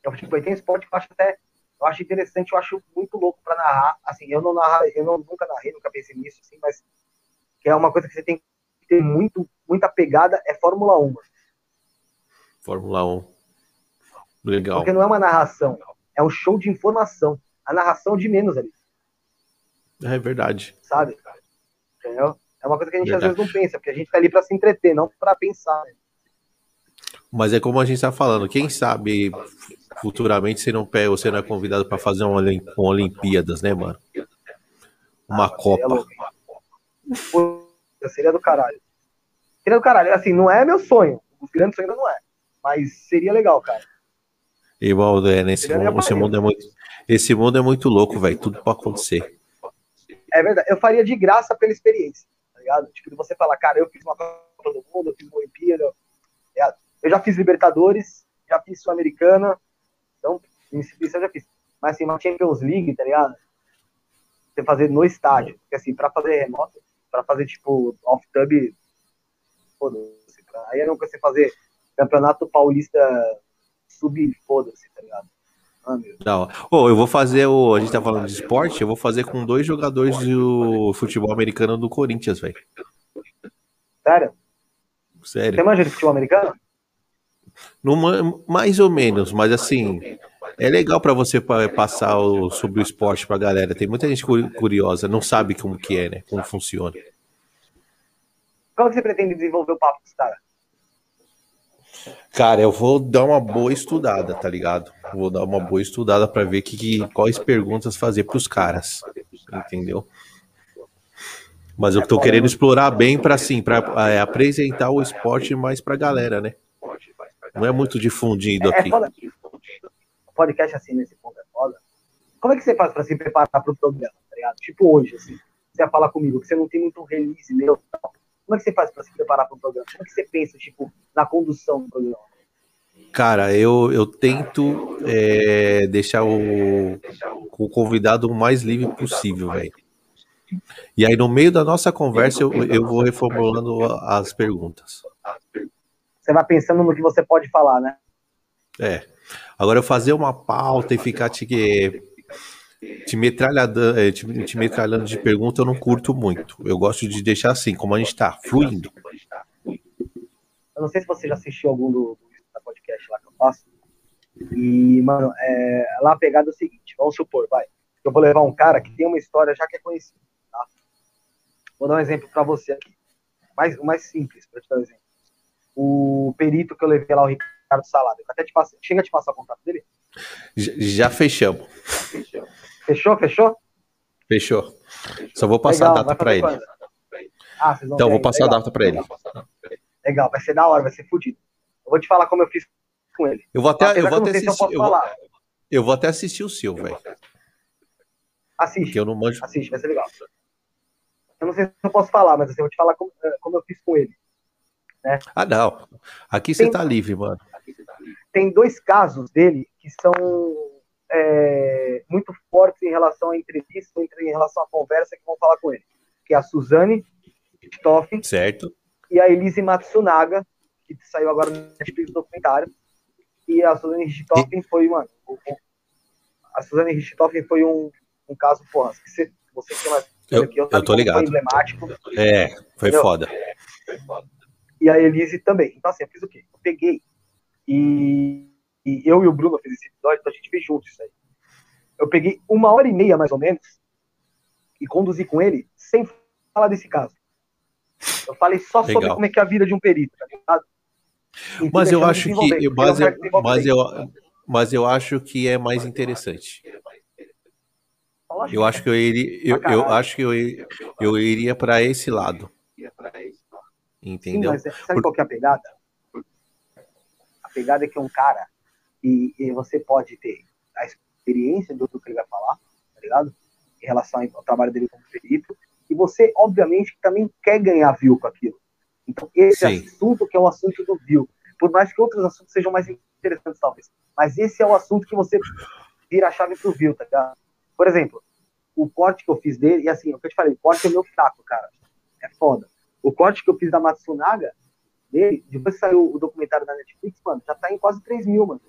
É o futebol. E tem esporte que eu acho até eu acho interessante, eu acho muito louco para narrar. Assim, eu não narro, eu não, nunca narrei, nunca pensei nisso, assim, mas que é uma coisa que você tem que ter muito, muita pegada é Fórmula 1. Fórmula 1. Legal. Porque não é uma narração, é um show de informação. A narração de menos ali. É verdade. Sabe? Entendeu? É uma coisa que a gente verdade. às vezes não pensa, porque a gente tá ali para se entreter, não para pensar. Né? Mas é como a gente está falando, quem sabe futuramente você não pega, você não é convidado para fazer uma, uma Olimpíadas, né, mano? Uma ah, Copa. Seria, seria do caralho. Seria do caralho. Assim, não é meu sonho. Os grandes sonhos não é. Mas seria legal, cara. Igual, é, nesse mundo, esse mundo é muito, esse mundo é muito louco, velho. Tudo pode acontecer. É verdade. Eu faria de graça pela experiência, tá ligado? Tipo, você falar, cara, eu fiz uma Copa do Mundo, eu fiz uma Olimpíada. Tá eu já fiz Libertadores, já fiz Sul-Americana. Então, eu já fiz. Mas assim, uma Champions League, tá ligado? Você fazer no estádio. Porque assim, pra fazer remoto, pra fazer tipo off-tub, foda-se. Aí é não você fazer Campeonato Paulista sub, foda-se, tá ligado? Ah, não. Oh, eu vou fazer o. A gente tá falando de esporte, eu vou fazer com dois jogadores do futebol americano do Corinthians, velho. Sério? Sério. Você manja de futebol americano? Numa, mais ou menos, mas assim, é legal para você passar o, sobre o esporte pra galera. Tem muita gente curiosa, não sabe como que é, né? Como funciona. Como você pretende desenvolver o papo com os caras? Cara, eu vou dar uma boa estudada, tá ligado? Vou dar uma boa estudada para ver que, que, quais perguntas fazer pros caras, entendeu? Mas eu tô querendo explorar bem para assim, para é, apresentar o esporte mais pra galera, né? Não é muito difundido é, aqui. É foda. Podcast assim nesse ponto é foda. Como é que você faz para se preparar para o programa, tá ligado? Tipo hoje, assim, você ia falar comigo que você não tem muito release meu, como é que você faz para se preparar para o programa? Como é que você pensa, tipo, na condução do programa? Cara, eu, eu tento é, deixar o, o convidado o mais livre possível, velho. E aí, no meio da nossa conversa, eu, eu vou reformulando as perguntas. Você vai pensando no que você pode falar, né? É. Agora, eu fazer uma pauta e ficar te, te metralhando, é, te, te metralhando de pergunta, eu não curto muito. Eu gosto de deixar assim, como a gente está, fluindo. Eu não sei se você já assistiu algum do, do podcast lá que eu faço. E, mano, é, lá a pegada é o seguinte: vamos supor, vai. Eu vou levar um cara que tem uma história já que é conhecida. Tá? Vou dar um exemplo para você aqui. Mais, o mais simples, para te dar um exemplo. O perito que eu levei lá, o Ricardo Salada. Eu até te passo, chega a te passar o contato dele? Já, já fechamos. Fechou, fechou? Fechou. Só vou passar Legal, a data para ele. Ah, então, vou passar Legal. a data para ele. Legal, vai ser da hora, vai ser fodido. Eu vou te falar como eu fiz com ele. Eu vou até, eu vou até assistir. Eu, eu, vou, eu vou até assistir o seu, velho. Assiste. Eu não manjo. Assiste, vai ser legal. Eu não sei se eu posso falar, mas assim, eu vou te falar como, eh, como eu fiz com ele. Né? Ah, não. Aqui você tá livre, mano. Tem dois casos dele que são é, muito fortes em relação à entrevista, em relação à conversa que vão falar com ele. Que é a Suzane Stoffen certo. e a Elise Matsunaga, que saiu agora no Netflix documentário. E a Suzane Richthofen foi, mano, a Suzane Richthofen foi um, um caso, porra, que você, você tem mais eu, aqui, eu, eu tô ligado. Foi emblemático. É, foi foda. E a Elise também. Então, assim, eu fiz o quê? Eu peguei e e eu e o Bruno fez esse episódio, então a gente fez juntos isso aí. Eu peguei uma hora e meia, mais ou menos, e conduzi com ele sem falar desse caso. Eu falei só Legal. sobre como é que é a vida de um perito, tá ligado? mas eu acho que. Mas eu, mas, eu, mas eu acho que é mais interessante. Eu acho que eu iria, eu, eu acho que eu, eu iria para esse lado. Entendeu? Sim, mas sabe Por... qual que é a pegada? A pegada é que é um cara e, e você pode ter a experiência do que ele vai falar, tá ligado? Em relação ao trabalho dele como perito, e você, obviamente, também quer ganhar view com aquilo. Então, esse Sim. assunto que é o assunto do view, por mais que outros assuntos sejam mais interessantes, talvez, mas esse é o assunto que você vira a chave pro view, tá ligado? Por exemplo, o corte que eu fiz dele, e assim, o que eu te falei, o corte é meu fraco, cara. É foda. O corte que eu fiz da Matsunaga, dele, depois que saiu o documentário da Netflix, mano, já tá em quase 3 mil, mano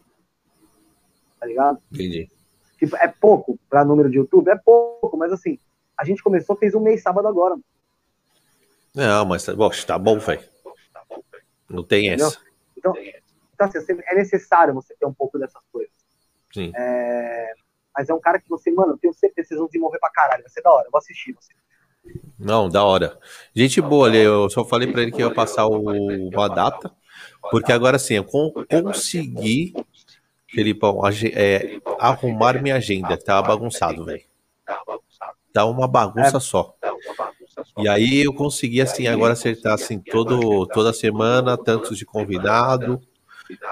tá ligado? Entendi. Tipo, é pouco pra número de YouTube? É pouco, mas assim, a gente começou, fez um mês sábado agora. Não, mas bom, tá bom, velho. Não tem Entendeu? essa. Então, então assim, é necessário você ter um pouco dessas coisas. Sim. É, mas é um cara que você, mano, eu tenho certeza que vocês vão desenvolver pra caralho. Vai ser da hora, eu vou assistir. Você. Não, da hora. Gente boa ali, eu só falei pra ele que ia passar o, uma data, porque agora sim, eu consegui Felipão, é, arrumar minha agenda, tá bagunçado, velho. Tá uma bagunça só. E aí eu consegui, assim, agora acertar, assim, todo, toda semana, tantos de convidado,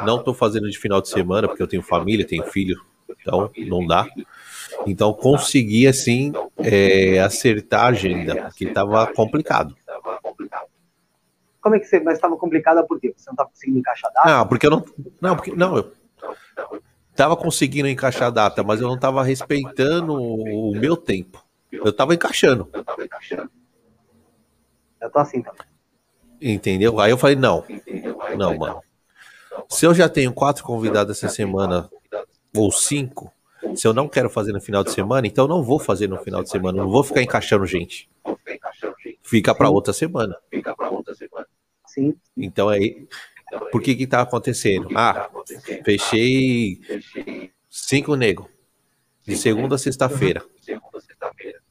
Não tô fazendo de final de semana, porque eu tenho família, tenho filho, então não dá. Então consegui, assim, é, acertar a agenda, que tava complicado. Como é que você. Mas estava complicada por quê? Você não estava conseguindo encaixar data? Não, porque eu não. Não, porque. Não, eu tava conseguindo encaixar a data, mas eu não tava respeitando o meu tempo. Eu tava encaixando. Eu tô assim também. Entendeu? Aí eu falei, não. Não, mano. Se eu já tenho quatro convidados essa semana, ou cinco, se eu não quero fazer no final de semana, então eu não vou fazer no final de semana. Não vou ficar encaixando gente. Fica para outra semana. Sim. Então aí, por que que tá acontecendo? Ah, fechei cinco nego de segunda a sexta-feira.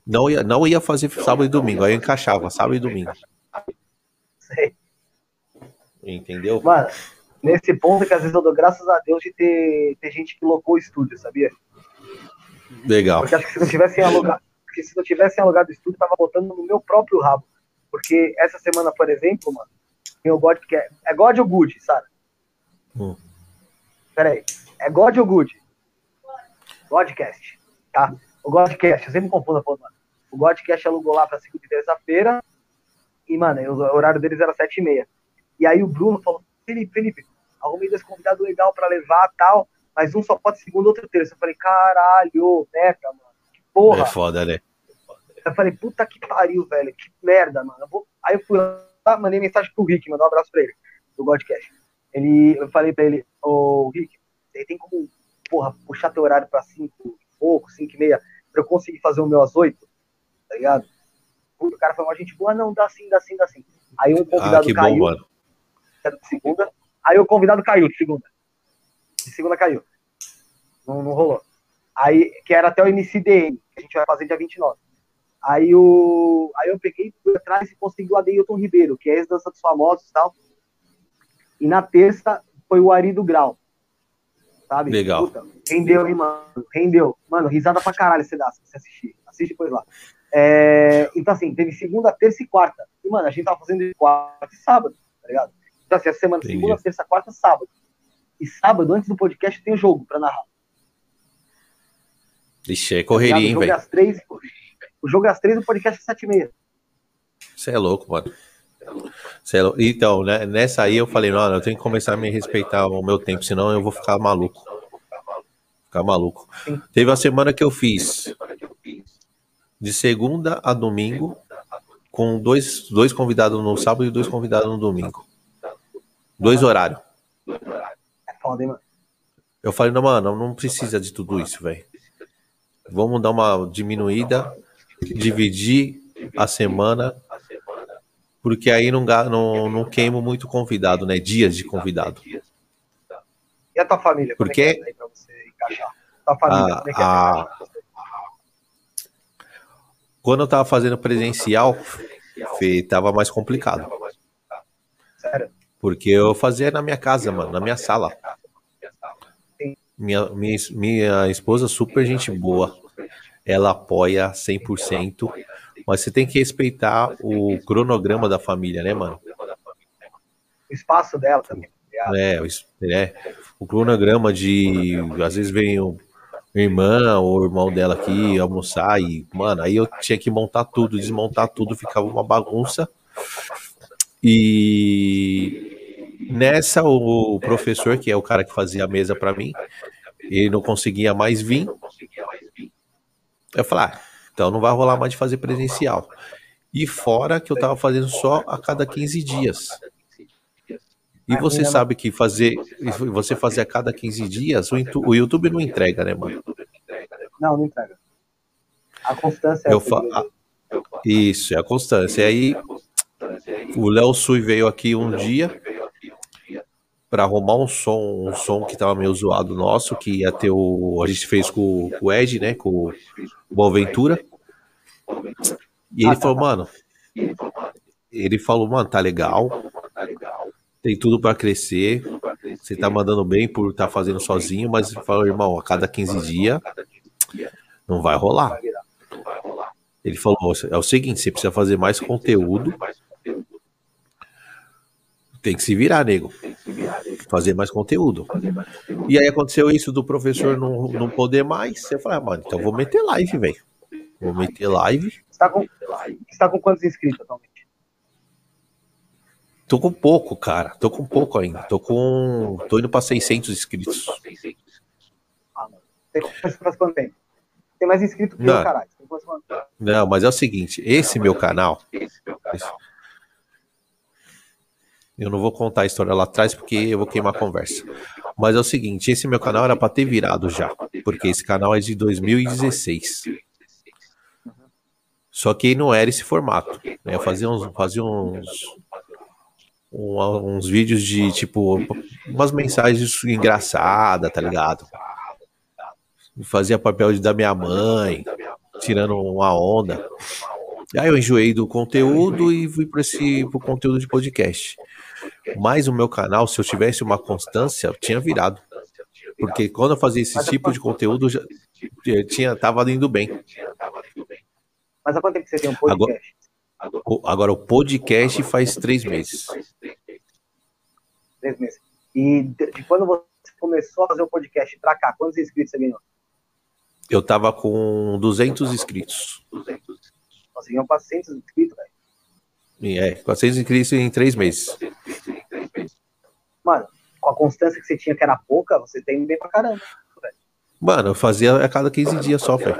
Não ia, não ia fazer sábado e domingo, aí eu encaixava sábado e domingo. Sei. Entendeu? Mano, nesse ponto que às vezes eu dou graças a Deus de ter, ter gente que locou o estúdio, sabia? Legal. Porque acho que se não tivessem alugado, porque se não tivessem alugado o estúdio, tava botando no meu próprio rabo. Porque essa semana, por exemplo, mano, tem o God é, é God ou Good, sabe? Hum. Peraí. É God ou Good? Godcast, tá? O Godcast, eu sempre confundo a porra, mano. O Godcast alugou lá pra segunda e terça-feira. E, mano, o horário deles era sete e meia. E aí o Bruno falou, Felipe, Felipe, arrumei dois convidados legal pra levar tal, mas um só pode segunda, outro terça. Eu falei, caralho, meta, mano. Que porra. É foda, né? Eu falei, puta que pariu, velho. Que merda, mano. Eu vou... Aí eu fui lá, mandei mensagem pro Rick, mandar um abraço pra ele, do Godcast. Ele, eu falei pra ele, ô Rick, você tem como, porra, puxar teu horário pra cinco e pouco, cinco e meia, pra eu conseguir fazer o meu às oito? Tá ligado? O cara foi uma gente boa, não, dá sim, dá sim, dá sim. Aí um convidado Ah, caiu, bom, segunda. Aí o convidado caiu de segunda. De segunda caiu. Não, não rolou. Aí, que era até o MCDM, que a gente vai fazer dia 29. Aí, o, aí eu peguei por atrás e consegui o Adeilton Ribeiro, que é ex-dança dos famosos e tal. E na terça foi o Ari do Grau. Sabe? Legal. Puta, rendeu, hein, mano? Rendeu. Mano, risada pra caralho você dá, se você assistir. Assiste depois lá. É, então, assim, teve segunda, terça e quarta. E, mano, a gente tava fazendo quarta e sábado, tá ligado? Então, assim, a semana Entendi. segunda, terça, quarta, sábado. E sábado, antes do podcast, tem o jogo pra narrar. Ixi, é tá correria, ligado? hein, é velho? às três. O jogo é às três, o podcast é sete e meia. Você é louco, mano. Cê é lou- Então, né, nessa aí eu falei, não, eu tenho que começar a me respeitar o meu tempo, senão eu vou ficar maluco. Ficar maluco. Sim. Teve a semana que eu fiz de segunda a domingo, com dois, dois convidados no sábado e dois convidados no domingo. Dois horários. É foda, hein, mano? Eu falei, não, mano, não precisa de tudo isso, velho. Vamos dar uma diminuída, dividir a semana, porque aí não, não, não queimo muito convidado, né? Dias de convidado. E a tua família? Como Porque- é que é aí pra você encaixar? Tua família, Ah, como é que é? ah. Quando eu tava fazendo presencial, Fê, tava mais complicado. Sério? Porque eu fazia na minha casa, mano, na minha sala. Minha, minha, minha esposa, super gente boa. Ela apoia 100%. Mas você tem que respeitar o cronograma da família, né, mano? O espaço dela também. tá? É, é, o cronograma de. Às vezes vem o irmã ou o irmão dela aqui almoçar e, mano, aí eu tinha que montar tudo, desmontar tudo, ficava uma bagunça. E nessa, o professor, que é o cara que fazia a mesa pra mim, ele não conseguia mais vir. Eu falei, ah, então não vai rolar mais de fazer presencial. E fora que eu tava fazendo só a cada 15 dias. E você sabe que fazer, você fazer a cada 15 dias, o, YouTube não entrega, né, mano? Não, não entrega. A constância é Eu fa-. Isso, é a constância. E aí, o Léo Sui veio aqui um dia para arrumar um som, um som que tava meio zoado nosso, que ia ter o. A gente fez com, com o Ed, né? Com o Boaventura. E ele falou, mano. Ele falou, mano, tá legal. Tem tudo para crescer. Você tá mandando bem por estar fazendo sozinho, mas falou, irmão, a cada 15 dias não vai rolar. Ele falou: é o seguinte, você precisa fazer mais conteúdo. Tem que se virar, nego. fazer mais conteúdo. E aí aconteceu isso do professor não, não poder mais. Eu falei, ah, mano, então vou meter live, velho. Vou meter live. Você tá com, você tá com quantos inscritos atualmente? Tô com pouco, cara. Tô com pouco ainda. Tô com. Tô indo pra 600 inscritos. Ah, mano. Tem mais inscrito que não. eu, caralho. Não, mas é o seguinte: esse meu canal. Esse, eu não vou contar a história lá atrás porque eu vou queimar a conversa. Mas é o seguinte, esse meu canal era para ter virado já, porque esse canal é de 2016. Só que não era esse formato. Né? Eu fazia uns, fazia uns, uns vídeos de tipo umas mensagens engraçadas, tá ligado? Fazia papel de da minha mãe, tirando uma onda. Aí eu enjoei do conteúdo e fui para esse pro conteúdo de podcast. Mas o meu canal, se eu tivesse uma constância, tinha virado. Porque quando eu fazia esse tipo de conteúdo, já tipo tinha, tava indo bem. Mas há quanto tempo você tem um podcast? Agora, agora o podcast faz três meses. Três meses. E de quando você começou a fazer o podcast para cá, quantos inscritos você ganhou? Eu tava com 200 inscritos. 200 é Conseguimos 400 inscritos, velho. É, 400 inscritos em três meses. Mano, com a constância que você tinha, que era pouca, você tem bem pra caramba. Velho. Mano, eu fazia a cada 15 dias só, velho.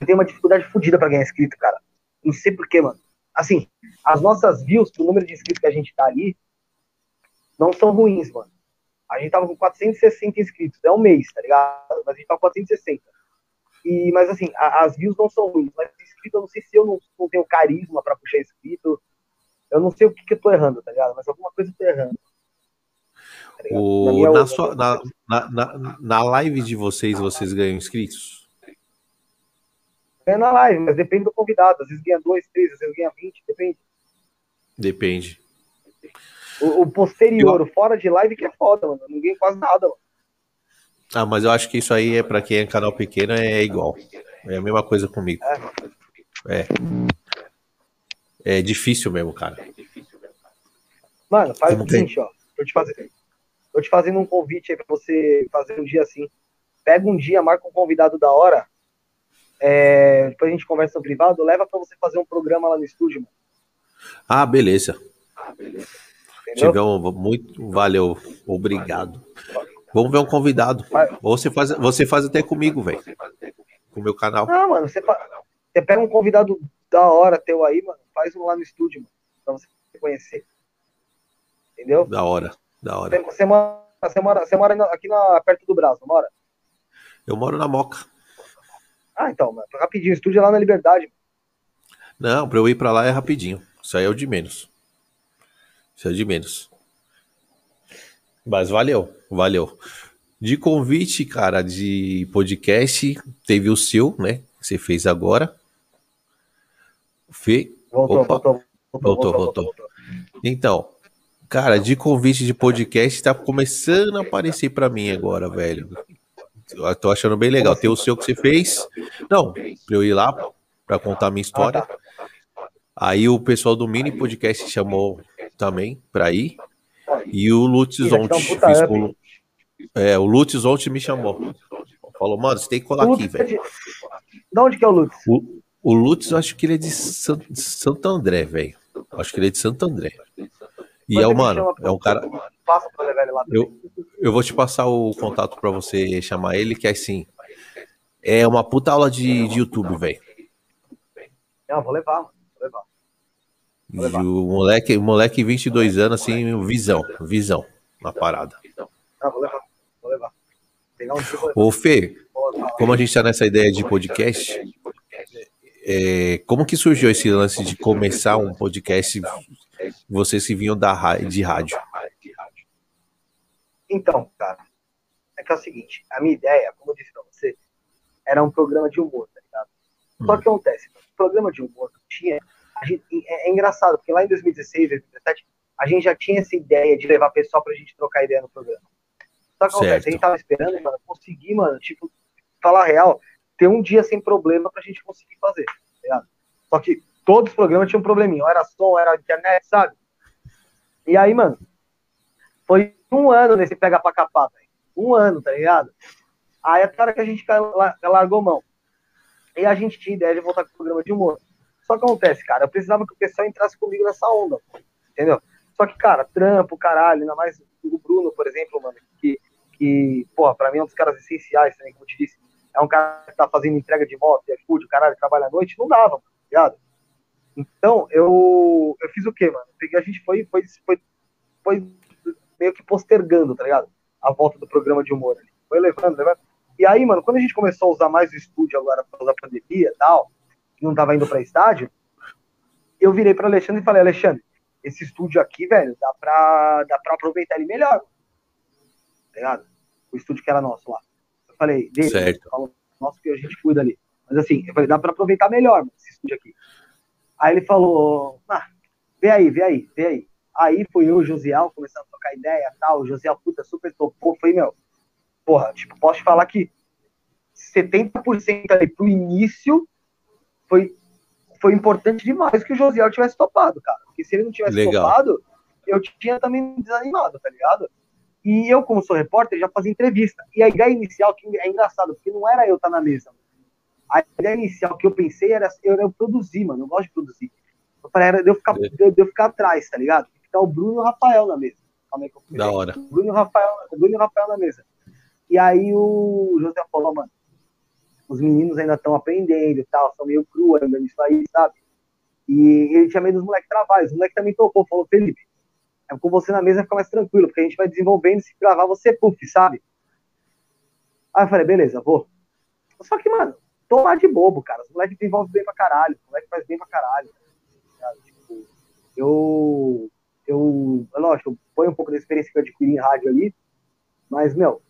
Eu tenho uma dificuldade fodida pra ganhar inscrito, cara. Não sei porquê, mano. Assim, as nossas views, o número de inscritos que a gente tá ali, não são ruins, mano. A gente tava com 460 inscritos, é um mês, tá ligado? Mas a gente tava com 460 e, mas assim, a, as views não são ruins, mas inscrito, eu não sei se eu não, não tenho carisma para puxar inscrito. Eu não sei o que, que eu tô errando, tá ligado? Mas alguma coisa eu tô errando. Tá o, na, na, sua, na, na, na live de vocês, vocês ganham inscritos? É na live, mas depende do convidado. Às vezes ganha dois, três, às vezes ganha 20, depende. Depende. O, o posterior, eu... fora de live, que é foda, mano. Ninguém quase nada, mano. Ah, mas eu acho que isso aí é para quem é canal pequeno é igual. É a mesma coisa comigo. É. É difícil mesmo, cara. Mano, faz o seguinte, ó. Tô te, fazendo, tô te fazendo um convite aí pra você fazer um dia assim. Pega um dia, marca um convidado da hora. É, depois a gente conversa no privado. Leva pra você fazer um programa lá no estúdio, mano. Ah, beleza. Ah, beleza. Tivemos muito. Valeu. Obrigado. Vamos ver um convidado. Ou você faz, você faz até comigo, velho. Com o meu canal. Não, mano, você, você pega um convidado da hora teu aí, mano. Faz um lá no estúdio, mano. Pra você conhecer. Entendeu? Da hora, da hora. Você, mora, você, mora, você mora aqui na, perto do Brasil, não mora? Eu moro na Moca. Ah, então, mano. Rapidinho, o estúdio é lá na Liberdade. Não, pra eu ir pra lá é rapidinho. Isso aí é o de menos. Isso é o de menos. Mas valeu, valeu. De convite, cara, de podcast, teve o seu, né? Que você fez agora. Fê. Voltou, Opa. voltou, voltou, voltou, voltou, voltou. Então, cara, de convite de podcast tá começando a aparecer para mim agora, velho. Eu tô achando bem legal. Tem o seu que você fez. Não, pra eu ir lá para contar minha história. Aí o pessoal do mini podcast chamou também para ir. E o Lutz Zonte. Um é, o me chamou. Falou, mano, você tem que colar aqui, velho. De onde que é o Lutz? O, o Lutz, eu acho que ele é de Santo André, velho. Acho que ele é de Santo André. E é o, mano, é um cara. Eu, eu vou te passar o contato para você chamar ele, que é assim. É uma puta aula de, de YouTube, velho. Não, vou levar, vou levar. O moleque, moleque 22 anos, assim, visão, visão na parada. Ah, vou levar, vou levar. Um Ô, Fê, como a gente tá nessa ideia de podcast, é, como que surgiu esse lance de começar um podcast? Vocês que vinham da, de rádio. Então, cara, é que é o seguinte, a minha ideia, como eu disse pra você, era um programa de humor, tá ligado? Só hum. que acontece, o programa de humor tinha gente, é, é, engraçado, porque lá em 2016, 2017, a gente já tinha essa ideia de levar pessoal pra gente trocar ideia no programa. Só que acontece, a gente tava esperando, mano, conseguir, mano, tipo, falar real, ter um dia sem problema pra gente conseguir fazer, tá ligado? Só que todos os programas tinham um probleminha, era som, era internet, sabe? E aí, mano, Foi um ano nesse pega pra capar, velho. Um ano, tá ligado? Aí até a hora que a gente largou mão. E a gente tinha ideia de voltar com o programa de humor. Só acontece, cara, eu precisava que o pessoal entrasse comigo nessa onda, entendeu? Só que, cara, trampo, caralho, ainda mais o Bruno, por exemplo, mano, que, que porra, pra mim é um dos caras essenciais também, como eu te disse. É um cara que tá fazendo entrega de moto, é food, o caralho, trabalha à noite, não dava, tá ligado? Então, eu, eu fiz o quê, mano? Peguei, a gente foi, foi, foi, foi meio que postergando, tá ligado? A volta do programa de humor. Foi levando, levando. E aí, mano, quando a gente começou a usar mais o estúdio agora por causa da pandemia e tal, que não tava indo pra estádio, eu virei para Alexandre e falei, Alexandre, esse estúdio aqui, velho, dá pra, dá pra aproveitar ele melhor. Tá ligado? O estúdio que era nosso lá. Eu falei, dele, certo. falou, nosso que a gente cuida ali. Mas assim, eu falei, dá pra aproveitar melhor esse estúdio aqui. Aí ele falou, ah, vê aí, vê aí, vê aí. Aí foi eu e o Josiel começando a trocar ideia e tal. O Josiel, puta, super topou. Foi, meu, porra, tipo, posso te falar que 70% ali pro início foi foi importante demais que o Josiel tivesse topado, cara. Porque se ele não tivesse Legal. topado, eu tinha também desanimado, tá ligado? E eu, como sou repórter, já fazia entrevista. E a ideia inicial, que é engraçado, porque não era eu estar na mesa. A ideia inicial que eu pensei era eu, eu produzir, mano. Eu gosto de produzir. Eu falei, era de eu ficar, de, de eu ficar atrás, tá ligado? Ficar o Bruno e o Rafael na mesa. Calma aí que eu da hora. O Bruno e o Rafael, o Bruno e o Rafael na mesa. E aí o José falou, mano, os meninos ainda estão aprendendo e tal, são meio cru ainda nisso aí, sabe? E ele tinha medo dos moleques trabalhos. Os moleques também tocou, falou, Felipe, é com você na mesa fica mais tranquilo, porque a gente vai desenvolvendo, se gravar você puff, sabe? Aí eu falei, beleza, vou. Só que, mano, tô lá de bobo, cara. Os moleques desenvolvem bem pra caralho, os moleques fazem bem pra caralho. Tipo, eu, eu, lógico, eu ponho um pouco da experiência que eu adquiri em rádio ali, mas, meu,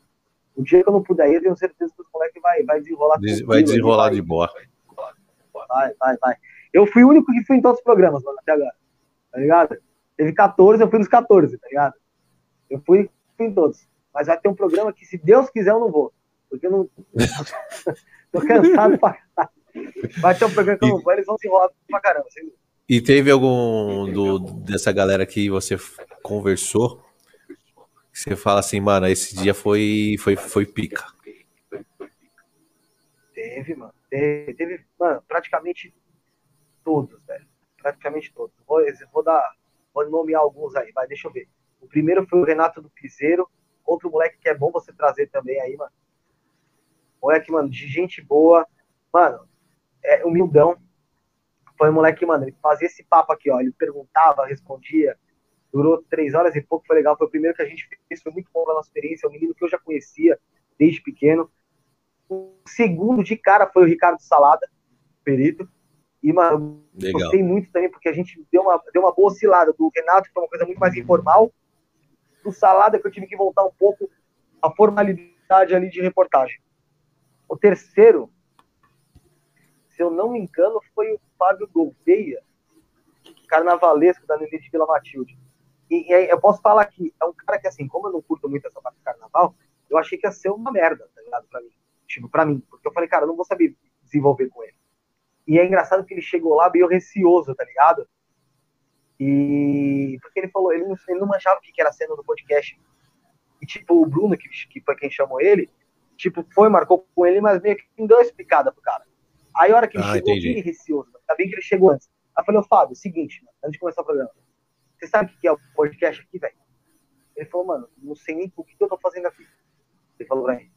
o dia que eu não puder ir, eu tenho certeza que os moleques vai, vai desenrolar. Des, vai desenrolar ali, de boa. Vai, vai, vai. Eu fui o único que fui em todos os programas, mano, até agora. Tá ligado? Teve 14, eu fui nos 14, tá ligado? Eu fui, fui em todos. Mas vai ter um programa que, se Deus quiser, eu não vou. Porque eu não. tô cansado pra caralho. Vai ter um programa que eu não vou, eles vão se enrolar pra caramba. Assim. E teve algum do, dessa galera que você conversou você fala assim, mano, esse dia foi, foi, foi pica. Teve, mano. Teve, teve mano, praticamente todos, velho. Praticamente todos. Vou, vou dar, vou nomear alguns aí, vai, deixa eu ver. O primeiro foi o Renato do Piseiro, outro moleque que é bom você trazer também aí, mano. Moleque, mano, de gente boa. Mano, é humildão. Foi um moleque, mano, ele fazia esse papo aqui, ó. Ele perguntava, respondia durou três horas e pouco, foi legal, foi o primeiro que a gente fez, foi muito bom a nossa experiência, é um menino que eu já conhecia desde pequeno. O segundo de cara foi o Ricardo Salada, perito, e, mano, legal. gostei muito também, porque a gente deu uma, deu uma boa oscilada do Renato, que foi uma coisa muito mais informal, do Salada, que eu tive que voltar um pouco a formalidade ali de reportagem. O terceiro, se eu não me engano, foi o Fábio Gouveia, carnavalesco da Nenê de Vila Matilde. E, e aí, eu posso falar que é um cara que, assim, como eu não curto muito essa parte do carnaval, eu achei que ia ser uma merda, tá ligado? Pra mim. Tipo, pra mim. Porque eu falei, cara, eu não vou saber desenvolver com ele. E é engraçado que ele chegou lá meio receoso, tá ligado? E. Porque ele falou, ele não, ele não manchava o que era a cena do podcast. E, tipo, o Bruno, que, que foi quem chamou ele, tipo, foi, marcou com ele, mas meio que não deu explicada pro cara. Aí, a hora que ele ah, chegou, entendi. ele receoso, tá bem que ele chegou antes. Aí eu falei, Fábio, seguinte, antes de começar o programa, você sabe o que é o podcast aqui, velho? Ele falou, mano, não sei nem o que eu tô fazendo aqui. Ele falou pra mim.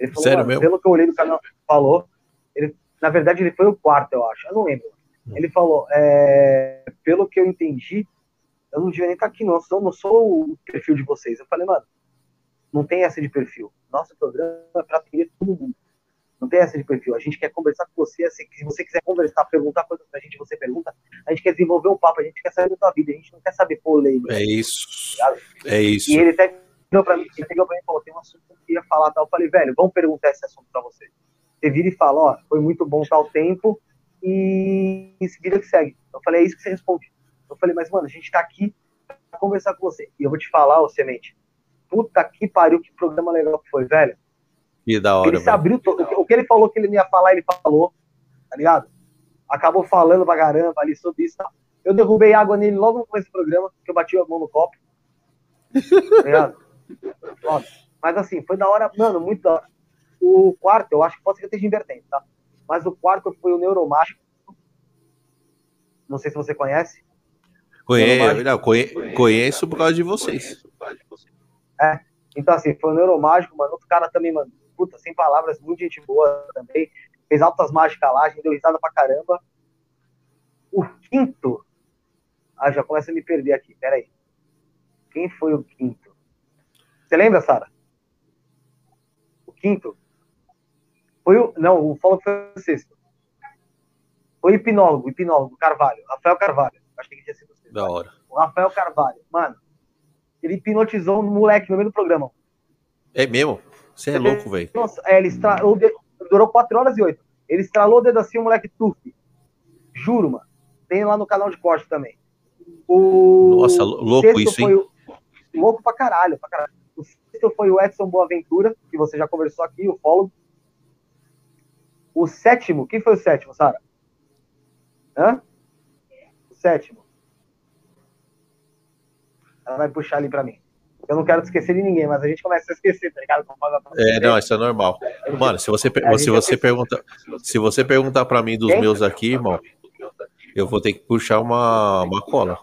Ele falou, Sério mesmo? Pelo que eu olhei do canal, falou. Ele, na verdade, ele foi o quarto, eu acho. Eu não lembro. Hum. Ele falou, é, pelo que eu entendi, eu não devia nem estar tá aqui, não. Eu sou, não sou o perfil de vocês. Eu falei, mano, não tem essa de perfil. Nosso programa é pra atender todo mundo. Não tem essa de perfil. A gente quer conversar com você. Se você quiser conversar, perguntar coisas pra gente, você pergunta. A gente quer desenvolver um papo, a gente quer saber da tua vida, a gente não quer saber polêmica. É isso. Tá é isso. E ele até chegou pra mim, ele chegou pra mim e falou: tem um assunto que eu queria falar tal. Eu falei, velho, vamos perguntar esse assunto pra você. Você vira e fala, ó, foi muito bom tal tempo e, e vida que segue. Eu falei, é isso que você responde. Eu falei, mas, mano, a gente tá aqui pra conversar com você. E eu vou te falar, ô Semente, puta que pariu, que programa legal que foi, velho. Que da hora. Ele se abriu todo. O que ele falou que ele não ia falar, ele falou. Tá ligado? Acabou falando pra caramba ali sobre isso. Tá? Eu derrubei água nele logo no começo do programa, que eu bati a mão no copo. Tá Foda. Mas assim, foi da hora, mano, muito da hora. O quarto, eu acho que pode ser que esteja invertendo, tá? Mas o quarto foi o Neuromágico. Não sei se você conhece. Conheço, não, conhe, conheço por causa de vocês. É, então assim, foi o Neuromágico, mano. Outro cara também, mano, puta, sem palavras, muito gente boa também. Fez altas mágicas lá, a gente deu risada pra caramba. O quinto. Ah, já começa a me perder aqui, peraí. Quem foi o quinto? Você lembra, Sara? O quinto? Foi o. Não, o Folo foi o sexto. Foi o hipnólogo, hipnólogo, Carvalho, Rafael Carvalho. Achei que tinha sido o sexto. Da hora. O Rafael Carvalho, mano. Ele hipnotizou um moleque no meio do programa. É mesmo? Você é louco, velho. Nossa, é, ele estralou. Durou 4 horas e 8. Ele estralou o dedo assim, o moleque tuf. Juro, mano. Tem lá no canal de corte também. O Nossa, louco isso, hein? O... Louco pra caralho, pra caralho. O sexto foi o Edson Boaventura, que você já conversou aqui, o follow. O sétimo, quem foi o sétimo, Sara? Hã? O sétimo. Ela vai puxar ali pra mim. Eu não quero esquecer de ninguém, mas a gente começa a esquecer, tá ligado? É, não, isso é normal. Mano, se você, se você pergunta, se você perguntar para mim dos meus aqui, irmão, eu vou ter que puxar uma, uma cola.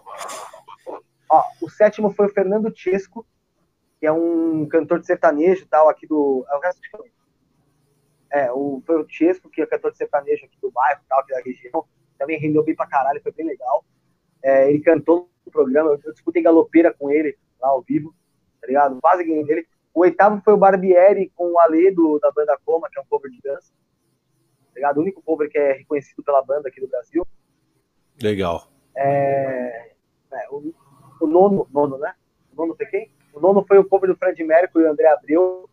Ó, o sétimo foi o Fernando Chesco, que é um cantor de sertanejo tal, aqui do. É o resto de É, o, foi o Chesco, que é cantor de sertanejo aqui do bairro, tal, aqui da região. Também rendeu bem pra caralho, foi bem legal. É, ele cantou no programa, eu disputei galopeira com ele lá ao vivo tá ligado? Quase ganhei dele. O oitavo foi o Barbieri com o Ale do, da banda Coma, que é um cover de dança. Tá ligado? O único cover que é reconhecido pela banda aqui do Brasil. Legal. É, é o, o, nono, nono, né? O nono foi quem? O nono foi o cover do Fred Mercury e o André Abreu.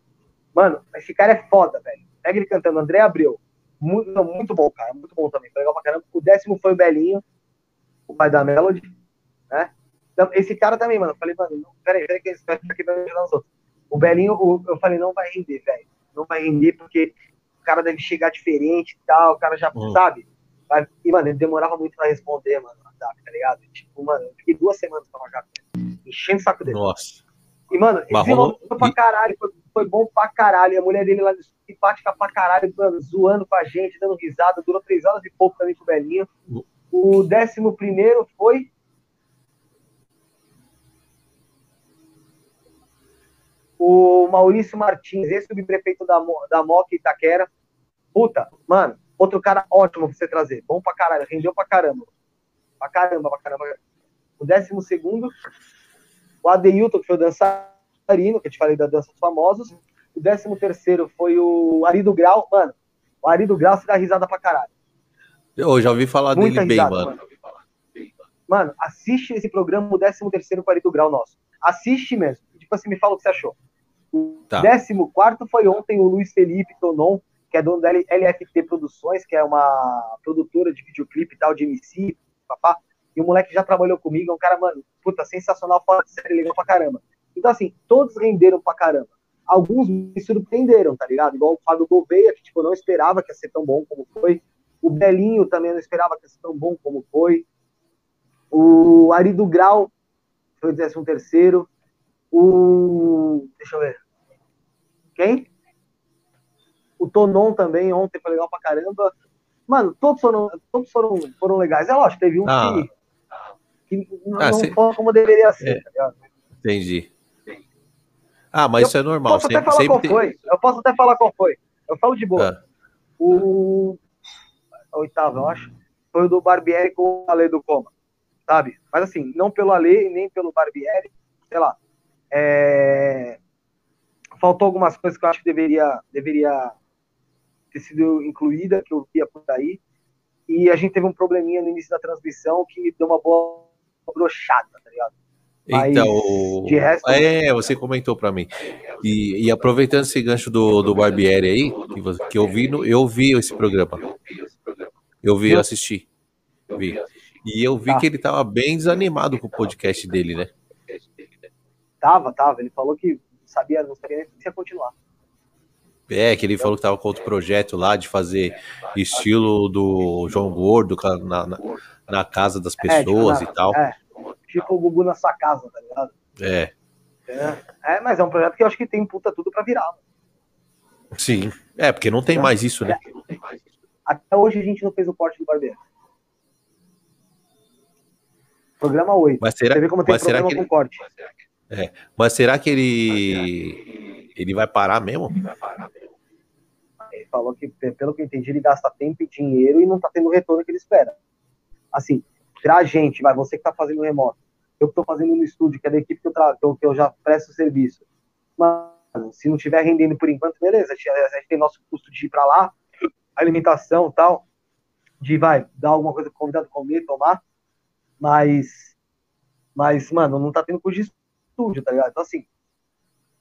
Mano, esse cara é foda, velho. Pega ele cantando, André Abreu. Muito, muito bom, cara. Muito bom também. Foi legal pra caramba. O décimo foi o Belinho, o pai da Melody, né? Esse cara também, mano, eu falei, mano, não, peraí, peraí, que esse cara aqui vai ajudar os outros. O Belinho, o, eu falei, não vai render, velho. Não vai render porque o cara deve chegar diferente e tal, o cara já, hum. sabe? E, mano, ele demorava muito pra responder, mano, no WhatsApp, tá ligado? Tipo, mano, eu fiquei duas semanas pra marcar enchendo o saco dele. Nossa. E, mano, ele desenvolveu pra caralho, foi, foi, bom pra caralho. E a mulher dele lá, simpática pra caralho, mano, zoando com a gente, dando risada, durou três horas e pouco também com o Belinho. Hum. O décimo primeiro foi o Maurício Martins, ex-subprefeito da, da Moca Itaquera. Puta, mano, outro cara ótimo pra você trazer. Bom pra caralho, rendeu pra caramba. Pra caramba, pra caramba. O décimo segundo, o Adeilton, que foi o dançarino, que eu te falei da dança dos famosos. O décimo terceiro foi o Arido Grau. Mano, o Arido Grau se dá risada pra caralho. Eu já ouvi falar Muita dele risada, bem, mano. mano. Mano, assiste esse programa, o décimo terceiro com o Arido Grau nosso. Assiste mesmo. Tipo assim, me fala o que você achou. O tá. 14 foi ontem o Luiz Felipe Tonon, que é dono da LFT Produções, que é uma produtora de videoclipe e tal, de MC, papá. E o moleque já trabalhou comigo, é um cara, mano, puta, sensacional, fora de série, legal pra caramba. Então, assim, todos renderam pra caramba. Alguns me surpreenderam, tá ligado? Igual o Fábio Gouveia, que, tipo, eu não esperava que ia ser tão bom como foi. O Belinho também não esperava que ia ser tão bom como foi. O Ari do Grau foi o 13 terceiro. O. Deixa eu ver. Quem? O Tonon também, ontem foi legal pra caramba. Mano, todos foram, todos foram, foram legais. É lógico, teve um ah. que, que ah, não foi como deveria ser, é. tá ligado? Entendi. Ah, mas eu isso é normal. Posso sempre, até falar qual tem... foi. Eu posso até falar qual foi. Eu falo de boa. Ah. O... o oitavo, eu acho, foi o do Barbieri com o Ale do Coma, sabe? Mas assim, não pelo Ale nem pelo Barbieri, sei lá. É... Faltou algumas coisas que eu acho que deveria, deveria ter sido incluída, que eu via por aí. E a gente teve um probleminha no início da transmissão que deu uma boa brochada, tá ligado? então, de resto, é, você comentou para mim. E, e, aproveitando esse gancho do, do Barbieri aí, que, você, que eu vi, no, eu vi esse programa. Eu vi, eu assisti. Vi. E eu vi tá. que ele tava bem desanimado com o podcast dele, né? Tava, tava. Ele falou que sabia, não sabia nem se ia continuar. É, que ele falou que tava com outro projeto lá de fazer estilo do João Gordo na, na, na casa das pessoas é, tipo, na, e tal. É, tipo o Gugu na sua casa, tá ligado? É. É, é, mas é um projeto que eu acho que tem puta tudo pra virar. Mano. Sim. É, porque não tem é. mais isso, né? Até hoje a gente não fez o corte do barbeiro. Programa 8. Mas será, Você vê como tem mas será que ele... com corte. É, mas será que ele ele vai parar mesmo? Ele falou que, pelo que eu entendi, ele gasta tempo e dinheiro e não tá tendo o retorno que ele espera. Assim, pra gente, vai, você que tá fazendo remoto, eu que tô fazendo no estúdio, que é da equipe que eu, tra... que eu já presto serviço. Mas se não tiver rendendo por enquanto, beleza, a gente, tem nosso custo de ir pra lá, alimentação tal, de vai, dar alguma coisa pro convidado comer, tomar, mas, mas, mano, não tá tendo custo de estúdio, tá ligado? Então, assim,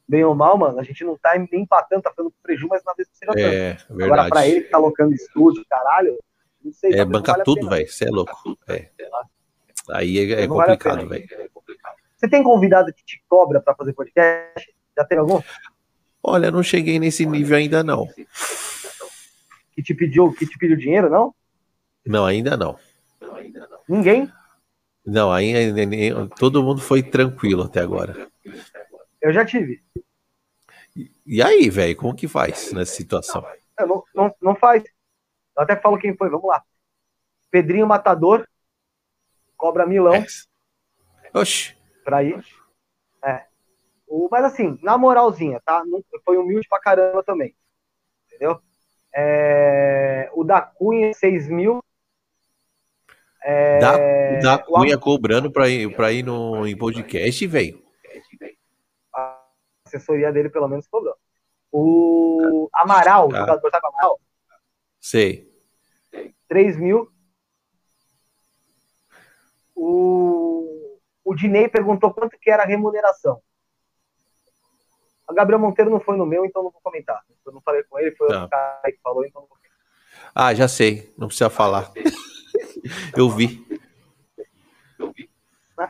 bem ou mal, mano, a gente não tá nem empatando, tá ficando prejuízo, mas na vez que seja é, tanto. Verdade. Agora, pra ele que tá alocando estúdio, caralho, não sei. É, banca vale tudo, velho, você é louco. É. Aí é, é complicado, velho. Você tem convidado que te cobra pra fazer podcast? Já tem algum? Olha, não cheguei nesse nível ainda, não. Que te pediu, que te pediu dinheiro, não? Não, ainda não. Ninguém? Não, ainda todo mundo foi tranquilo até agora. Eu já tive. E aí, velho, como que faz nessa situação? Não, não, não faz. Eu até falo quem foi, vamos lá. Pedrinho Matador, Cobra Milão. É. Oxi. Pra ir. É. O, mas assim, na moralzinha, tá? Foi humilde pra caramba também. Entendeu? É, o da Cunha, 6 mil. É, da, da Cunha cobrando pra ir, pra ir no, em podcast, velho. A assessoria dele, pelo menos, cobrou. O Amaral, ah. jogador, sabe Amaral? Sei. 3 mil. O, o Dinei perguntou quanto que era a remuneração. A Gabriel Monteiro não foi no meu, então não vou comentar. Eu não falei com ele, foi tá. o cara que falou, então não vou comentar. Ah, já sei, não precisa falar. Eu vi.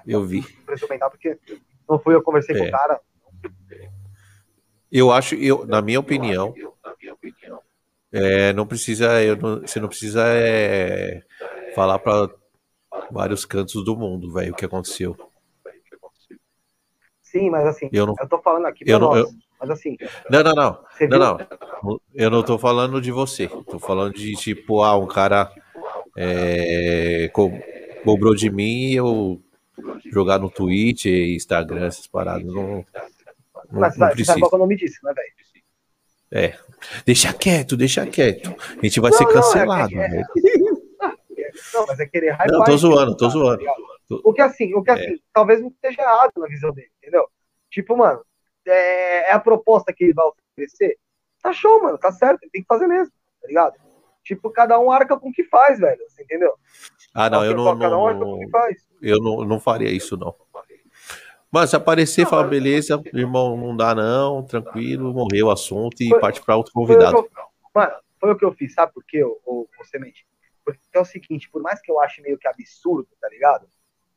Eu vi. Preciso comentar porque não fui eu conversei é. com o cara. Eu acho, eu, na minha opinião, é, não precisa, eu não, você não precisa é, falar para vários cantos do mundo, velho, o que aconteceu. Sim, mas assim, eu, não, eu tô falando aqui eu não, nós, eu, mas assim... Não, não, não, não, não, eu não tô falando de você, tô falando de, tipo, ah, um cara é, co cobrou de mim eu jogar no Twitch, Instagram, essas paradas, não, não, mas, não precisa. Sabe qual é o nome disso, né, velho? É, deixa quieto, deixa quieto. A gente vai não, ser cancelado. Não, é, é, não, mas é querer hype. Não, tô zoando, tô zoando. O que assim, o que assim, é. talvez não esteja errado na visão dele, entendeu? Tipo, mano, é, é, a proposta que ele vai oferecer. Tá show, mano, tá certo, ele tem que fazer mesmo, tá ligado? Tipo, cada um arca com o que faz, velho, você entendeu? Ah, não, eu não, cada um arca com o que faz. Eu não, não faria isso, não. Mas se aparecer, não, fala, mas... beleza, irmão, não dá não, tranquilo, morreu o assunto e foi, parte para outro convidado. Foi mano, foi o que eu fiz, sabe por quê, ô, Semente? Porque é o seguinte, por mais que eu ache meio que absurdo, tá ligado?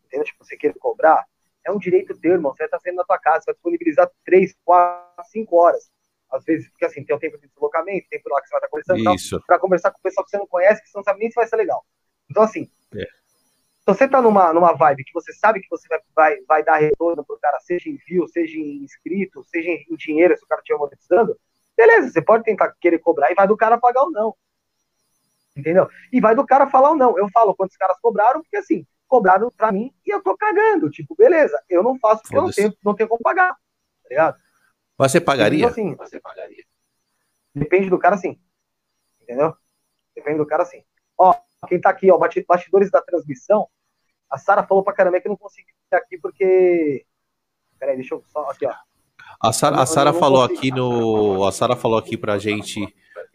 Entendeu? Tipo, você querer cobrar, é um direito teu, irmão. Você vai estar saindo na tua casa, você vai disponibilizar três, quatro, cinco horas. Às vezes, porque assim, tem o tempo de deslocamento, tempo lá que você vai estar conversando, para conversar com o pessoal que você não conhece, que você não sabe nem se vai ser legal. Então, assim, é. se você tá numa, numa vibe que você sabe que você vai, vai, vai dar retorno pro cara, seja em view, seja em inscrito, seja em dinheiro, se o cara estiver monetizando, beleza, você pode tentar querer cobrar e vai do cara pagar ou não. Entendeu? E vai do cara falar ou não. Eu falo quantos caras cobraram, porque assim, cobraram pra mim e eu tô cagando. Tipo, beleza, eu não faço porque eu não tenho, não tenho como pagar. Tá ligado? Você pagaria? Assim, você pagaria. Depende do cara, sim. Entendeu? Depende do cara, sim. Ó, quem tá aqui, ó, bastidores da transmissão. A Sara falou pra caramba que eu não consegui estar aqui porque. Peraí, deixa eu só. Aqui, ó. A Sara, a Sara falou aqui no. A Sara falou aqui pra gente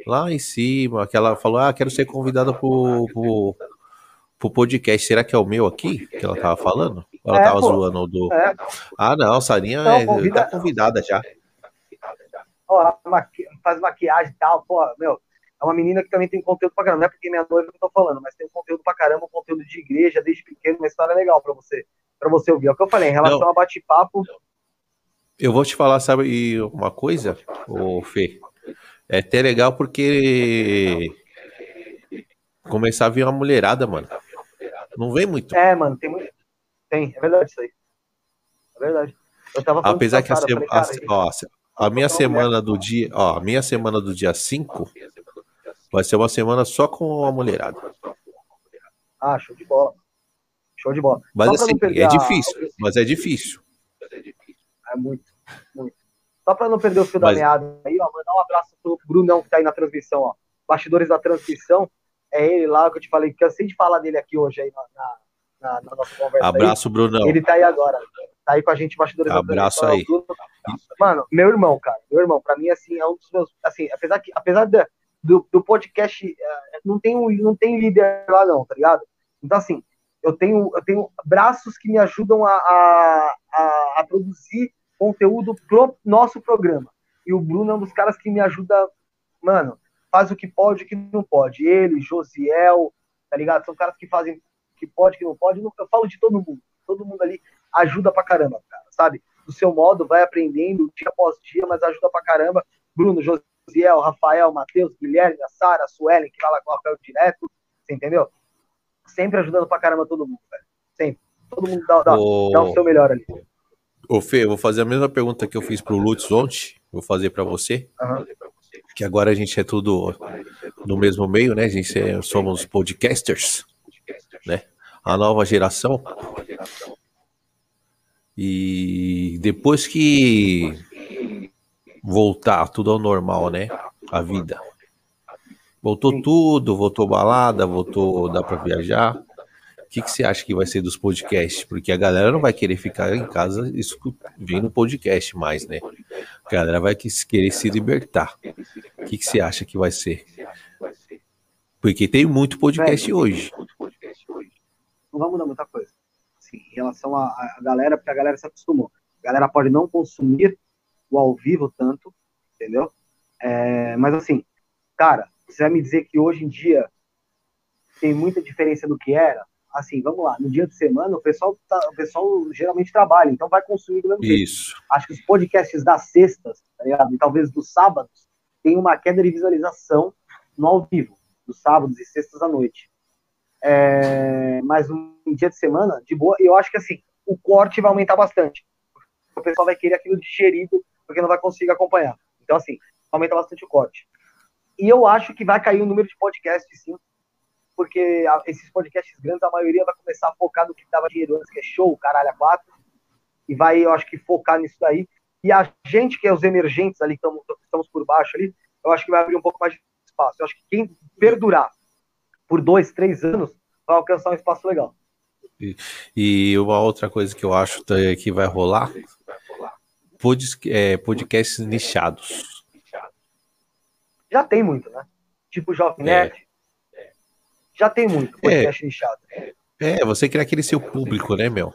lá em cima, que ela falou: Ah, quero ser convidada pro, pro, pro podcast. Será que é o meu aqui? Que ela tava falando? Ela é, tava pô, zoando do. É. Ah, não, Sarinha não, é, convida... tá convidada já. Ó, maqui... faz maquiagem e tal, pô, meu. É uma menina que também tem conteúdo pra caramba. Não é porque minha noiva que eu tô falando, mas tem um conteúdo pra caramba, um conteúdo de igreja desde pequeno, uma história legal pra você, pra você ouvir. É o que eu falei, em relação não. a bate-papo. Eu vou te falar, sabe, uma coisa, ô Fê? É até legal porque começar a vir uma mulherada, mano. Não vem muito. É, mano, tem muito. Tem, é verdade isso aí. É verdade. Apesar que a, falei, a, ó, a minha semana do dia, ó, a minha semana do dia 5 vai ser uma semana só com a mulherada. Ah, show de bola. Show de bola. Mas assim, é difícil, mas é difícil. É muito, muito. Só para não perder o fio mas... da meada aí, ó, mandar um abraço pro Brunão que tá aí na transmissão, ó. Bastidores da transmissão. É ele lá que eu te falei, cansei de falar dele aqui hoje aí na, na, na nossa conversa. Abraço, aí. Brunão. Ele tá aí agora. Tá aí com a gente, bastidores Abraço aí. Mano, meu irmão, cara. Meu irmão, pra mim, assim, é um dos meus. Assim, apesar, que, apesar de, do, do podcast, é, não tem, não tem líder lá, não, tá ligado? Então, assim, eu tenho, eu tenho braços que me ajudam a, a, a, a produzir conteúdo pro nosso programa. E o Bruno é um dos caras que me ajuda, mano, faz o que pode e o que não pode. Ele, Josiel, tá ligado? São caras que fazem o que pode, o que não pode. Eu falo de todo mundo. Todo mundo ali ajuda pra caramba, cara, sabe? Do seu modo, vai aprendendo dia após dia, mas ajuda pra caramba. Bruno, Josiel, Rafael, Matheus, Guilherme, a Sara, a Suelen, que fala com o Rafael direto, você entendeu? Sempre ajudando pra caramba todo mundo, velho. Sempre. Todo mundo dá, dá, o... dá o seu melhor ali. Ô Fê, eu vou fazer a mesma pergunta que eu fiz pro Lutz ontem, vou fazer para você. Uhum. Que agora a gente é tudo no mesmo meio, né? A gente é, somos podcasters, né? A nova geração. E depois que voltar tudo ao normal, né? A vida. Voltou tudo, voltou balada, voltou, dá para viajar. O que, que você acha que vai ser dos podcasts? Porque a galera não vai querer ficar em casa vendo podcast mais, né? A galera vai querer se libertar. O que, que você acha que vai ser? Porque tem muito podcast hoje. Não vai mudar muita coisa. Assim, em relação à galera, porque a galera se acostumou. A galera pode não consumir o ao vivo tanto, entendeu? É, mas assim, cara, você vai me dizer que hoje em dia tem muita diferença do que era? assim, vamos lá, no dia de semana o pessoal, tá, o pessoal geralmente trabalha, então vai consumir do mesmo Isso. Jeito. Acho que os podcasts das sextas, tá ligado? E talvez dos sábados, tem uma queda de visualização no ao vivo, dos sábados e sextas à noite. É, mas no dia de semana, de boa, eu acho que assim, o corte vai aumentar bastante. O pessoal vai querer aquilo digerido, porque não vai conseguir acompanhar. Então, assim, aumenta bastante o corte. E eu acho que vai cair o número de podcasts, sim, porque esses podcasts grandes, a maioria vai começar a focar no que dava dinheiro antes, que é show, caralho, a quatro, e vai, eu acho que, focar nisso daí. E a gente, que é os emergentes ali, que estamos por baixo ali, eu acho que vai abrir um pouco mais de espaço. Eu acho que quem perdurar por dois, três anos vai alcançar um espaço legal. E, e uma outra coisa que eu acho que vai rolar, pod, é, podcasts nichados. Já tem muito, né? Tipo Jovem é. Nerd, já tem muito podcast é, nichado. É, você quer aquele seu público, né, meu?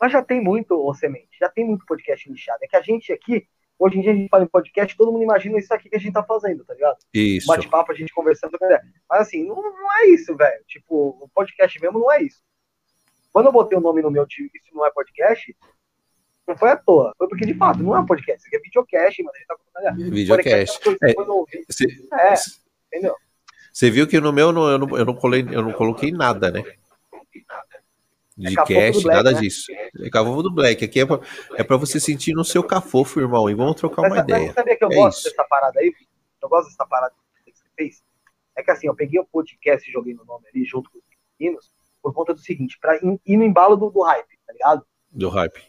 Mas já tem muito, ô Semente, já tem muito podcast nichado. É que a gente aqui, hoje em dia a gente fala em podcast, todo mundo imagina isso aqui que a gente tá fazendo, tá ligado? Isso. Bate-papo, a gente conversando. Mas assim, não, não é isso, velho. Tipo, o podcast mesmo não é isso. Quando eu botei o nome no meu time, isso não é podcast, não foi à toa. Foi porque, de fato, não é um podcast. Isso aqui é videocast, mas a gente tá contando. Videocast. É, é, é, entendeu? Você viu que no meu eu não, eu não, eu não, colei, eu não coloquei nada, né? De é cast, Black, nada né? disso. É cafofo do Black. Aqui é pra, é pra você sentir no seu cafofo, irmão. E vamos trocar uma mas, ideia. Mas sabia que eu é gosto isso. dessa parada aí? Eu gosto dessa parada que você fez. É que assim, eu peguei o podcast e joguei no nome ali junto com os meninos por conta do seguinte, pra ir, ir no embalo do, do, hype, tá ligado? Do hype.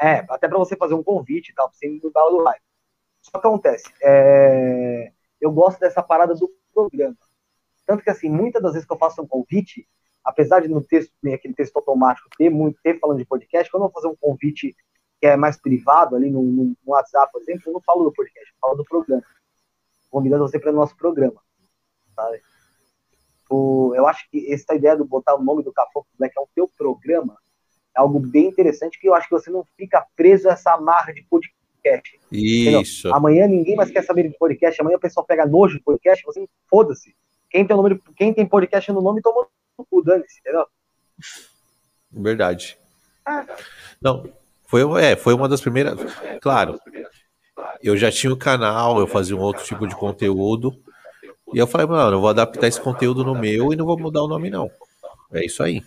É, até pra você fazer um convite e tal, pra você ir no embalo do hype. Só que acontece, é, eu gosto dessa parada do programa. Tanto que, assim, muitas das vezes que eu faço um convite, apesar de no texto, aquele texto automático, ter muito, ter falando de podcast, quando eu vou fazer um convite que é mais privado, ali no, no, WhatsApp, por exemplo, eu não falo do podcast, eu falo do programa. Convidando você para o nosso programa. Sabe? O, eu acho que essa ideia de botar o nome do Cafofo Black é o teu programa é algo bem interessante que eu acho que você não fica preso a essa amarra de podcast. Isso. Entendeu? Amanhã ninguém mais quer saber de podcast, amanhã o pessoal pega nojo de podcast, você foda-se. Quem tem, nome, quem tem podcast no nome toma no cu, dane-se, entendeu? Verdade. Ah. Não, foi, é, foi uma das primeiras. Claro, eu já tinha o canal, eu fazia um outro tipo de conteúdo. E eu falei, mano, eu vou adaptar esse conteúdo no meu e não vou mudar o nome, não. É isso aí.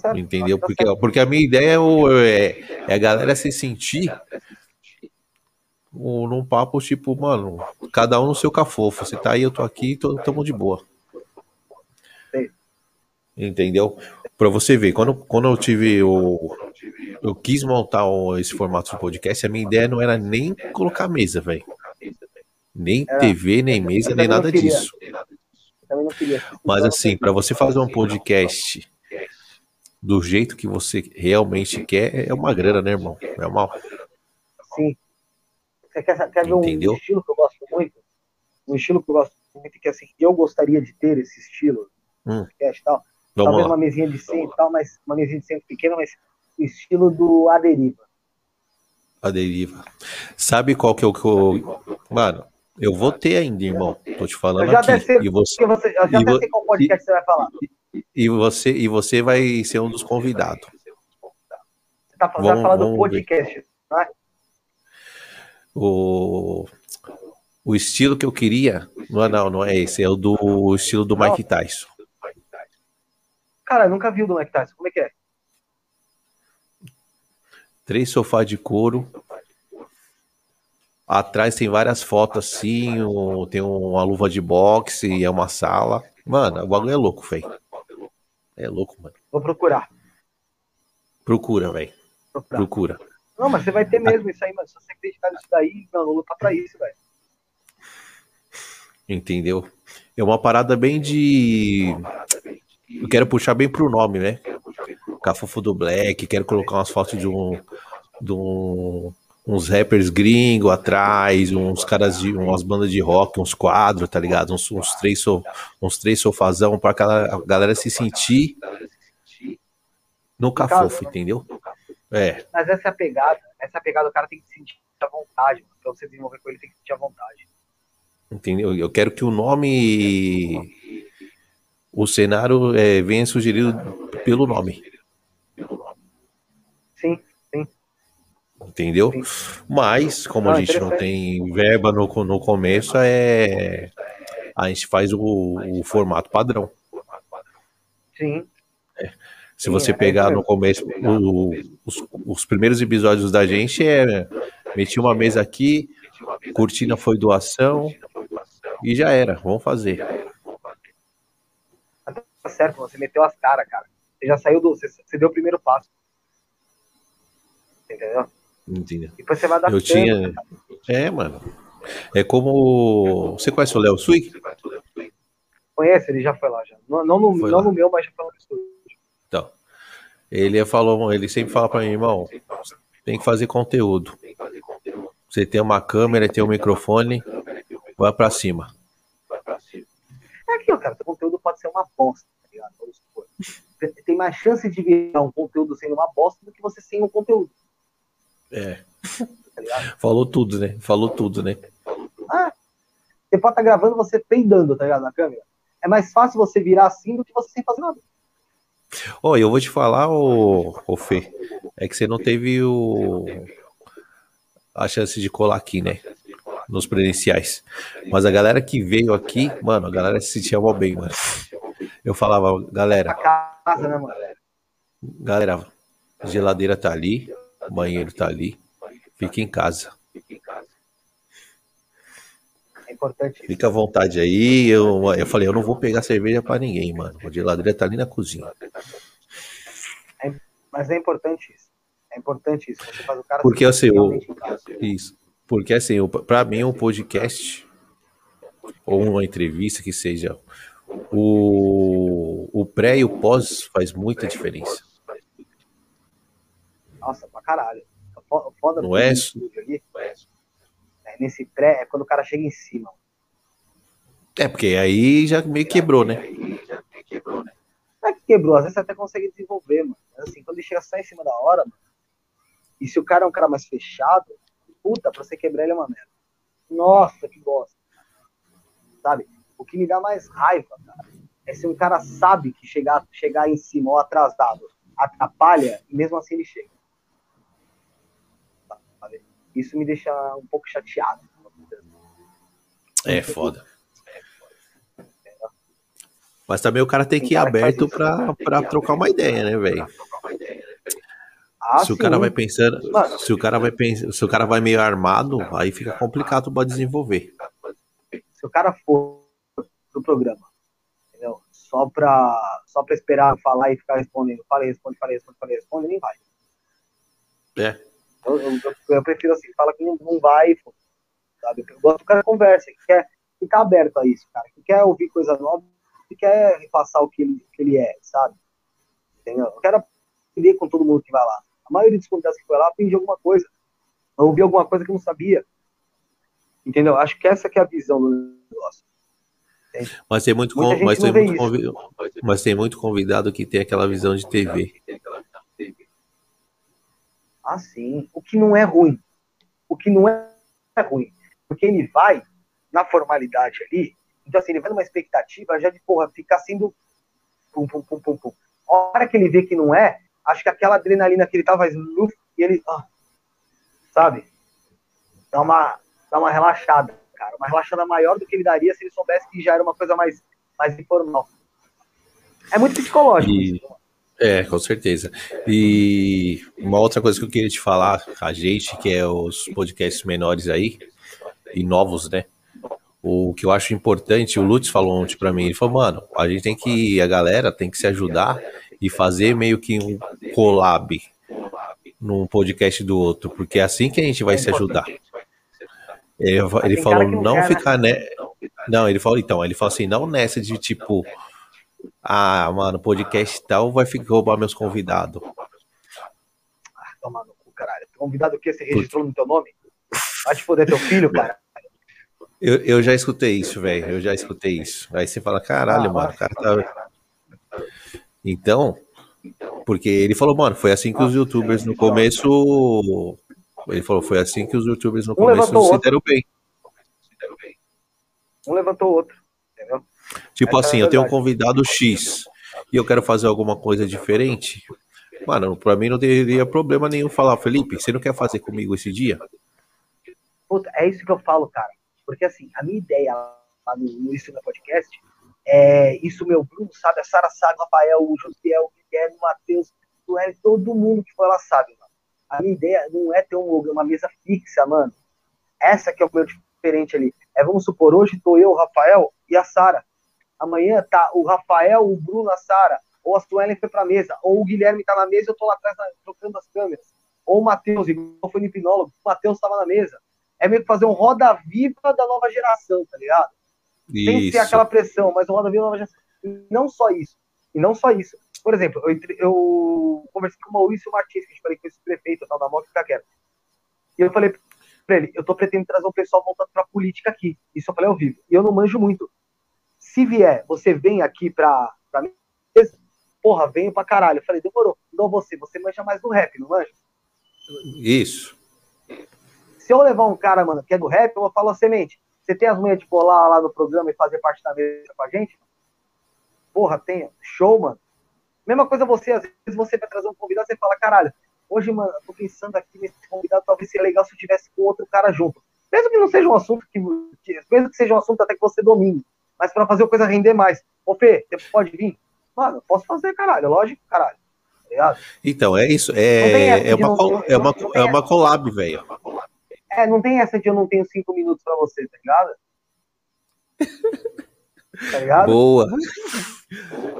tá. Entendeu? Tá Porque, porque a minha ideia é, é, é a galera se sentir num papo tipo, mano, cada um no seu cafofo. Você tá aí, eu tô aqui, tô, de boa. Entendeu? Pra você ver, quando, quando eu tive o. Eu quis montar o- esse formato de podcast, a minha ideia não era nem colocar mesa, velho. Nem Era. TV, nem mesa, nem nada queria. disso. Queria. Mas assim, pra você fazer um podcast do jeito que você realmente quer, é uma grana, né, irmão? É uma. Sim. Você quer, quer ver um Entendeu? estilo que eu gosto muito? Um estilo que eu gosto muito, que assim, eu gostaria de ter esse estilo, Hum. podcast e tal. Vamos Talvez lá. uma mesinha de centro e tal, mas uma mesinha de centro pequena, mas o estilo do A Deriva. A deriva. Sabe qual que é o que eu. Mano, eu vou ter ainda, irmão. Tô te Eu falando já até aqui. sei, E você, você, eu já e sei qual podcast você vai falar. e você, e você vai ser um dos convidados. Você, tá, vai Vamos- falar do podcast. Né? O, o estilo que eu queria. Não, é- não, não é esse. É o do o estilo do Mike Tyson. Cara, eu nunca vi o do Mike Tyson. Como é que é? Três sofás de couro. Atrás tem várias fotos assim. um- tem uma luva de boxe e é uma sala. Mano, o bagulho é louco, velho. É louco, mano. Vou procurar. Procura, velho. Procura. Não, mas você vai ter mesmo isso aí, mas se você acreditar nisso daí, meu, vou lutar pra isso, velho. Entendeu? É uma parada bem de. Eu quero puxar bem pro nome, né? Cafofo do Black, quero colocar umas fotos de um. De um uns rappers gringo atrás, uns caras de umas bandas de rock, uns quadros, tá ligado? Uns, uns três so, uns três sofazão pra aquela galera se sentir no cafofo, entendeu? É, Mas essa é pegada. Essa é pegada, o cara tem que sentir à vontade. Mano. Pra você desenvolver com ele, tem que sentir à vontade. entendeu? Eu quero que o nome o cenário é, venha sugerido pelo nome. Sim, sim. Entendeu? Sim. Mas, como Não, a gente não tem verba no, no começo, é a gente faz o, o formato padrão. Sim. Se Sim, você é pegar no começo, o- os, os primeiros episódios da gente é meti uma mesa aqui, cortina foi doação e já era, vamos fazer. Tá certo, você meteu as caras, cara. Você já saiu do. Você, você deu o primeiro passo. Entendeu? Entendeu? Depois você vai adaptando. Eu tinha. É, mano. É como. Você conhece o Léo Sui? Conhece? Ele já foi lá já. Não, não, no, não no meu, mas já foi lá no estúdio. Então. Ele falou, ele sempre fala pra mim, irmão, tem que fazer conteúdo. Você tem uma câmera, tem um microfone, vai pra cima. É aquilo, cara. Seu conteúdo pode ser uma bosta, tá ligado? Vamos supor. Tem- mais chance de virar um conteúdo sendo uma bosta do que você sem um conteúdo, É. tá? Falou tudo, né? Falou tudo, né? Ah, você pode estar gravando você peidando, tá ligado? Na câmera. É mais fácil você virar assim do que você sem fazer nada. Ó, eu vou te falar, ô, ô Fê, é que você não teve o a chance de colar aqui, né? Nos presenciais. Mas a galera que veio aqui, mano, a galera se sentia mal bem, mano. Eu falava, galera, né, galera, a geladeira tá ali, o banheiro tá ali, fica em casa. É. Fica à vontade aí. Eu, eu falei, eu não vou pegar cerveja pra ninguém, mano. A geladeira tá ali na cozinha. Mas é importante isso. É importante isso. Você faz o cara Porque assim, o, casa. isso. Porque assim, pra mim um podcast ou uma entrevista que seja o, o pré e o pós faz muita diferença. Nossa, pra caralho. Foda Não é? ali, é, nesse pré é quando o cara chega em cima. É, porque aí já meio quebrou, né? Não é que quebrou, às vezes você até consegue desenvolver, mano. Mas assim, quando ele chega só em cima da hora, mano, e se o cara é um cara mais fechado, puta, pra você quebrar ele é uma merda. Nossa, que bosta. Sabe? O que me dá mais raiva, cara, é se um cara sabe que chegar, chegar em cima ou atrasado atrapalha e mesmo assim ele chega. Sabe? Isso me deixa um pouco chateado. É foda. Mas também o cara tem que ir aberto para trocar uma ideia, né, velho? Ah, se sim. o cara vai pensando, Mano, se o cara vai pensando, se o cara vai meio armado, aí fica complicado para desenvolver. Se o cara for pro programa, entendeu? Só para só para esperar falar e ficar respondendo, falei, responde, falei, responde, falei, responde, nem vai. É. Eu, eu, eu, prefiro assim, fala que não, não vai, sabe? Eu gosto que o cara conversa, que quer ficar aberto a isso, cara, que quer ouvir coisa nova, que quer repassar o que ele, que ele é, sabe? Entendeu? Eu quero aprender com todo mundo que vai lá. Maioria dos convidados que foi lá aprendi alguma coisa, ouvi alguma coisa que eu não sabia. Entendeu? Acho que essa que é a visão do negócio. Mas tem muito, com, mas, tem muito convidado, mas tem muito convidado que tem aquela visão de TV. Ah, sim. O que não é ruim. O que não é ruim. Porque ele vai na formalidade ali. Então, assim, ele vai numa expectativa já de, porra, ficar sendo. Pum, pum, pum, pum, pum. A hora que ele vê que não é, acho que aquela adrenalina que ele tava e ele. Ah, sabe? Dá uma, dá uma relaxada, cara. Uma relaxada maior do que ele daria se ele soubesse que já era uma coisa mais, mais informal. É muito psicológico. E... Isso, é, com certeza. E uma outra coisa que eu queria te falar, a gente, que é os podcasts menores aí, e novos, né? O que eu acho importante, o Lutz falou ontem pra mim, ele falou, mano, a gente tem que, a galera tem que se ajudar e fazer meio que um collab num podcast do outro, porque é assim que a gente vai se ajudar. Ele, ele falou, não ficar, né? Não, ele falou, então, ele falou assim, não nessa de tipo, ah, mano, podcast tal vai ficar roubar meus convidados. Ah, toma no cu, caralho. Convidado o quê? Você registrou no teu nome? Vai te foder teu filho, cara. Eu, eu já escutei isso, velho. Eu já escutei isso. Aí você fala, caralho, ah, mano, o cara tá. Então, porque ele falou, mano, foi assim que os youtubers no começo. Ele falou, foi assim que os youtubers no começo se deram bem. Um levantou o outro. Tipo assim, eu tenho um convidado X e eu quero fazer alguma coisa diferente. Mano, pra mim não teria problema nenhum falar, Felipe, você não quer fazer comigo esse dia? Puta, é isso que eu falo, cara. Porque assim, a minha ideia lá no, no Isso no Podcast é isso, meu Bruno sabe, a Sara sabe, o Rafael, o Josiel, o Guilherme, o Matheus, o Eric, todo mundo que foi lá sabe, mano. A minha ideia não é ter um, uma mesa fixa, mano. Essa que é o meu diferente ali. É, vamos supor, hoje tô eu, o Rafael e a Sara. Amanhã tá o Rafael, o Bruno, a Sara, ou a Suelen foi pra mesa, ou o Guilherme tá na mesa eu tô lá atrás trocando as câmeras. Ou o Matheus, igual foi no hipnólogo, o Matheus tava na mesa. É meio que fazer um roda viva da nova geração, tá ligado? Isso. Tem que ser aquela pressão, mas um roda viva da nova geração. E não só isso. E não só isso. Por exemplo, eu, eu conversei com o Maurício Martins, que a gente falei com esse prefeito tal da moto fica quieto. E eu falei pra ele, eu tô pretendendo trazer um pessoal voltado pra política aqui. Isso eu falei ao vivo. E eu não manjo muito. Se vier, você vem aqui pra, pra mim, porra, venho pra caralho. Eu falei, demorou. Não você, você manja mais do rap, não manja? Isso. Se eu levar um cara, mano, que é do rap, eu vou falar, semente, você tem as manhas de colar lá no programa e fazer parte da mesa com a gente? Porra, tem. Show, mano. Mesma coisa você, às vezes você vai trazer um convidado, você fala, caralho, hoje, mano, eu tô pensando aqui nesse convidado, talvez seria legal se eu tivesse com outro cara junto. Mesmo que não seja um assunto que, mesmo que seja um assunto até que você domine, mas para fazer a coisa render mais. Ô, Fê, você pode vir? Mano, eu posso fazer, caralho, lógico, caralho. Tá então, é isso. É, é, uma, não, é, uma, é uma collab, velho. É, não tem essa de eu não tenho cinco minutos pra você, tá ligado? tá ligado? Boa.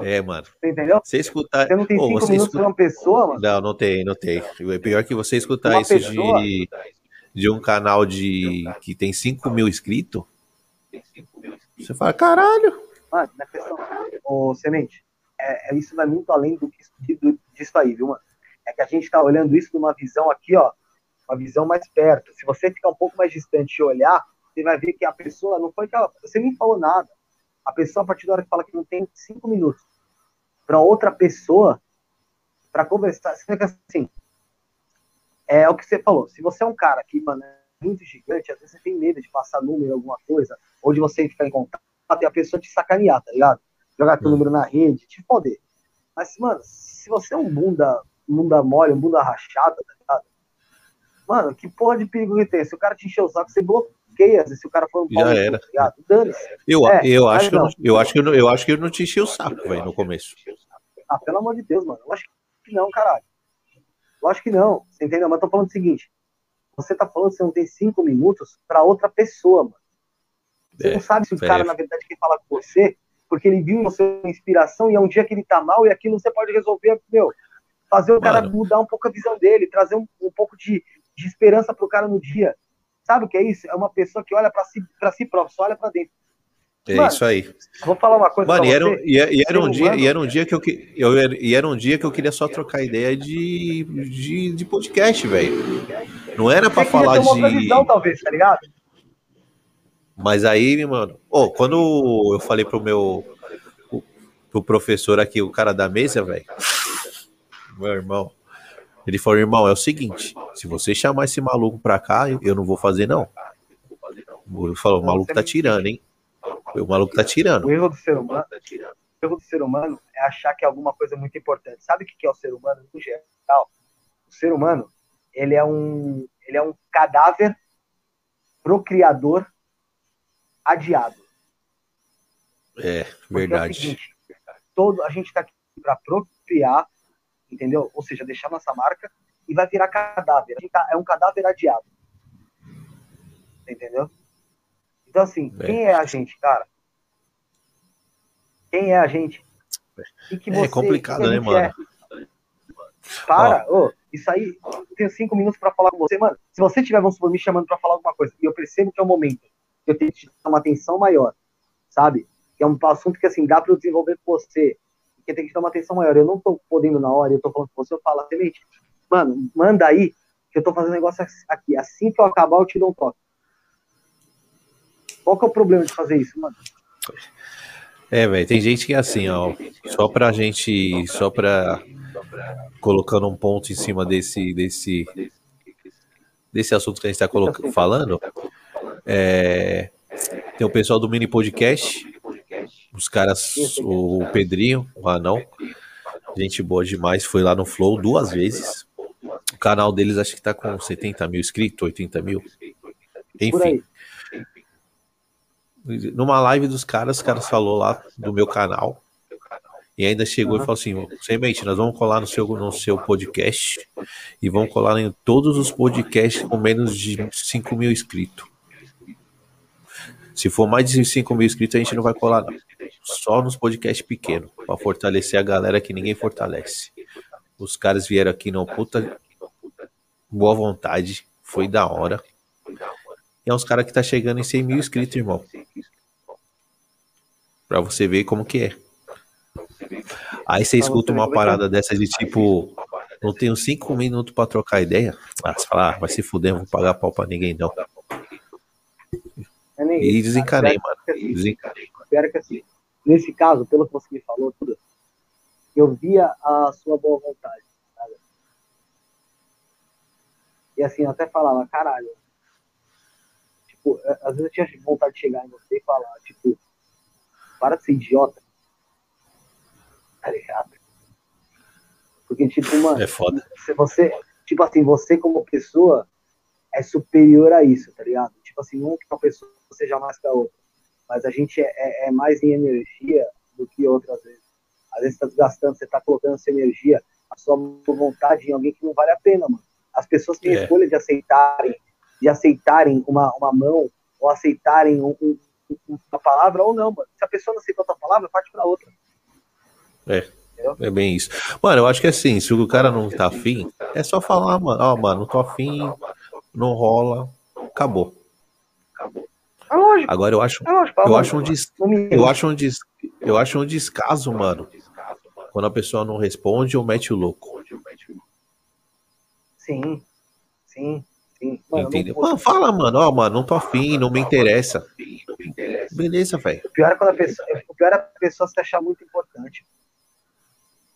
É, mano. Você entendeu? Você escutar. Você não tem cinco minutos escuta... pra uma pessoa, mano? Não, não tem, não tem. É pior que você escutar uma isso pessoa? de, de um canal de que tem 5 mil inscritos. Você fala, caralho. Mano, na questão. Ô, Semente, é, é, isso vai muito além do que disso aí, viu, mano? É que a gente tá olhando isso numa visão aqui, ó. Uma visão mais perto. Se você ficar um pouco mais distante e olhar, você vai ver que a pessoa não foi que ela. Você nem falou nada. A pessoa, a partir da hora que fala que não tem cinco minutos para outra pessoa para conversar, você fica assim. É o que você falou. Se você é um cara que, mano, é muito gigante, às vezes você tem medo de passar número, alguma coisa, ou de você ficar em contato e a pessoa te sacanear, tá ligado? Jogar teu hum. número na rede, te foder. Mas, mano, se você é um bunda, bunda mole, um bunda rachada, tá ligado? Mano, que porra de perigo que tem? Se o cara te encher o saco, você bloqueia, se o cara for um Já era. Tá Dane-se. Eu, é, eu, acho que eu, eu, acho que eu, eu acho que eu não te enchi o saco, velho, no começo. Ah, pelo amor de Deus, mano. Eu acho que não, caralho. Eu acho que não. Você entendeu? Mas eu tô falando o seguinte. Você tá falando que você não tem cinco minutos para outra pessoa, mano. Você é, não sabe se o é. cara, na verdade, quer falar com você porque ele viu você inspiração e é um dia que ele tá mal e aquilo você pode resolver, meu, fazer o cara Mano. mudar um pouco a visão dele, trazer um, um pouco de, de esperança pro cara no dia. Sabe o que é isso? É uma pessoa que olha para si, pra si próprio, só olha para dentro. É Mano, isso aí. Vou falar uma coisa. Mano, e era, e, e era um dia, e era um dia que eu, eu e era um dia que eu queria só trocar ideia de, de, de podcast, velho. Não era para falar de. Uma visão, talvez, tá ligado? Mas aí, mano, oh, quando eu falei pro meu pro professor aqui, o cara da mesa, velho, meu irmão, ele falou, irmão, é o seguinte, se você chamar esse maluco pra cá, eu não vou fazer, não. Ele falou, o maluco tá tirando, hein? O maluco tá tirando. O erro do ser humano, o erro do ser humano é achar que é alguma coisa muito importante. Sabe o que é o ser humano no geral? O ser humano, ele é um, ele é um cadáver procriador adiado. É, verdade. É seguinte, todo, a gente está aqui para procriar, entendeu? Ou seja, deixar nossa marca e vai virar cadáver. É um cadáver adiado. Entendeu? Então, assim, é. quem é a gente, cara? Quem é a gente? Que que é você, é complicado, né, mano? É? Para, oh. oh, isso aí, eu tenho cinco minutos para falar com você, mano. Se você tiver, vamos supor, me chamando para falar alguma coisa e eu percebo que é o momento eu tenho que dar uma atenção maior, sabe? Que é um assunto que, assim, dá para eu desenvolver com você, que tem que dar uma atenção maior. Eu não tô podendo na hora, eu tô falando com você, eu falo, semente, mano, manda aí, que eu tô fazendo negócio aqui. Assim que eu acabar, eu te dou um toque. Qual que é o problema de fazer isso, mano? É, velho, tem gente que é assim, ó, só pra gente, só pra colocando um ponto em cima desse, desse, desse assunto que a gente tá falando, é, tem o pessoal do Mini Podcast, os caras, o Pedrinho, o Anão, gente boa demais, foi lá no Flow duas vezes. O canal deles acho que tá com 70 mil inscritos, 80 mil. Enfim. Numa live dos caras, os caras falou lá do meu canal. E ainda chegou e falou assim: Semente, nós vamos colar no seu, no seu podcast e vamos colar em todos os podcasts com menos de 5 mil inscritos. Se for mais de 5 mil inscritos, a gente não vai colar, não. Só nos podcasts pequenos, para fortalecer a galera que ninguém fortalece. Os caras vieram aqui não puta boa vontade, foi da hora. E é uns caras que tá chegando em 100 mil inscritos, irmão. Pra você ver como que é. Aí você escuta uma parada dessa de tipo, não tenho 5 minutos para trocar ideia. Ah, você fala, ah, vai se fuder, não vou pagar pau pra ninguém não. É e desencanei, mano. Assim, desencanei. Espero que assim, nesse caso, pelo que você me falou, tudo, eu via a sua boa vontade. Sabe? E assim, eu até falava, caralho. Tipo, às vezes eu tinha vontade de chegar em você e falar, tipo, para de ser idiota. Tá ligado? Porque, tipo, mano. É foda. Se você, tipo assim, você como pessoa é superior a isso, tá ligado? Tipo assim, não que uma pessoa seja mais que a outra. Mas a gente é, é, é mais em energia do que outras vezes. Às vezes você tá desgastando, você tá colocando sua energia, a sua vontade em alguém que não vale a pena, mano. As pessoas têm a é. escolha de aceitarem, de aceitarem uma, uma mão, ou aceitarem um, um, uma palavra, ou não, mano. Se a pessoa não aceitou a palavra, parte pra outra. É. É bem isso. Mano, eu acho que assim, se o cara não tá afim, é só falar, mano, ó, oh, mano, não tô afim, não rola, acabou. É lógico. Agora eu acho, é lógico, eu, acho um des, eu, acho um des, eu acho um descaso, mano, quando a pessoa não responde ou mete o louco. Sim, sim, sim. Mano, Entendeu? Mano, fala, mano, ó, mano, não tô afim, não me interessa. Beleza, velho. O pior é quando a pessoa, o pior é a pessoa se achar muito importante.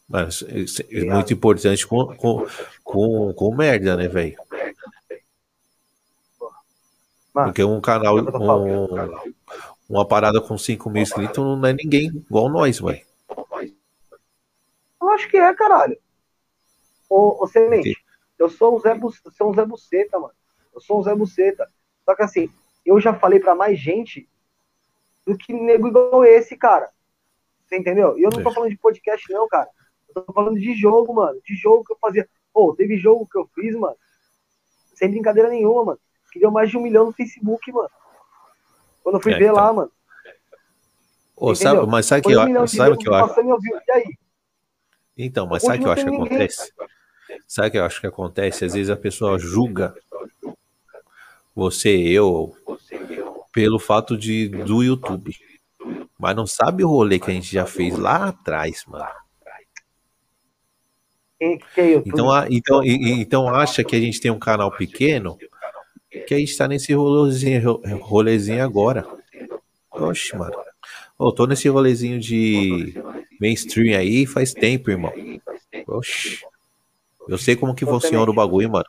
Mas é muito importante com, com, com, com merda, né, velho? Porque um canal, um, uma parada com 5 mil inscritos não é ninguém igual nós, velho. Eu acho que é, caralho. Ô, ô Semente, eu sou um Zé, sou um Zé Buceta, mano. Eu sou um Zé Buceta. Só que assim, eu já falei para mais gente do que nego igual esse, cara. Você entendeu? E eu não tô falando de podcast, não, cara. Eu tô falando de jogo, mano. De jogo que eu fazia. Pô, teve jogo que eu fiz, mano. Sem brincadeira nenhuma, mano. Que deu mais de um milhão no Facebook, mano. Quando eu fui é, ver então. lá, mano. Ô, sabe, mas sabe que eu, sabe o que eu acho? E aí? Então, mas sabe o que eu acho que acontece? Sabe o que eu acho que acontece? Às vezes a pessoa julga você, eu, pelo fato de do YouTube. Mas não sabe o rolê que a gente já fez lá atrás, mano. É então, então, então acha que a gente tem um canal pequeno que a gente tá nesse rolezinho, rolezinho agora. Oxe, mano. Eu tô nesse rolezinho de mainstream aí faz tempo, irmão. Oxe. Eu sei como que funciona o bagulho, mano.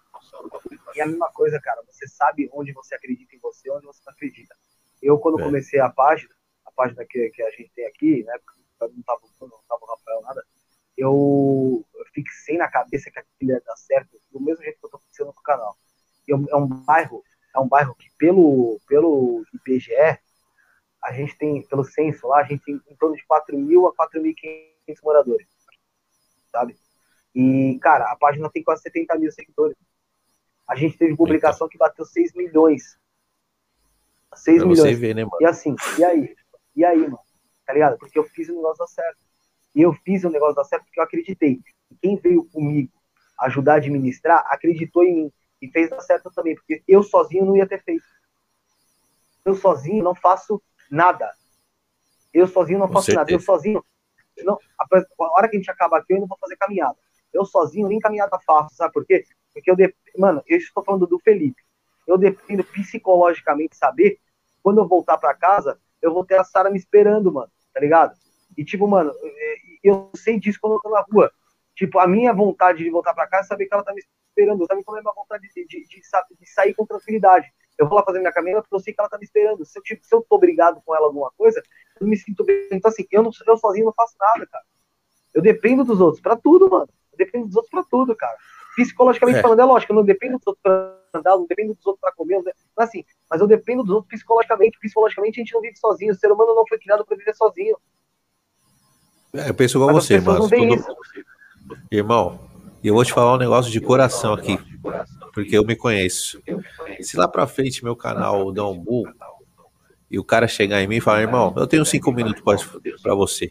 E a mesma coisa, cara. Você sabe onde você acredita em você, onde você não acredita. Eu, quando é. comecei a página, a página que, que a gente tem aqui, né? Não tava, não tava o Rafael nada. Eu, eu fixei na cabeça que aquilo ia dar certo, do mesmo jeito que eu tô fixando no canal. Eu, é um bairro, é um bairro que pelo, pelo IPGE, a gente tem, pelo censo lá, a gente tem em torno de 4 mil a 4.500 moradores, sabe? E, cara, a página tem quase 70 mil seguidores. A gente teve publicação que bateu 6 milhões. 6 pra milhões. Ver, né, e assim, e aí? E aí, mano? Tá ligado? Porque eu fiz o negócio dar certo. E eu fiz o negócio dar certo porque eu acreditei. E quem veio comigo ajudar a administrar, acreditou em mim. E fez dar certo também. Porque eu sozinho não ia ter feito. Eu sozinho não faço nada. Eu sozinho não faço nada. Eu sozinho. Não, a hora que a gente acaba aqui, eu não vou fazer caminhada. Eu sozinho nem caminhada faço, sabe por quê? Porque eu, de... mano, eu estou falando do Felipe. Eu dependo psicologicamente saber quando eu voltar para casa, eu vou ter a Sara me esperando, mano, tá ligado? E tipo, mano, eu sei disso quando eu tô na rua. Tipo, a minha vontade de voltar para casa é saber que ela tá me esperando. Eu também tenho a minha vontade de, de, de, de, sair com tranquilidade. Eu vou lá fazer minha caminhada porque eu sei que ela tá me esperando. Se eu, tipo, se eu tô brigado com ela alguma coisa, eu me sinto bem. Então, assim, eu, não, eu sozinho não faço nada, cara. Eu dependo dos outros pra tudo, mano. Eu dependo dos outros pra tudo, cara. Psicologicamente é. falando, é lógico, eu não dependo dos outros pra andar, não dependo dos outros pra comer, não, assim, mas eu dependo dos outros psicologicamente. Psicologicamente a gente não vive sozinho. O ser humano não foi criado pra viver sozinho. É, eu penso igual mas você, mano. Tudo... Irmão, eu vou te falar um negócio de coração aqui porque eu me conheço. Se lá pra frente meu canal dá um boom e o cara chegar em mim e falar, irmão, eu tenho cinco minutos para você,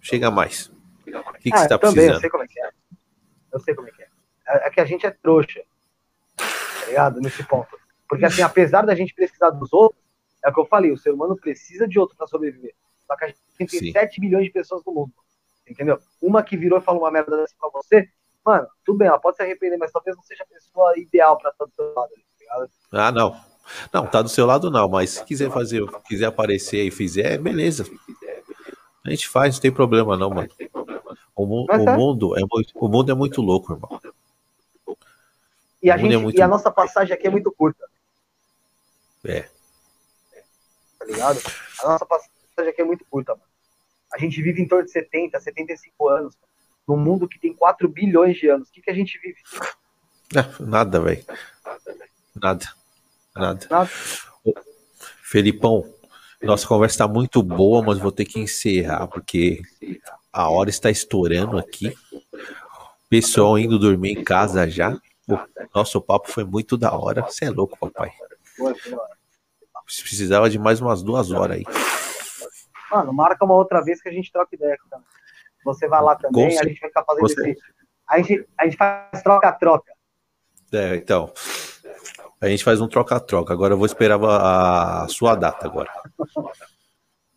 chega mais. O que, que ah, você tá precisando? Eu sei como é que é. Eu sei como é que é. É, é que a gente é trouxa, tá ligado? Nesse ponto. Porque assim, apesar da gente precisar dos outros, é o que eu falei, o ser humano precisa de outro para sobreviver. Só que a gente tem Sim. 7 milhões de pessoas no mundo. Entendeu? Uma que virou e falou uma merda dessa pra você, mano, tudo bem, ela pode se arrepender, mas talvez não seja a pessoa ideal pra estar do seu lado, tá Ah, não. Não, tá do seu lado não, mas se quiser fazer, quiser aparecer e fizer, beleza. A gente faz, não tem problema não, mano. O, mu o é. mundo é muito, o mundo é muito louco, irmão. E a, gente, é muito... e a nossa passagem aqui é muito curta. É. Tá ligado? A nossa passagem aqui é muito curta, mano. A gente vive em torno de 70, 75 anos. Num mundo que tem 4 bilhões de anos. O que, que a gente vive? É, nada, velho. Nada. Nada. Nada. Felipão, nossa conversa está muito boa, mas vou ter que encerrar, porque a hora está estourando aqui. Pessoal indo dormir em casa já. O nosso papo foi muito da hora. Você é louco, papai. Precisava de mais umas duas horas aí. Mano, marca uma outra vez que a gente troca ideia. Cara. Você vai lá também, a gente vai ficar fazendo esse. A gente, a gente faz troca-troca. É, então. A gente faz um troca-troca. Agora eu vou esperar a, sua data agora.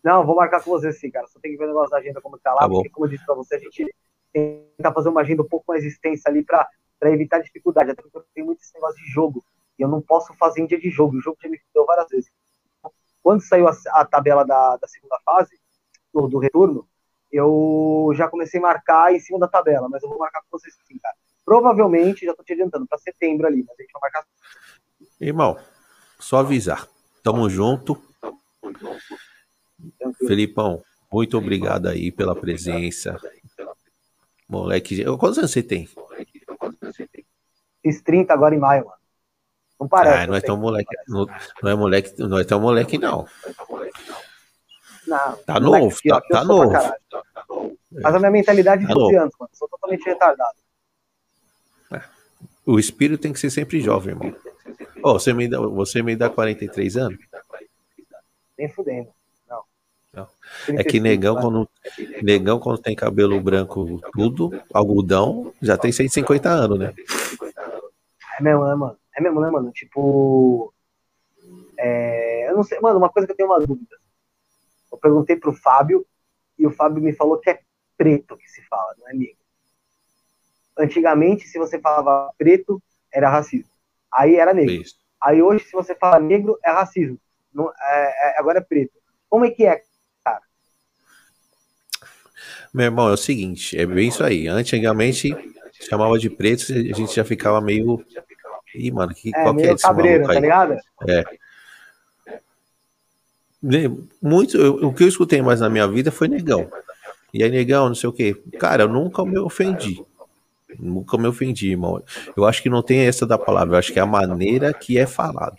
Não, vou marcar com você sim, cara. Só tem que ver o negócio da agenda como tá lá, tá porque, como eu disse pra você, a gente tenta fazer uma agenda um pouco mais extensa ali pra, pra evitar dificuldade. Até porque tem muito esse negócio de jogo. E eu não posso fazer em dia de jogo. O jogo já me deu várias vezes. Quando saiu a, a tabela da, da segunda fase, do, do retorno, eu já comecei a marcar em cima da tabela, mas eu vou marcar com vocês sim, cara. Provavelmente, já tô te adiantando, para setembro ali, mas a gente vai marcar. Irmão, só avisar. Tamo junto. Felipão, muito obrigado aí pela presença. Moleque, quantos anos você tem? Fiz 30 agora em maio, mano. Não parece. Ah, não é tão moleque. Não, não é moleque, não é tão moleque, não. Não, Tá moleque novo, aqui, ó, tá- aqui eu tá pra novo. Mas a minha mentalidade é de Tá 12 novo. anos, mano. Sou totalmente retardado. O espírito tem que ser sempre jovem, irmão. Ô, você, me dá, você me dá 43 anos? Nem fudendo. Não. Não. É 35, que negão quando, negão, quando tem cabelo branco, tudo, algodão, já tem 150 anos, né? É mesmo, né, mano? É mesmo, né, mano? Tipo. é, Eu não sei, mano, uma coisa que eu tenho uma dúvida. Eu perguntei pro Fábio e o Fábio me falou que é preto que se fala, não é negro. Antigamente, se você falava preto, era racismo. Aí era negro. Isso. Aí hoje, se você fala negro, é racismo. Não, é- é- agora é preto. Como é que é? Meu irmão, é o seguinte, é bem isso aí. Antigamente chamava de preto, a gente já ficava meio. Ih, mano, que, É, qual que é esse cabreiro, tá ligado? Ne- Muito, eu- o que eu escutei mais na minha vida foi negão. E aí, negão, não sei o quê. Cara, eu nunca me ofendi. Nunca me ofendi, irmão. Eu acho que não tem essa da palavra, eu acho que é a maneira que é falado.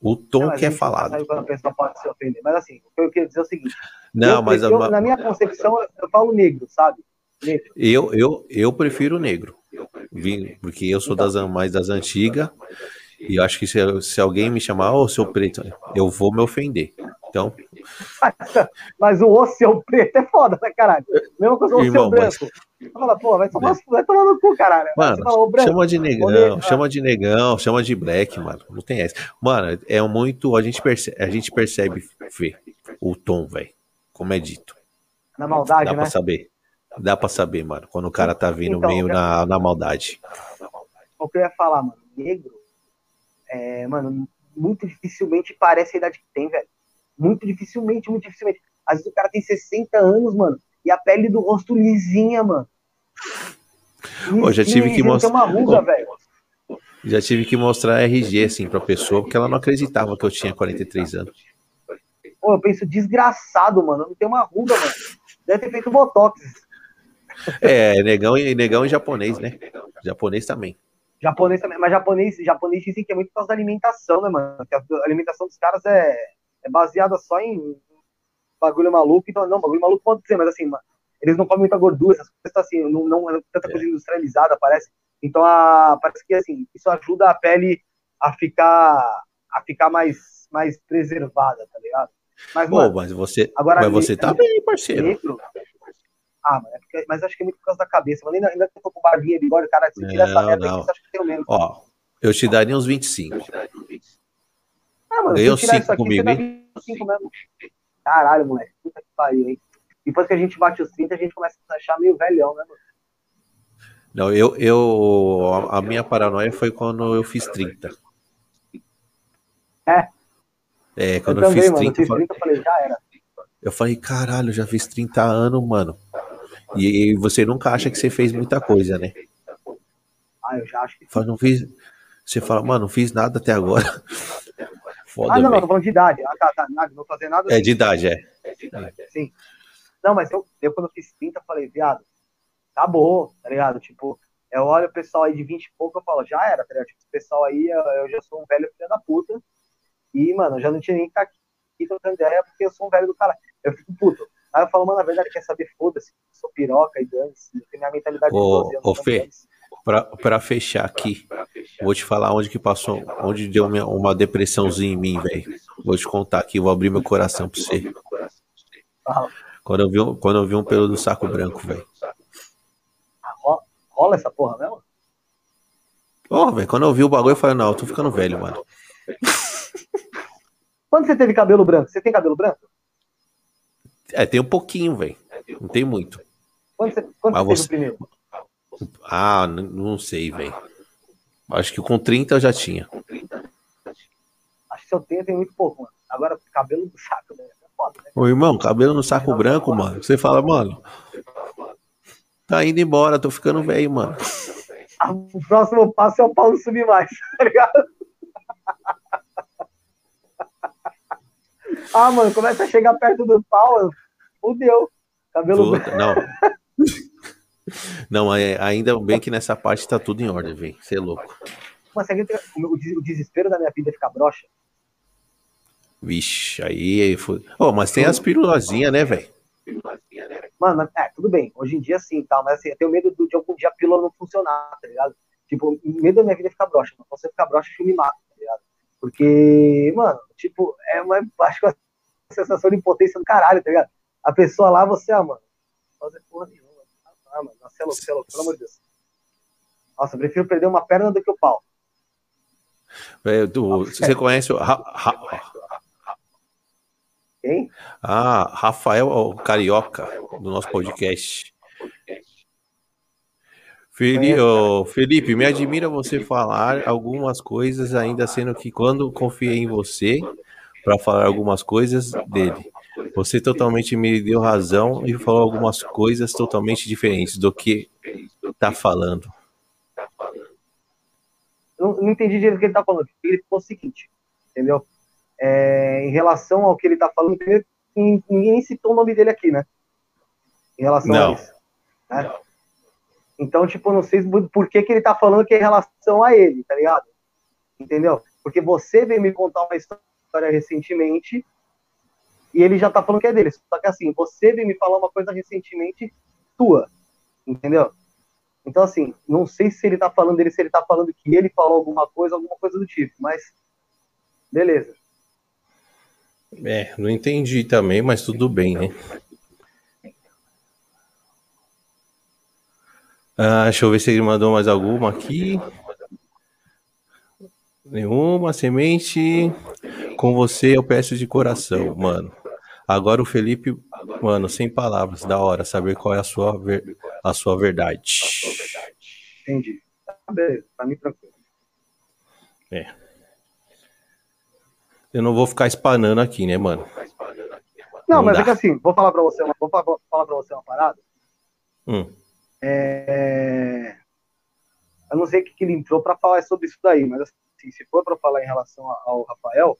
O tom Mas que a é falado. Quando a pessoa pode se ofender. Mas assim, o que eu queria dizer é o seguinte. Não, eu, mas a eu- ma- na minha concepção, eu falo negro, sabe? Negro. eu, eu, eu prefiro negro. Porque eu sou das, mais das antigas. E eu acho que se, se alguém me chamar, ô, seu preto, eu vou me ofender. Então, Mas o ô seu preto é foda, né, caralho? Mesma coisa, o seu mas- branco. Você fala, pô, vai tomar, vai tomar no cu, caralho. Mano, fala, chama de negão, Olha- chama de negão, chama de black, mano. Não tem essa. Mano, é muito. A gente percebe, a gente percebe Fê, o tom, velho. Como é dito. Na maldade, Dá né? pra saber. Dá pra saber, mano. Quando o cara tá vindo Então, meio eu- na, na maldade. O que eu ia falar, mano, negro, é, mano, muito dificilmente parece a idade que tem, velho. Muito dificilmente, muito dificilmente. Às vezes o cara tem 60 anos, mano, e a pele do rosto lisinha, mano. Ô, já tive que mostrar- uma ruga, velho. Já tive que mostrar RG, assim, pra pessoa, porque ela não acreditava que eu tinha 43 anos. Pô, eu penso, desgraçado, mano. Não tem uma ruga, mano. Deve ter feito botox. É, negão e, negão e japonês, né? Japonês também. Japonês também, mas japonês, japonês dizem que é muito por causa da alimentação, né, mano? Que a alimentação dos caras é, é baseada só em bagulho maluco. Então, não, bagulho maluco pode ser, mas assim, ma- eles não comem muita gordura, essas coisas assim, não, não é tanta coisa industrializada, parece. Então, a, parece que assim, isso ajuda a pele a ficar a ficar mais, mais preservada, tá ligado? Mas, Pô, mano, mas você, agora mas você tá bem, parceiro. negro. Ah, mano, é porque- mas acho que é muito por causa da cabeça. Mano, ainda, ainda que eu tô com barbinha, bigode, cara, se tirar essa merda aqui, você acha que tem o mesmo. Ó, eu te daria uns 25. Ah, mano, Ganhou se tirar cinco isso aqui, comigo, você dá 25 mesmo. Caralho, moleque. Puta que pariu, hein? Depois que a gente bate os 30, a gente começa a se achar meio velhão, né, mano? Não, eu, eu. A a minha paranoia foi quando eu fiz 30. É? É, Eu quando eu, também, fiz mano. 30, Eu eu fiz falei, 30, eu falei, já era. eu falei, caralho, eu já fiz 30 anos, mano. E, você nunca acha que você fez muita coisa, né? Ah, eu já acho que. Fala, não fiz. Você fala, mano, não fiz nada até agora. Foda, Ah, não, não, tô falando de idade. Ah, tá, tá. Não vou fazer nada. É assim. de idade, é. Sim. Não, mas eu, eu quando eu fiz 30, eu falei, viado, acabou, tá ligado? Tipo, eu olho o pessoal aí de 20 e pouco, eu falo, já era, tá ligado? Tipo, esse pessoal aí, eu, eu já sou um velho filho da puta. E, mano, eu já não tinha nem que estar aqui trocando ideia, porque eu sou um velho do cara. Eu fico puto. Aí eu falo, mano, na verdade, quer saber, foda-se, sou piroca e dane-se. Eu tenho minha mentalidade Ô, de 12 anos. ô, então Fê. Pra, pra fechar aqui, vou te falar onde que passou, onde deu minha- uma depressãozinha em mim, velho. Vou te contar aqui, vou abrir meu coração pra você. Quando eu vi, um- quando eu vi um pelo do saco branco, velho. Ro- Rola essa porra mesmo? Ó, velho, quando eu vi o bagulho, eu falei, não, eu tô ficando velho, mano. Quando você teve cabelo branco? Você tem cabelo branco? É, tem um pouquinho, velho. Não tem muito. Quando você, quando você o primeiro? Ah, não sei, velho. Acho que com 30 eu já tinha. Acho que se eu tenho, tem muito pouco, mano. Agora, cabelo do saco, né? É foda, né? Ô, irmão, cabelo no saco branco, mano. Você fala, mano. Tá indo embora, tô ficando velho, mano. Ah, O próximo passo é o Paulo subir mais, tá ligado? Ah, mano, começa a chegar perto do pau, fudeu. Cabelo branco. Puta, não. Não, é- ainda bem que nessa parte tá tudo em ordem, velho. Você é louco. Mas o desespero da minha vida é ficar broxa. Vixe, aí foi. Oh, mas tem as pirulazinhas, né, velho? Mano, é, tudo bem. Hoje em dia sim, tá? Mas assim, eu tenho medo de algum dia a pílula não funcionar, tá ligado? Tipo, medo da minha vida é ficar broxa. Mas você ficar broxa, filme mata, tá ligado? Porque, mano, tipo, é uma, acho que é uma sensação de impotência do caralho, tá ligado? A pessoa lá, você, ah, mano, fazer porra nenhuma. Ah, mano, é louco, pelo amor de Deus. Nossa, eu prefiro perder uma perna do que o pau. É, você conhece o. Ra, ra, quem? Ah, Rafael o Carioca, do nosso podcast. Felipe, oh, Felipe, me admira você falar algumas coisas, ainda sendo que quando confiei em você para falar algumas coisas dele, você totalmente me deu razão e falou algumas coisas totalmente diferentes do que tá falando. Não, não entendi direito o que ele tá falando. Ele falou o seguinte, entendeu? é, em relação ao que ele está falando, primeiro, ninguém citou o nome dele aqui, né? Em relação não. a isso. Né? Então, tipo, não sei por que, que ele está falando que é em relação a ele, tá ligado? Entendeu? Porque você veio me contar uma história recentemente e ele já tá falando que é dele. Só que assim, você veio me falar uma coisa recentemente tua, entendeu? Então, assim, não sei se ele tá falando dele, se ele tá falando que ele falou alguma coisa, alguma coisa do tipo, mas beleza. É, não entendi também, mas tudo bem, né? Ah, deixa eu ver se ele mandou mais alguma aqui. Nenhuma semente. Com você eu peço de coração, mano. Agora o Felipe, mano, sem palavras, da hora saber qual é a sua, ver, a sua verdade. Entendi. Tá beleza, tá mim tranquilo. É. Eu não vou ficar espanando aqui, né, mano? Não, não mas dá. é que assim, vou falar pra você uma, vou falar, falar pra você uma parada. Hum. É... Eu não sei o que, que ele entrou pra falar sobre isso daí, mas assim, se for pra falar em relação ao Rafael,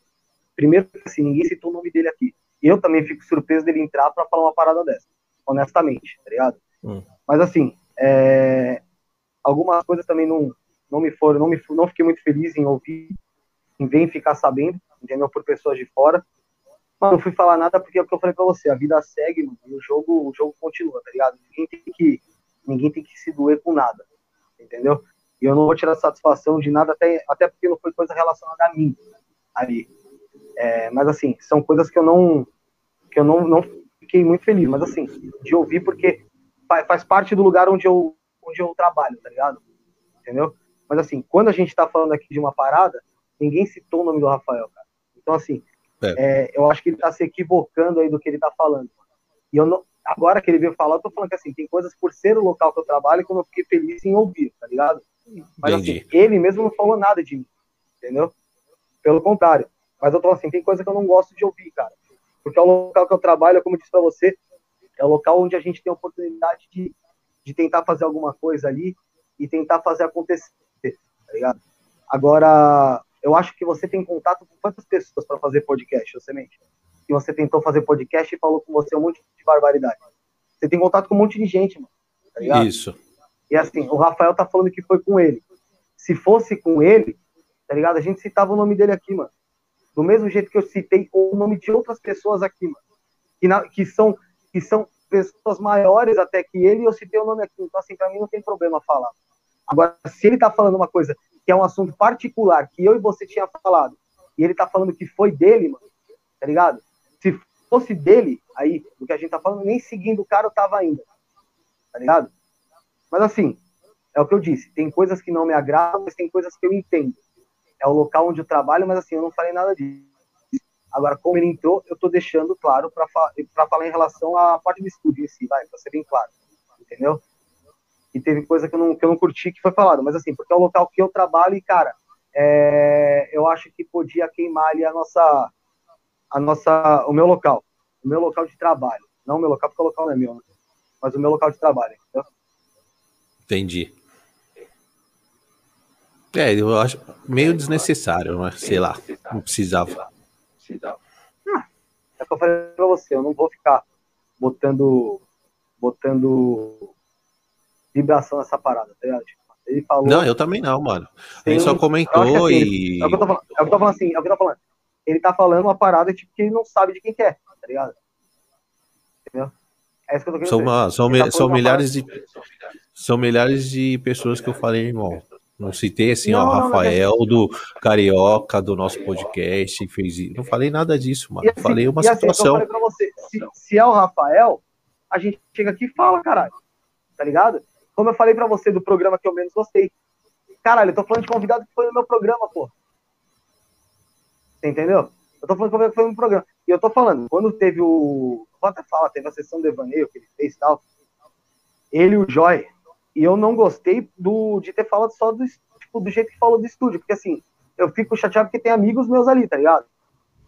primeiro, assim, ninguém citou o nome dele aqui. Eu também fico surpreso dele entrar pra falar uma parada dessa, honestamente, tá ligado? Hum. Mas assim, é... algumas coisas também não, não me foram, não, me, não fiquei muito feliz em ouvir, em ver, ficar sabendo, entendeu? Por pessoas de fora. Mas não fui falar nada porque é o que eu falei pra você, a vida segue, mano, e o jogo, o jogo continua, tá ligado? Ninguém tem que, ninguém tem que se doer com nada, entendeu? E eu não vou tirar satisfação de nada, até, até porque não foi coisa relacionada a mim ali. É, mas assim, são coisas que eu não que eu não, não fiquei muito feliz, mas assim, de ouvir porque faz, parte do lugar onde eu onde eu trabalho, tá ligado? Entendeu? Mas assim, quando a gente tá falando aqui de uma parada, ninguém citou o nome do Rafael, cara. Então, assim, é. É, eu acho que ele está se equivocando aí do que ele está falando. E eu não, agora que ele veio falar, eu tô falando que assim, tem coisas por ser o local que eu trabalho que eu não fiquei feliz em ouvir, tá ligado? Mas assim, ele mesmo não falou nada de mim, entendeu? Pelo contrário. Mas eu tô assim, tem coisa que eu não gosto de ouvir, cara. Porque é o local que eu trabalho, como eu disse pra você, é o local onde a gente tem a oportunidade de, de tentar fazer alguma coisa ali e tentar fazer acontecer, tá ligado? Agora, eu acho que você tem contato com quantas pessoas para fazer podcast, Semente? Que você tentou fazer podcast e falou com você um monte de barbaridade. Você tem contato com um monte de gente, mano. Tá Isso. E assim, o Rafael tá falando que foi com ele. Se fosse com ele, tá ligado? A gente citava o nome dele aqui, mano. Do mesmo jeito que eu citei o nome de outras pessoas aqui, mano. Que, na, que, são, que são pessoas maiores até que ele, e eu citei o nome aqui. Então, assim, pra mim não tem problema falar. Agora, se ele tá falando uma coisa que é um assunto particular que eu e você tinha falado, e ele tá falando que foi dele, mano, tá ligado? Se fosse dele, aí, do que a gente tá falando, nem seguindo o cara eu tava ainda, tá ligado? Mas assim, é o que eu disse, tem coisas que não me agradam, mas tem coisas que eu entendo. É o local onde eu trabalho, mas assim, eu não falei nada disso. Agora, como ele entrou, eu tô deixando claro para fa falar em relação à parte do estúdio em si, vai, pra ser bem claro, entendeu? e teve coisa que eu não, que eu não curti que foi falado, mas assim, porque é o local que eu trabalho e, cara, é, eu acho que podia queimar ali a nossa, a nossa, o meu local, o meu local de trabalho, não o meu local, porque o local não é meu, né? mas o meu local de trabalho, entendeu? Entendi. É, eu acho meio desnecessário, mas sei lá, não precisava. Ah, é o que eu falei pra você, eu não vou ficar botando, botando vibração nessa parada, tá ligado? Tipo, Ele falou. Não, eu também não, mano. Ele só comentou assim, e. É o que eu tô falando, é o que eu tô falando assim, é o que eu tô falando. Ele tá falando uma parada tipo, que ele não sabe de quem que é, tá ligado? Entendeu? É isso que eu tô querendo são, uma, são, tá são milhares de. São milhares de pessoas que eu falei, irmão. Não citei assim, não, ó, não, Rafael não, do Carioca, do nosso podcast, fez isso. Não falei nada disso, mano. Assim, falei uma assim, situação. Assim, você, se, se, é o Rafael, a gente chega aqui e fala, caralho. Tá ligado? Como eu falei pra você do programa que eu menos gostei. Caralho, eu tô falando de convidado que foi no meu programa, pô. Você entendeu? Eu tô falando de convidado que foi no meu programa. E eu tô falando, quando teve o. Vou até falar, teve a sessão do Evaneio que ele fez e tal. Ele e o Joy, e eu não gostei do, de ter falado só do, tipo, do jeito que falou do estúdio, porque assim, eu fico chateado porque tem amigos meus ali, tá ligado?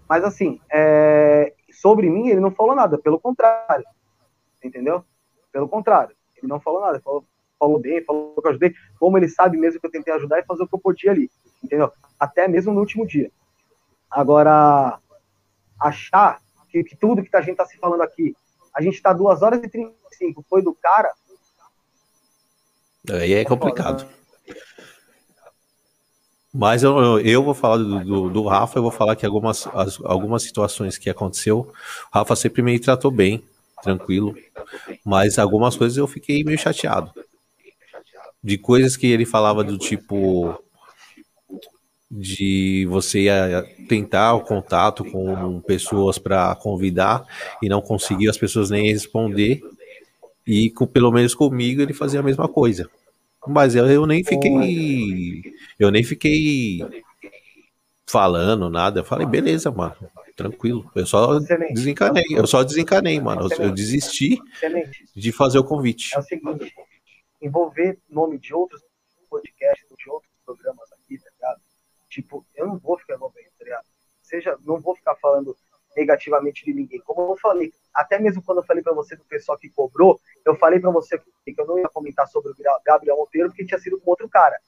Mas assim, é, sobre mim ele não falou nada, pelo contrário. Entendeu? Pelo contrário. Ele não falou nada, falou, falou bem, falou que eu ajudei, como ele sabe mesmo que eu tentei ajudar e fazer o que eu podia ali. Entendeu? Até mesmo no último dia. Agora, achar que, que tudo que a gente tá se falando aqui, a gente tá 2 horas e 35, foi do cara, Aí é complicado. Mas eu, eu vou falar do, do, do, Rafa, eu vou falar que algumas, as, algumas situações que aconteceu, o Rafa sempre me tratou bem, tranquilo, mas algumas coisas eu fiquei meio chateado. De coisas que ele falava do tipo de você ia tentar o contato com pessoas para convidar e não conseguir as pessoas nem responder e com, pelo menos comigo ele fazia a mesma coisa. Mas eu, eu nem fiquei. Eu nem fiquei falando nada. Eu falei, beleza, mano. Tranquilo. Eu só desencanei. Eu só desencanei, mano. Eu, desisti de fazer o convite. É o seguinte: envolver nome de outros podcasts, de outros programas aqui, tá ligado? Tipo, eu não vou ficar envolvendo, tá ligado? Seja, não vou ficar falando negativamente de ninguém. Como eu falei, até mesmo quando eu falei para você do pessoal que cobrou, eu falei para você que eu não ia comentar sobre o Gabriel Monteiro porque tinha sido com outro cara,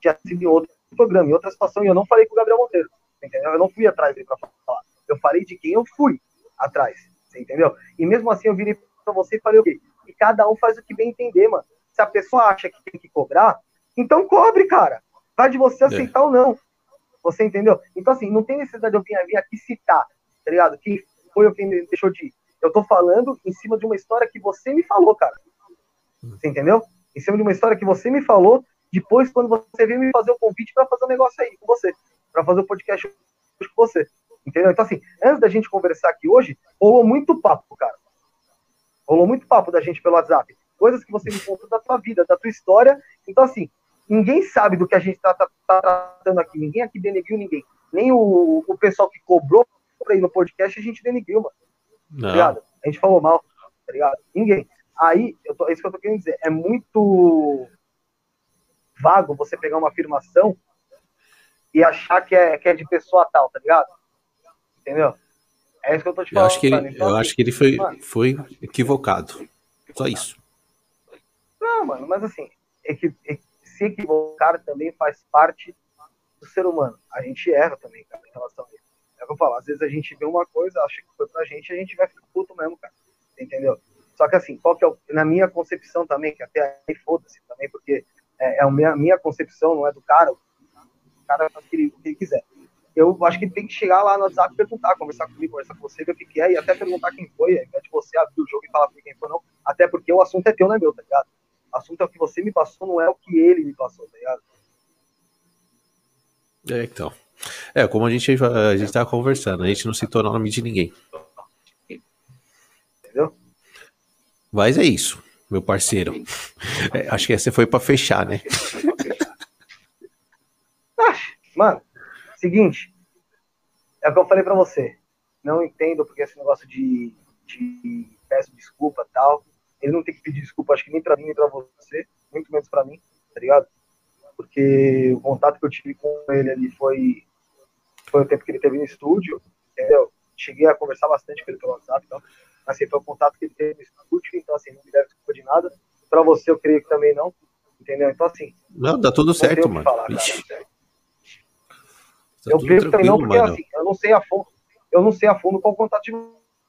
tinha sido em outro programa, em outra situação, e eu não falei com o Gabriel Monteiro, entendeu? Eu não fui atrás dele para falar. Eu falei de quem eu fui atrás, entendeu? E mesmo assim eu virei para você e falei o quê? E cada um faz o que bem entender, mano. Se a pessoa acha que tem que cobrar, então cobre, cara. Vai de você aceitar é. ou não. Você entendeu? Então, assim, não tem necessidade de eu vir, vir aqui citar tá ligado? Quem foi ou quem deixou de ir. Eu tô falando em cima de uma história que você me falou, cara. Você entendeu? Em cima de uma história que você me falou, depois quando você veio me fazer o convite para fazer um negócio aí com você, para fazer o um podcast com você. Entendeu? Então, assim, antes da gente conversar aqui hoje, rolou muito papo, cara. Rolou muito papo da gente pelo WhatsApp. Coisas que você me contou da tua vida, da tua história. Então, assim, ninguém sabe do que a gente tá, tá, tá tratando aqui. Ninguém aqui denegriu ninguém. Nem o, o pessoal que cobrou pra ir no podcast, a gente denegriu, mano. Tá ligado? A gente falou mal, tá ligado? Ninguém. Aí, eu tô, é isso que eu tô querendo dizer. É muito vago você pegar uma afirmação e achar que é, que é de pessoa tal, tá ligado? Entendeu? É isso que eu tô te falando. Eu acho que ele, então, eu assim, acho que ele foi, foi equivocado. Só isso. Não, mano, mas assim, equi, se equivocar também faz parte do ser humano. A gente erra também, cara, em relação a É eu falo, às vezes a gente vê uma coisa, acha que foi pra gente, a gente vai ficar puto mesmo, cara. Entendeu? Só que assim, qual que é o, na minha concepção também, que até aí foda-se também, porque é, é a minha, minha concepção, não é do cara, o cara faz o que, ele, o que ele quiser. Eu acho que tem que chegar lá no WhatsApp e perguntar, conversar comigo, conversar com você, ver o que, que é, e até perguntar quem foi, ao invés de você abrir o jogo e falar quem foi, não. Até porque o assunto é teu, não é meu, tá ligado? O assunto é o que você me passou, não é o que ele me passou, tá ligado? É, então. É, como a gente, a gente tava conversando, a gente não citou o nome de ninguém. Entendeu? Mas é isso, meu parceiro. É, acho que essa foi para fechar, né? Mano, seguinte. É o que eu falei para você. Não entendo porque esse negócio de, de peço desculpa e tal. Ele não tem que pedir desculpa, acho que nem pra mim, nem pra você, muito menos pra mim, tá ligado? Porque o contato que eu tive com ele ali foi foi o tempo que ele teve no estúdio, entendeu? Cheguei a conversar bastante com ele pelo WhatsApp, então, assim, foi o contato que ele teve no estúdio, então, assim, não me deve desculpa de nada. Para você, eu creio que também não, entendeu? Então, assim. Não, dá tudo certo, mano. Falar, tá eu creio que também não, porque, mano. assim, eu não sei a fundo, eu não sei a fundo qual o contato de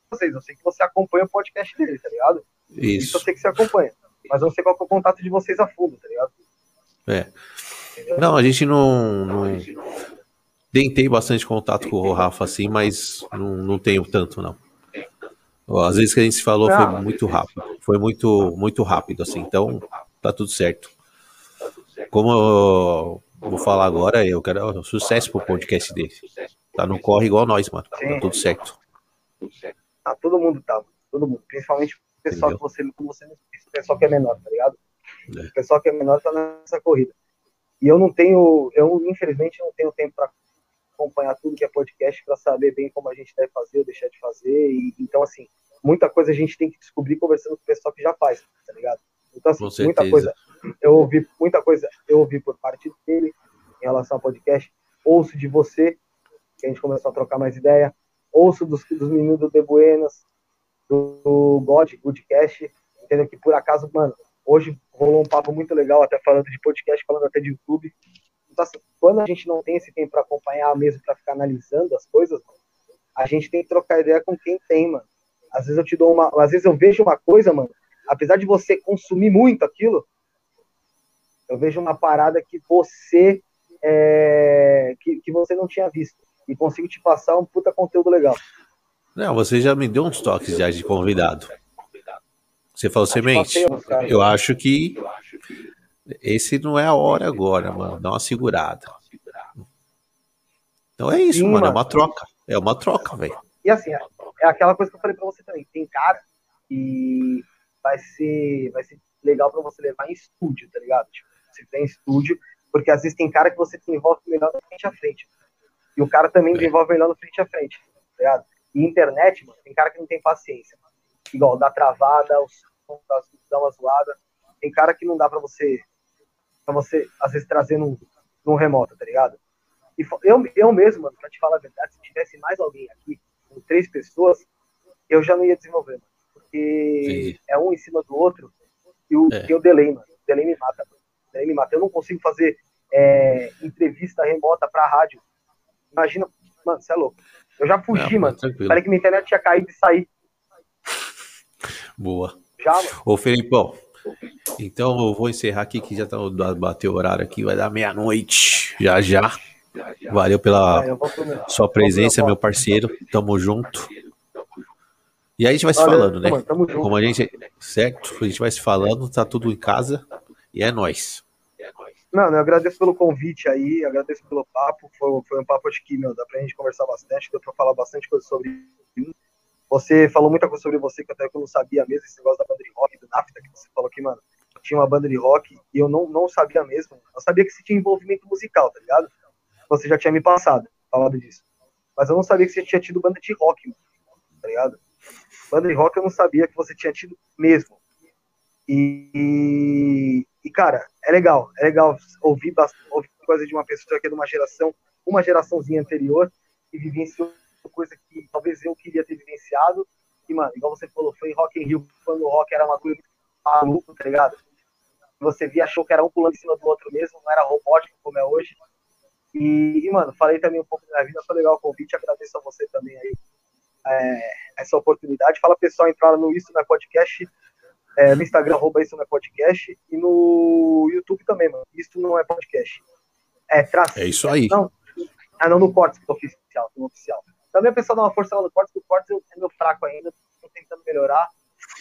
vocês, eu sei que você acompanha o podcast dele, tá ligado? Isso. Isso eu sei que você acompanha, mas eu não sei qual é o contato de vocês a fundo, tá ligado? É. Não, a gente não, não. Tentei bastante contato com o Rafa assim, mas não, não tenho tanto, não. Às vezes que a gente se falou foi muito rápido. Foi muito, muito rápido, assim. Então, tá tudo certo. Como eu vou falar agora, eu quero sucesso pro podcast dele. Tá no corre igual nós, mano. Tá tudo certo. Tá, todo mundo tá, todo mundo. Principalmente o pessoal Entendeu? que você, como você o pessoal que é menor, tá ligado? É. O pessoal que é menor tá nessa corrida. E eu não tenho, eu infelizmente não tenho tempo para acompanhar tudo que é podcast para saber bem como a gente deve fazer ou deixar de fazer. E, então, assim, muita coisa a gente tem que descobrir conversando com o pessoal que já faz, tá ligado? Então, assim, muita coisa, eu ouvi, muita coisa eu ouvi por parte dele em relação ao podcast, ouço de você, que a gente começou a trocar mais ideia, ouço dos, dos meninos do De Buenas, do, do God, Goodcast, entendeu? Que por acaso, mano, hoje rolou um papo muito legal, até falando de podcast, falando até de YouTube. Então, assim, quando a gente não tem esse tempo para acompanhar mesmo, para ficar analisando as coisas, mano, a gente tem que trocar ideia com quem tem, mano. Às vezes eu te dou uma. Às vezes eu vejo uma coisa, mano, apesar de você consumir muito aquilo, eu vejo uma parada que você é, que, que você não tinha visto. E consigo te passar um puta conteúdo legal. Não, você já me deu uns toques já de convidado. Você falou semente. Eu acho que esse não é a hora agora, mano. Dá uma segurada. Então é isso, Sim, mano. É uma troca. É uma troca, velho. E assim, é aquela coisa que eu falei pra você também. Tem cara que vai ser, vai ser legal pra você levar em estúdio, tá ligado? Tipo, você tem estúdio, porque às vezes tem cara que você desenvolve melhor da frente a frente. E o cara também é. desenvolve melhor da frente a frente, tá ligado? E internet, mano, tem cara que não tem paciência, mano. Igual, dá travada, dá uma zoada. Tem cara que não dá pra você, pra você às vezes, trazer num, num remoto, tá ligado? E eu, eu mesmo, mano, pra te falar a verdade, se tivesse mais alguém aqui, com três pessoas, eu já não ia desenvolver, mano. Porque Sim. é um em cima do outro e o, é. e o delay, mano. O delay me mata, mano. O delay me mata. Eu não consigo fazer é, entrevista remota pra rádio. Imagina, mano, você é louco. Eu já fugi, não, mano. Tranquilo. Falei que minha internet tinha caído e saí. Boa. Já, mano. Ô, Felipão, então eu vou encerrar aqui que já tá bateu o horário aqui, vai dar meia-noite. Já já. Valeu pela ah, sua presença, meu parceiro. Tamo junto. E aí a gente vai se falando, né? Como a gente. Certo? A gente vai se falando, tá tudo em casa. E é nóis. Mano, eu agradeço pelo convite aí, agradeço pelo papo. Foi, foi um papo, acho que, meu, dá pra gente conversar bastante, deu pra falar bastante coisa sobre. Você falou muita coisa sobre você que até eu não sabia mesmo, esse negócio da banda de rock, do NAFTA, que você falou que, mano, tinha uma banda de rock e eu não, não sabia mesmo. Eu sabia que você tinha envolvimento musical, tá ligado? Você já tinha me passado, falado disso. Mas eu não sabia que você tinha tido banda de rock, tá ligado? Banda de rock eu não sabia que você tinha tido mesmo. E, e cara, é legal, é legal ouvir, ouvir coisa de uma pessoa que é de uma geração, uma geraçãozinha anterior, e vivenciou coisa que talvez eu queria ter vivenciado. E, mano, igual você falou, foi Rock in Rio, quando o rock era uma coisa maluca, tá ligado? Você via, achou que era um pulando em cima do outro mesmo, não era robótico como é hoje. E, e, mano, falei também um pouco da minha vida, foi legal o convite, agradeço a você também aí é, essa oportunidade. Fala pessoal, entrar no Isso Não é Podcast, é, no Instagram, arroba Isso Não é Podcast, e no YouTube também, mano. Isso Não é Podcast. É, traço. É isso aí. Não, ah, não, no Cortes, que é oficial, no oficial. Também o pessoal dá uma força lá no Cortes, porque o Cortes é meu fraco ainda, tô tentando melhorar,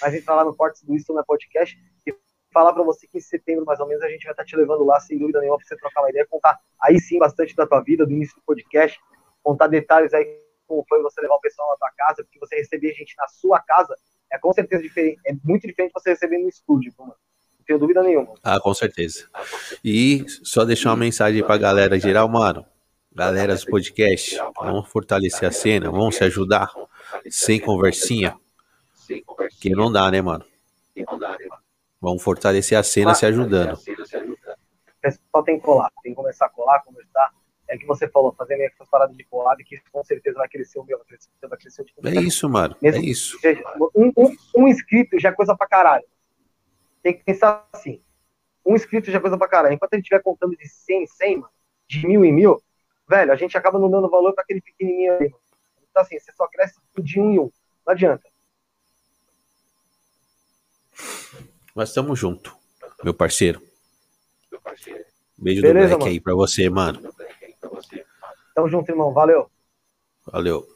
mas entrar lá no Cortes do Isso Não é Podcast e falar para você que em setembro, mais ou menos, a gente vai estar tá te levando lá, sem dúvida nenhuma, para você trocar uma ideia, contar aí sim bastante da tua vida, do início do podcast, contar detalhes aí como foi você levar o pessoal na tua casa, porque você receber gente na sua casa é com certeza diferente, é muito diferente você receber no estúdio, mano. Não tenho dúvida nenhuma. Ah, com certeza. E só deixar uma mensagem pra galera geral, mano. Galera dos podcasts, vamos fortalecer a cena, vamos se ajudar, sem conversinha. Que não dá, né, mano? Vamos fortalecer a cena se ajudando. O pessoal tem que colar, tem que começar a colar, conversar é que você falou, que essas paradas de collab, que com certeza vai crescer o meu, vai crescer, vai crescer o tipo É isso, mano. Mesmo é isso. Seja, um, um, um, inscrito já é coisa pra caralho. Tem que pensar assim. Um inscrito já é coisa pra caralho. Enquanto a gente estiver contando de 100 em 100, mano, de mil em mil, velho, a gente acaba não dando valor pra aquele pequenininho aí, mano. Então, assim, você só cresce de um em um. Não adianta. Nós estamos junto, meu parceiro. Meu parceiro. Beijo Beleza, do Black mano. aí pra você, mano. Tamo junto, irmão. Valeu. Valeu.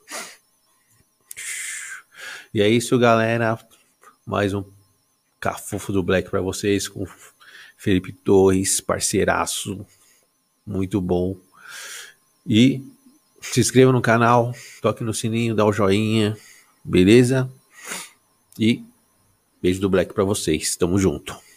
E é isso, galera. Mais um cafufo do Black para vocês com Felipe Torres, parceiraço, muito bom. E se inscreva no canal, toque no sininho, dá o joinha, beleza? E beijo do Black para vocês. Tamo junto.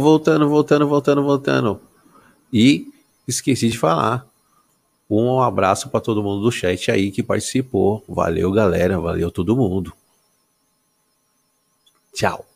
Voltando, voltando, voltando, voltando. E esqueci de falar. Um abraço para todo mundo do chat aí que participou. Valeu, galera. Valeu todo mundo. Tchau.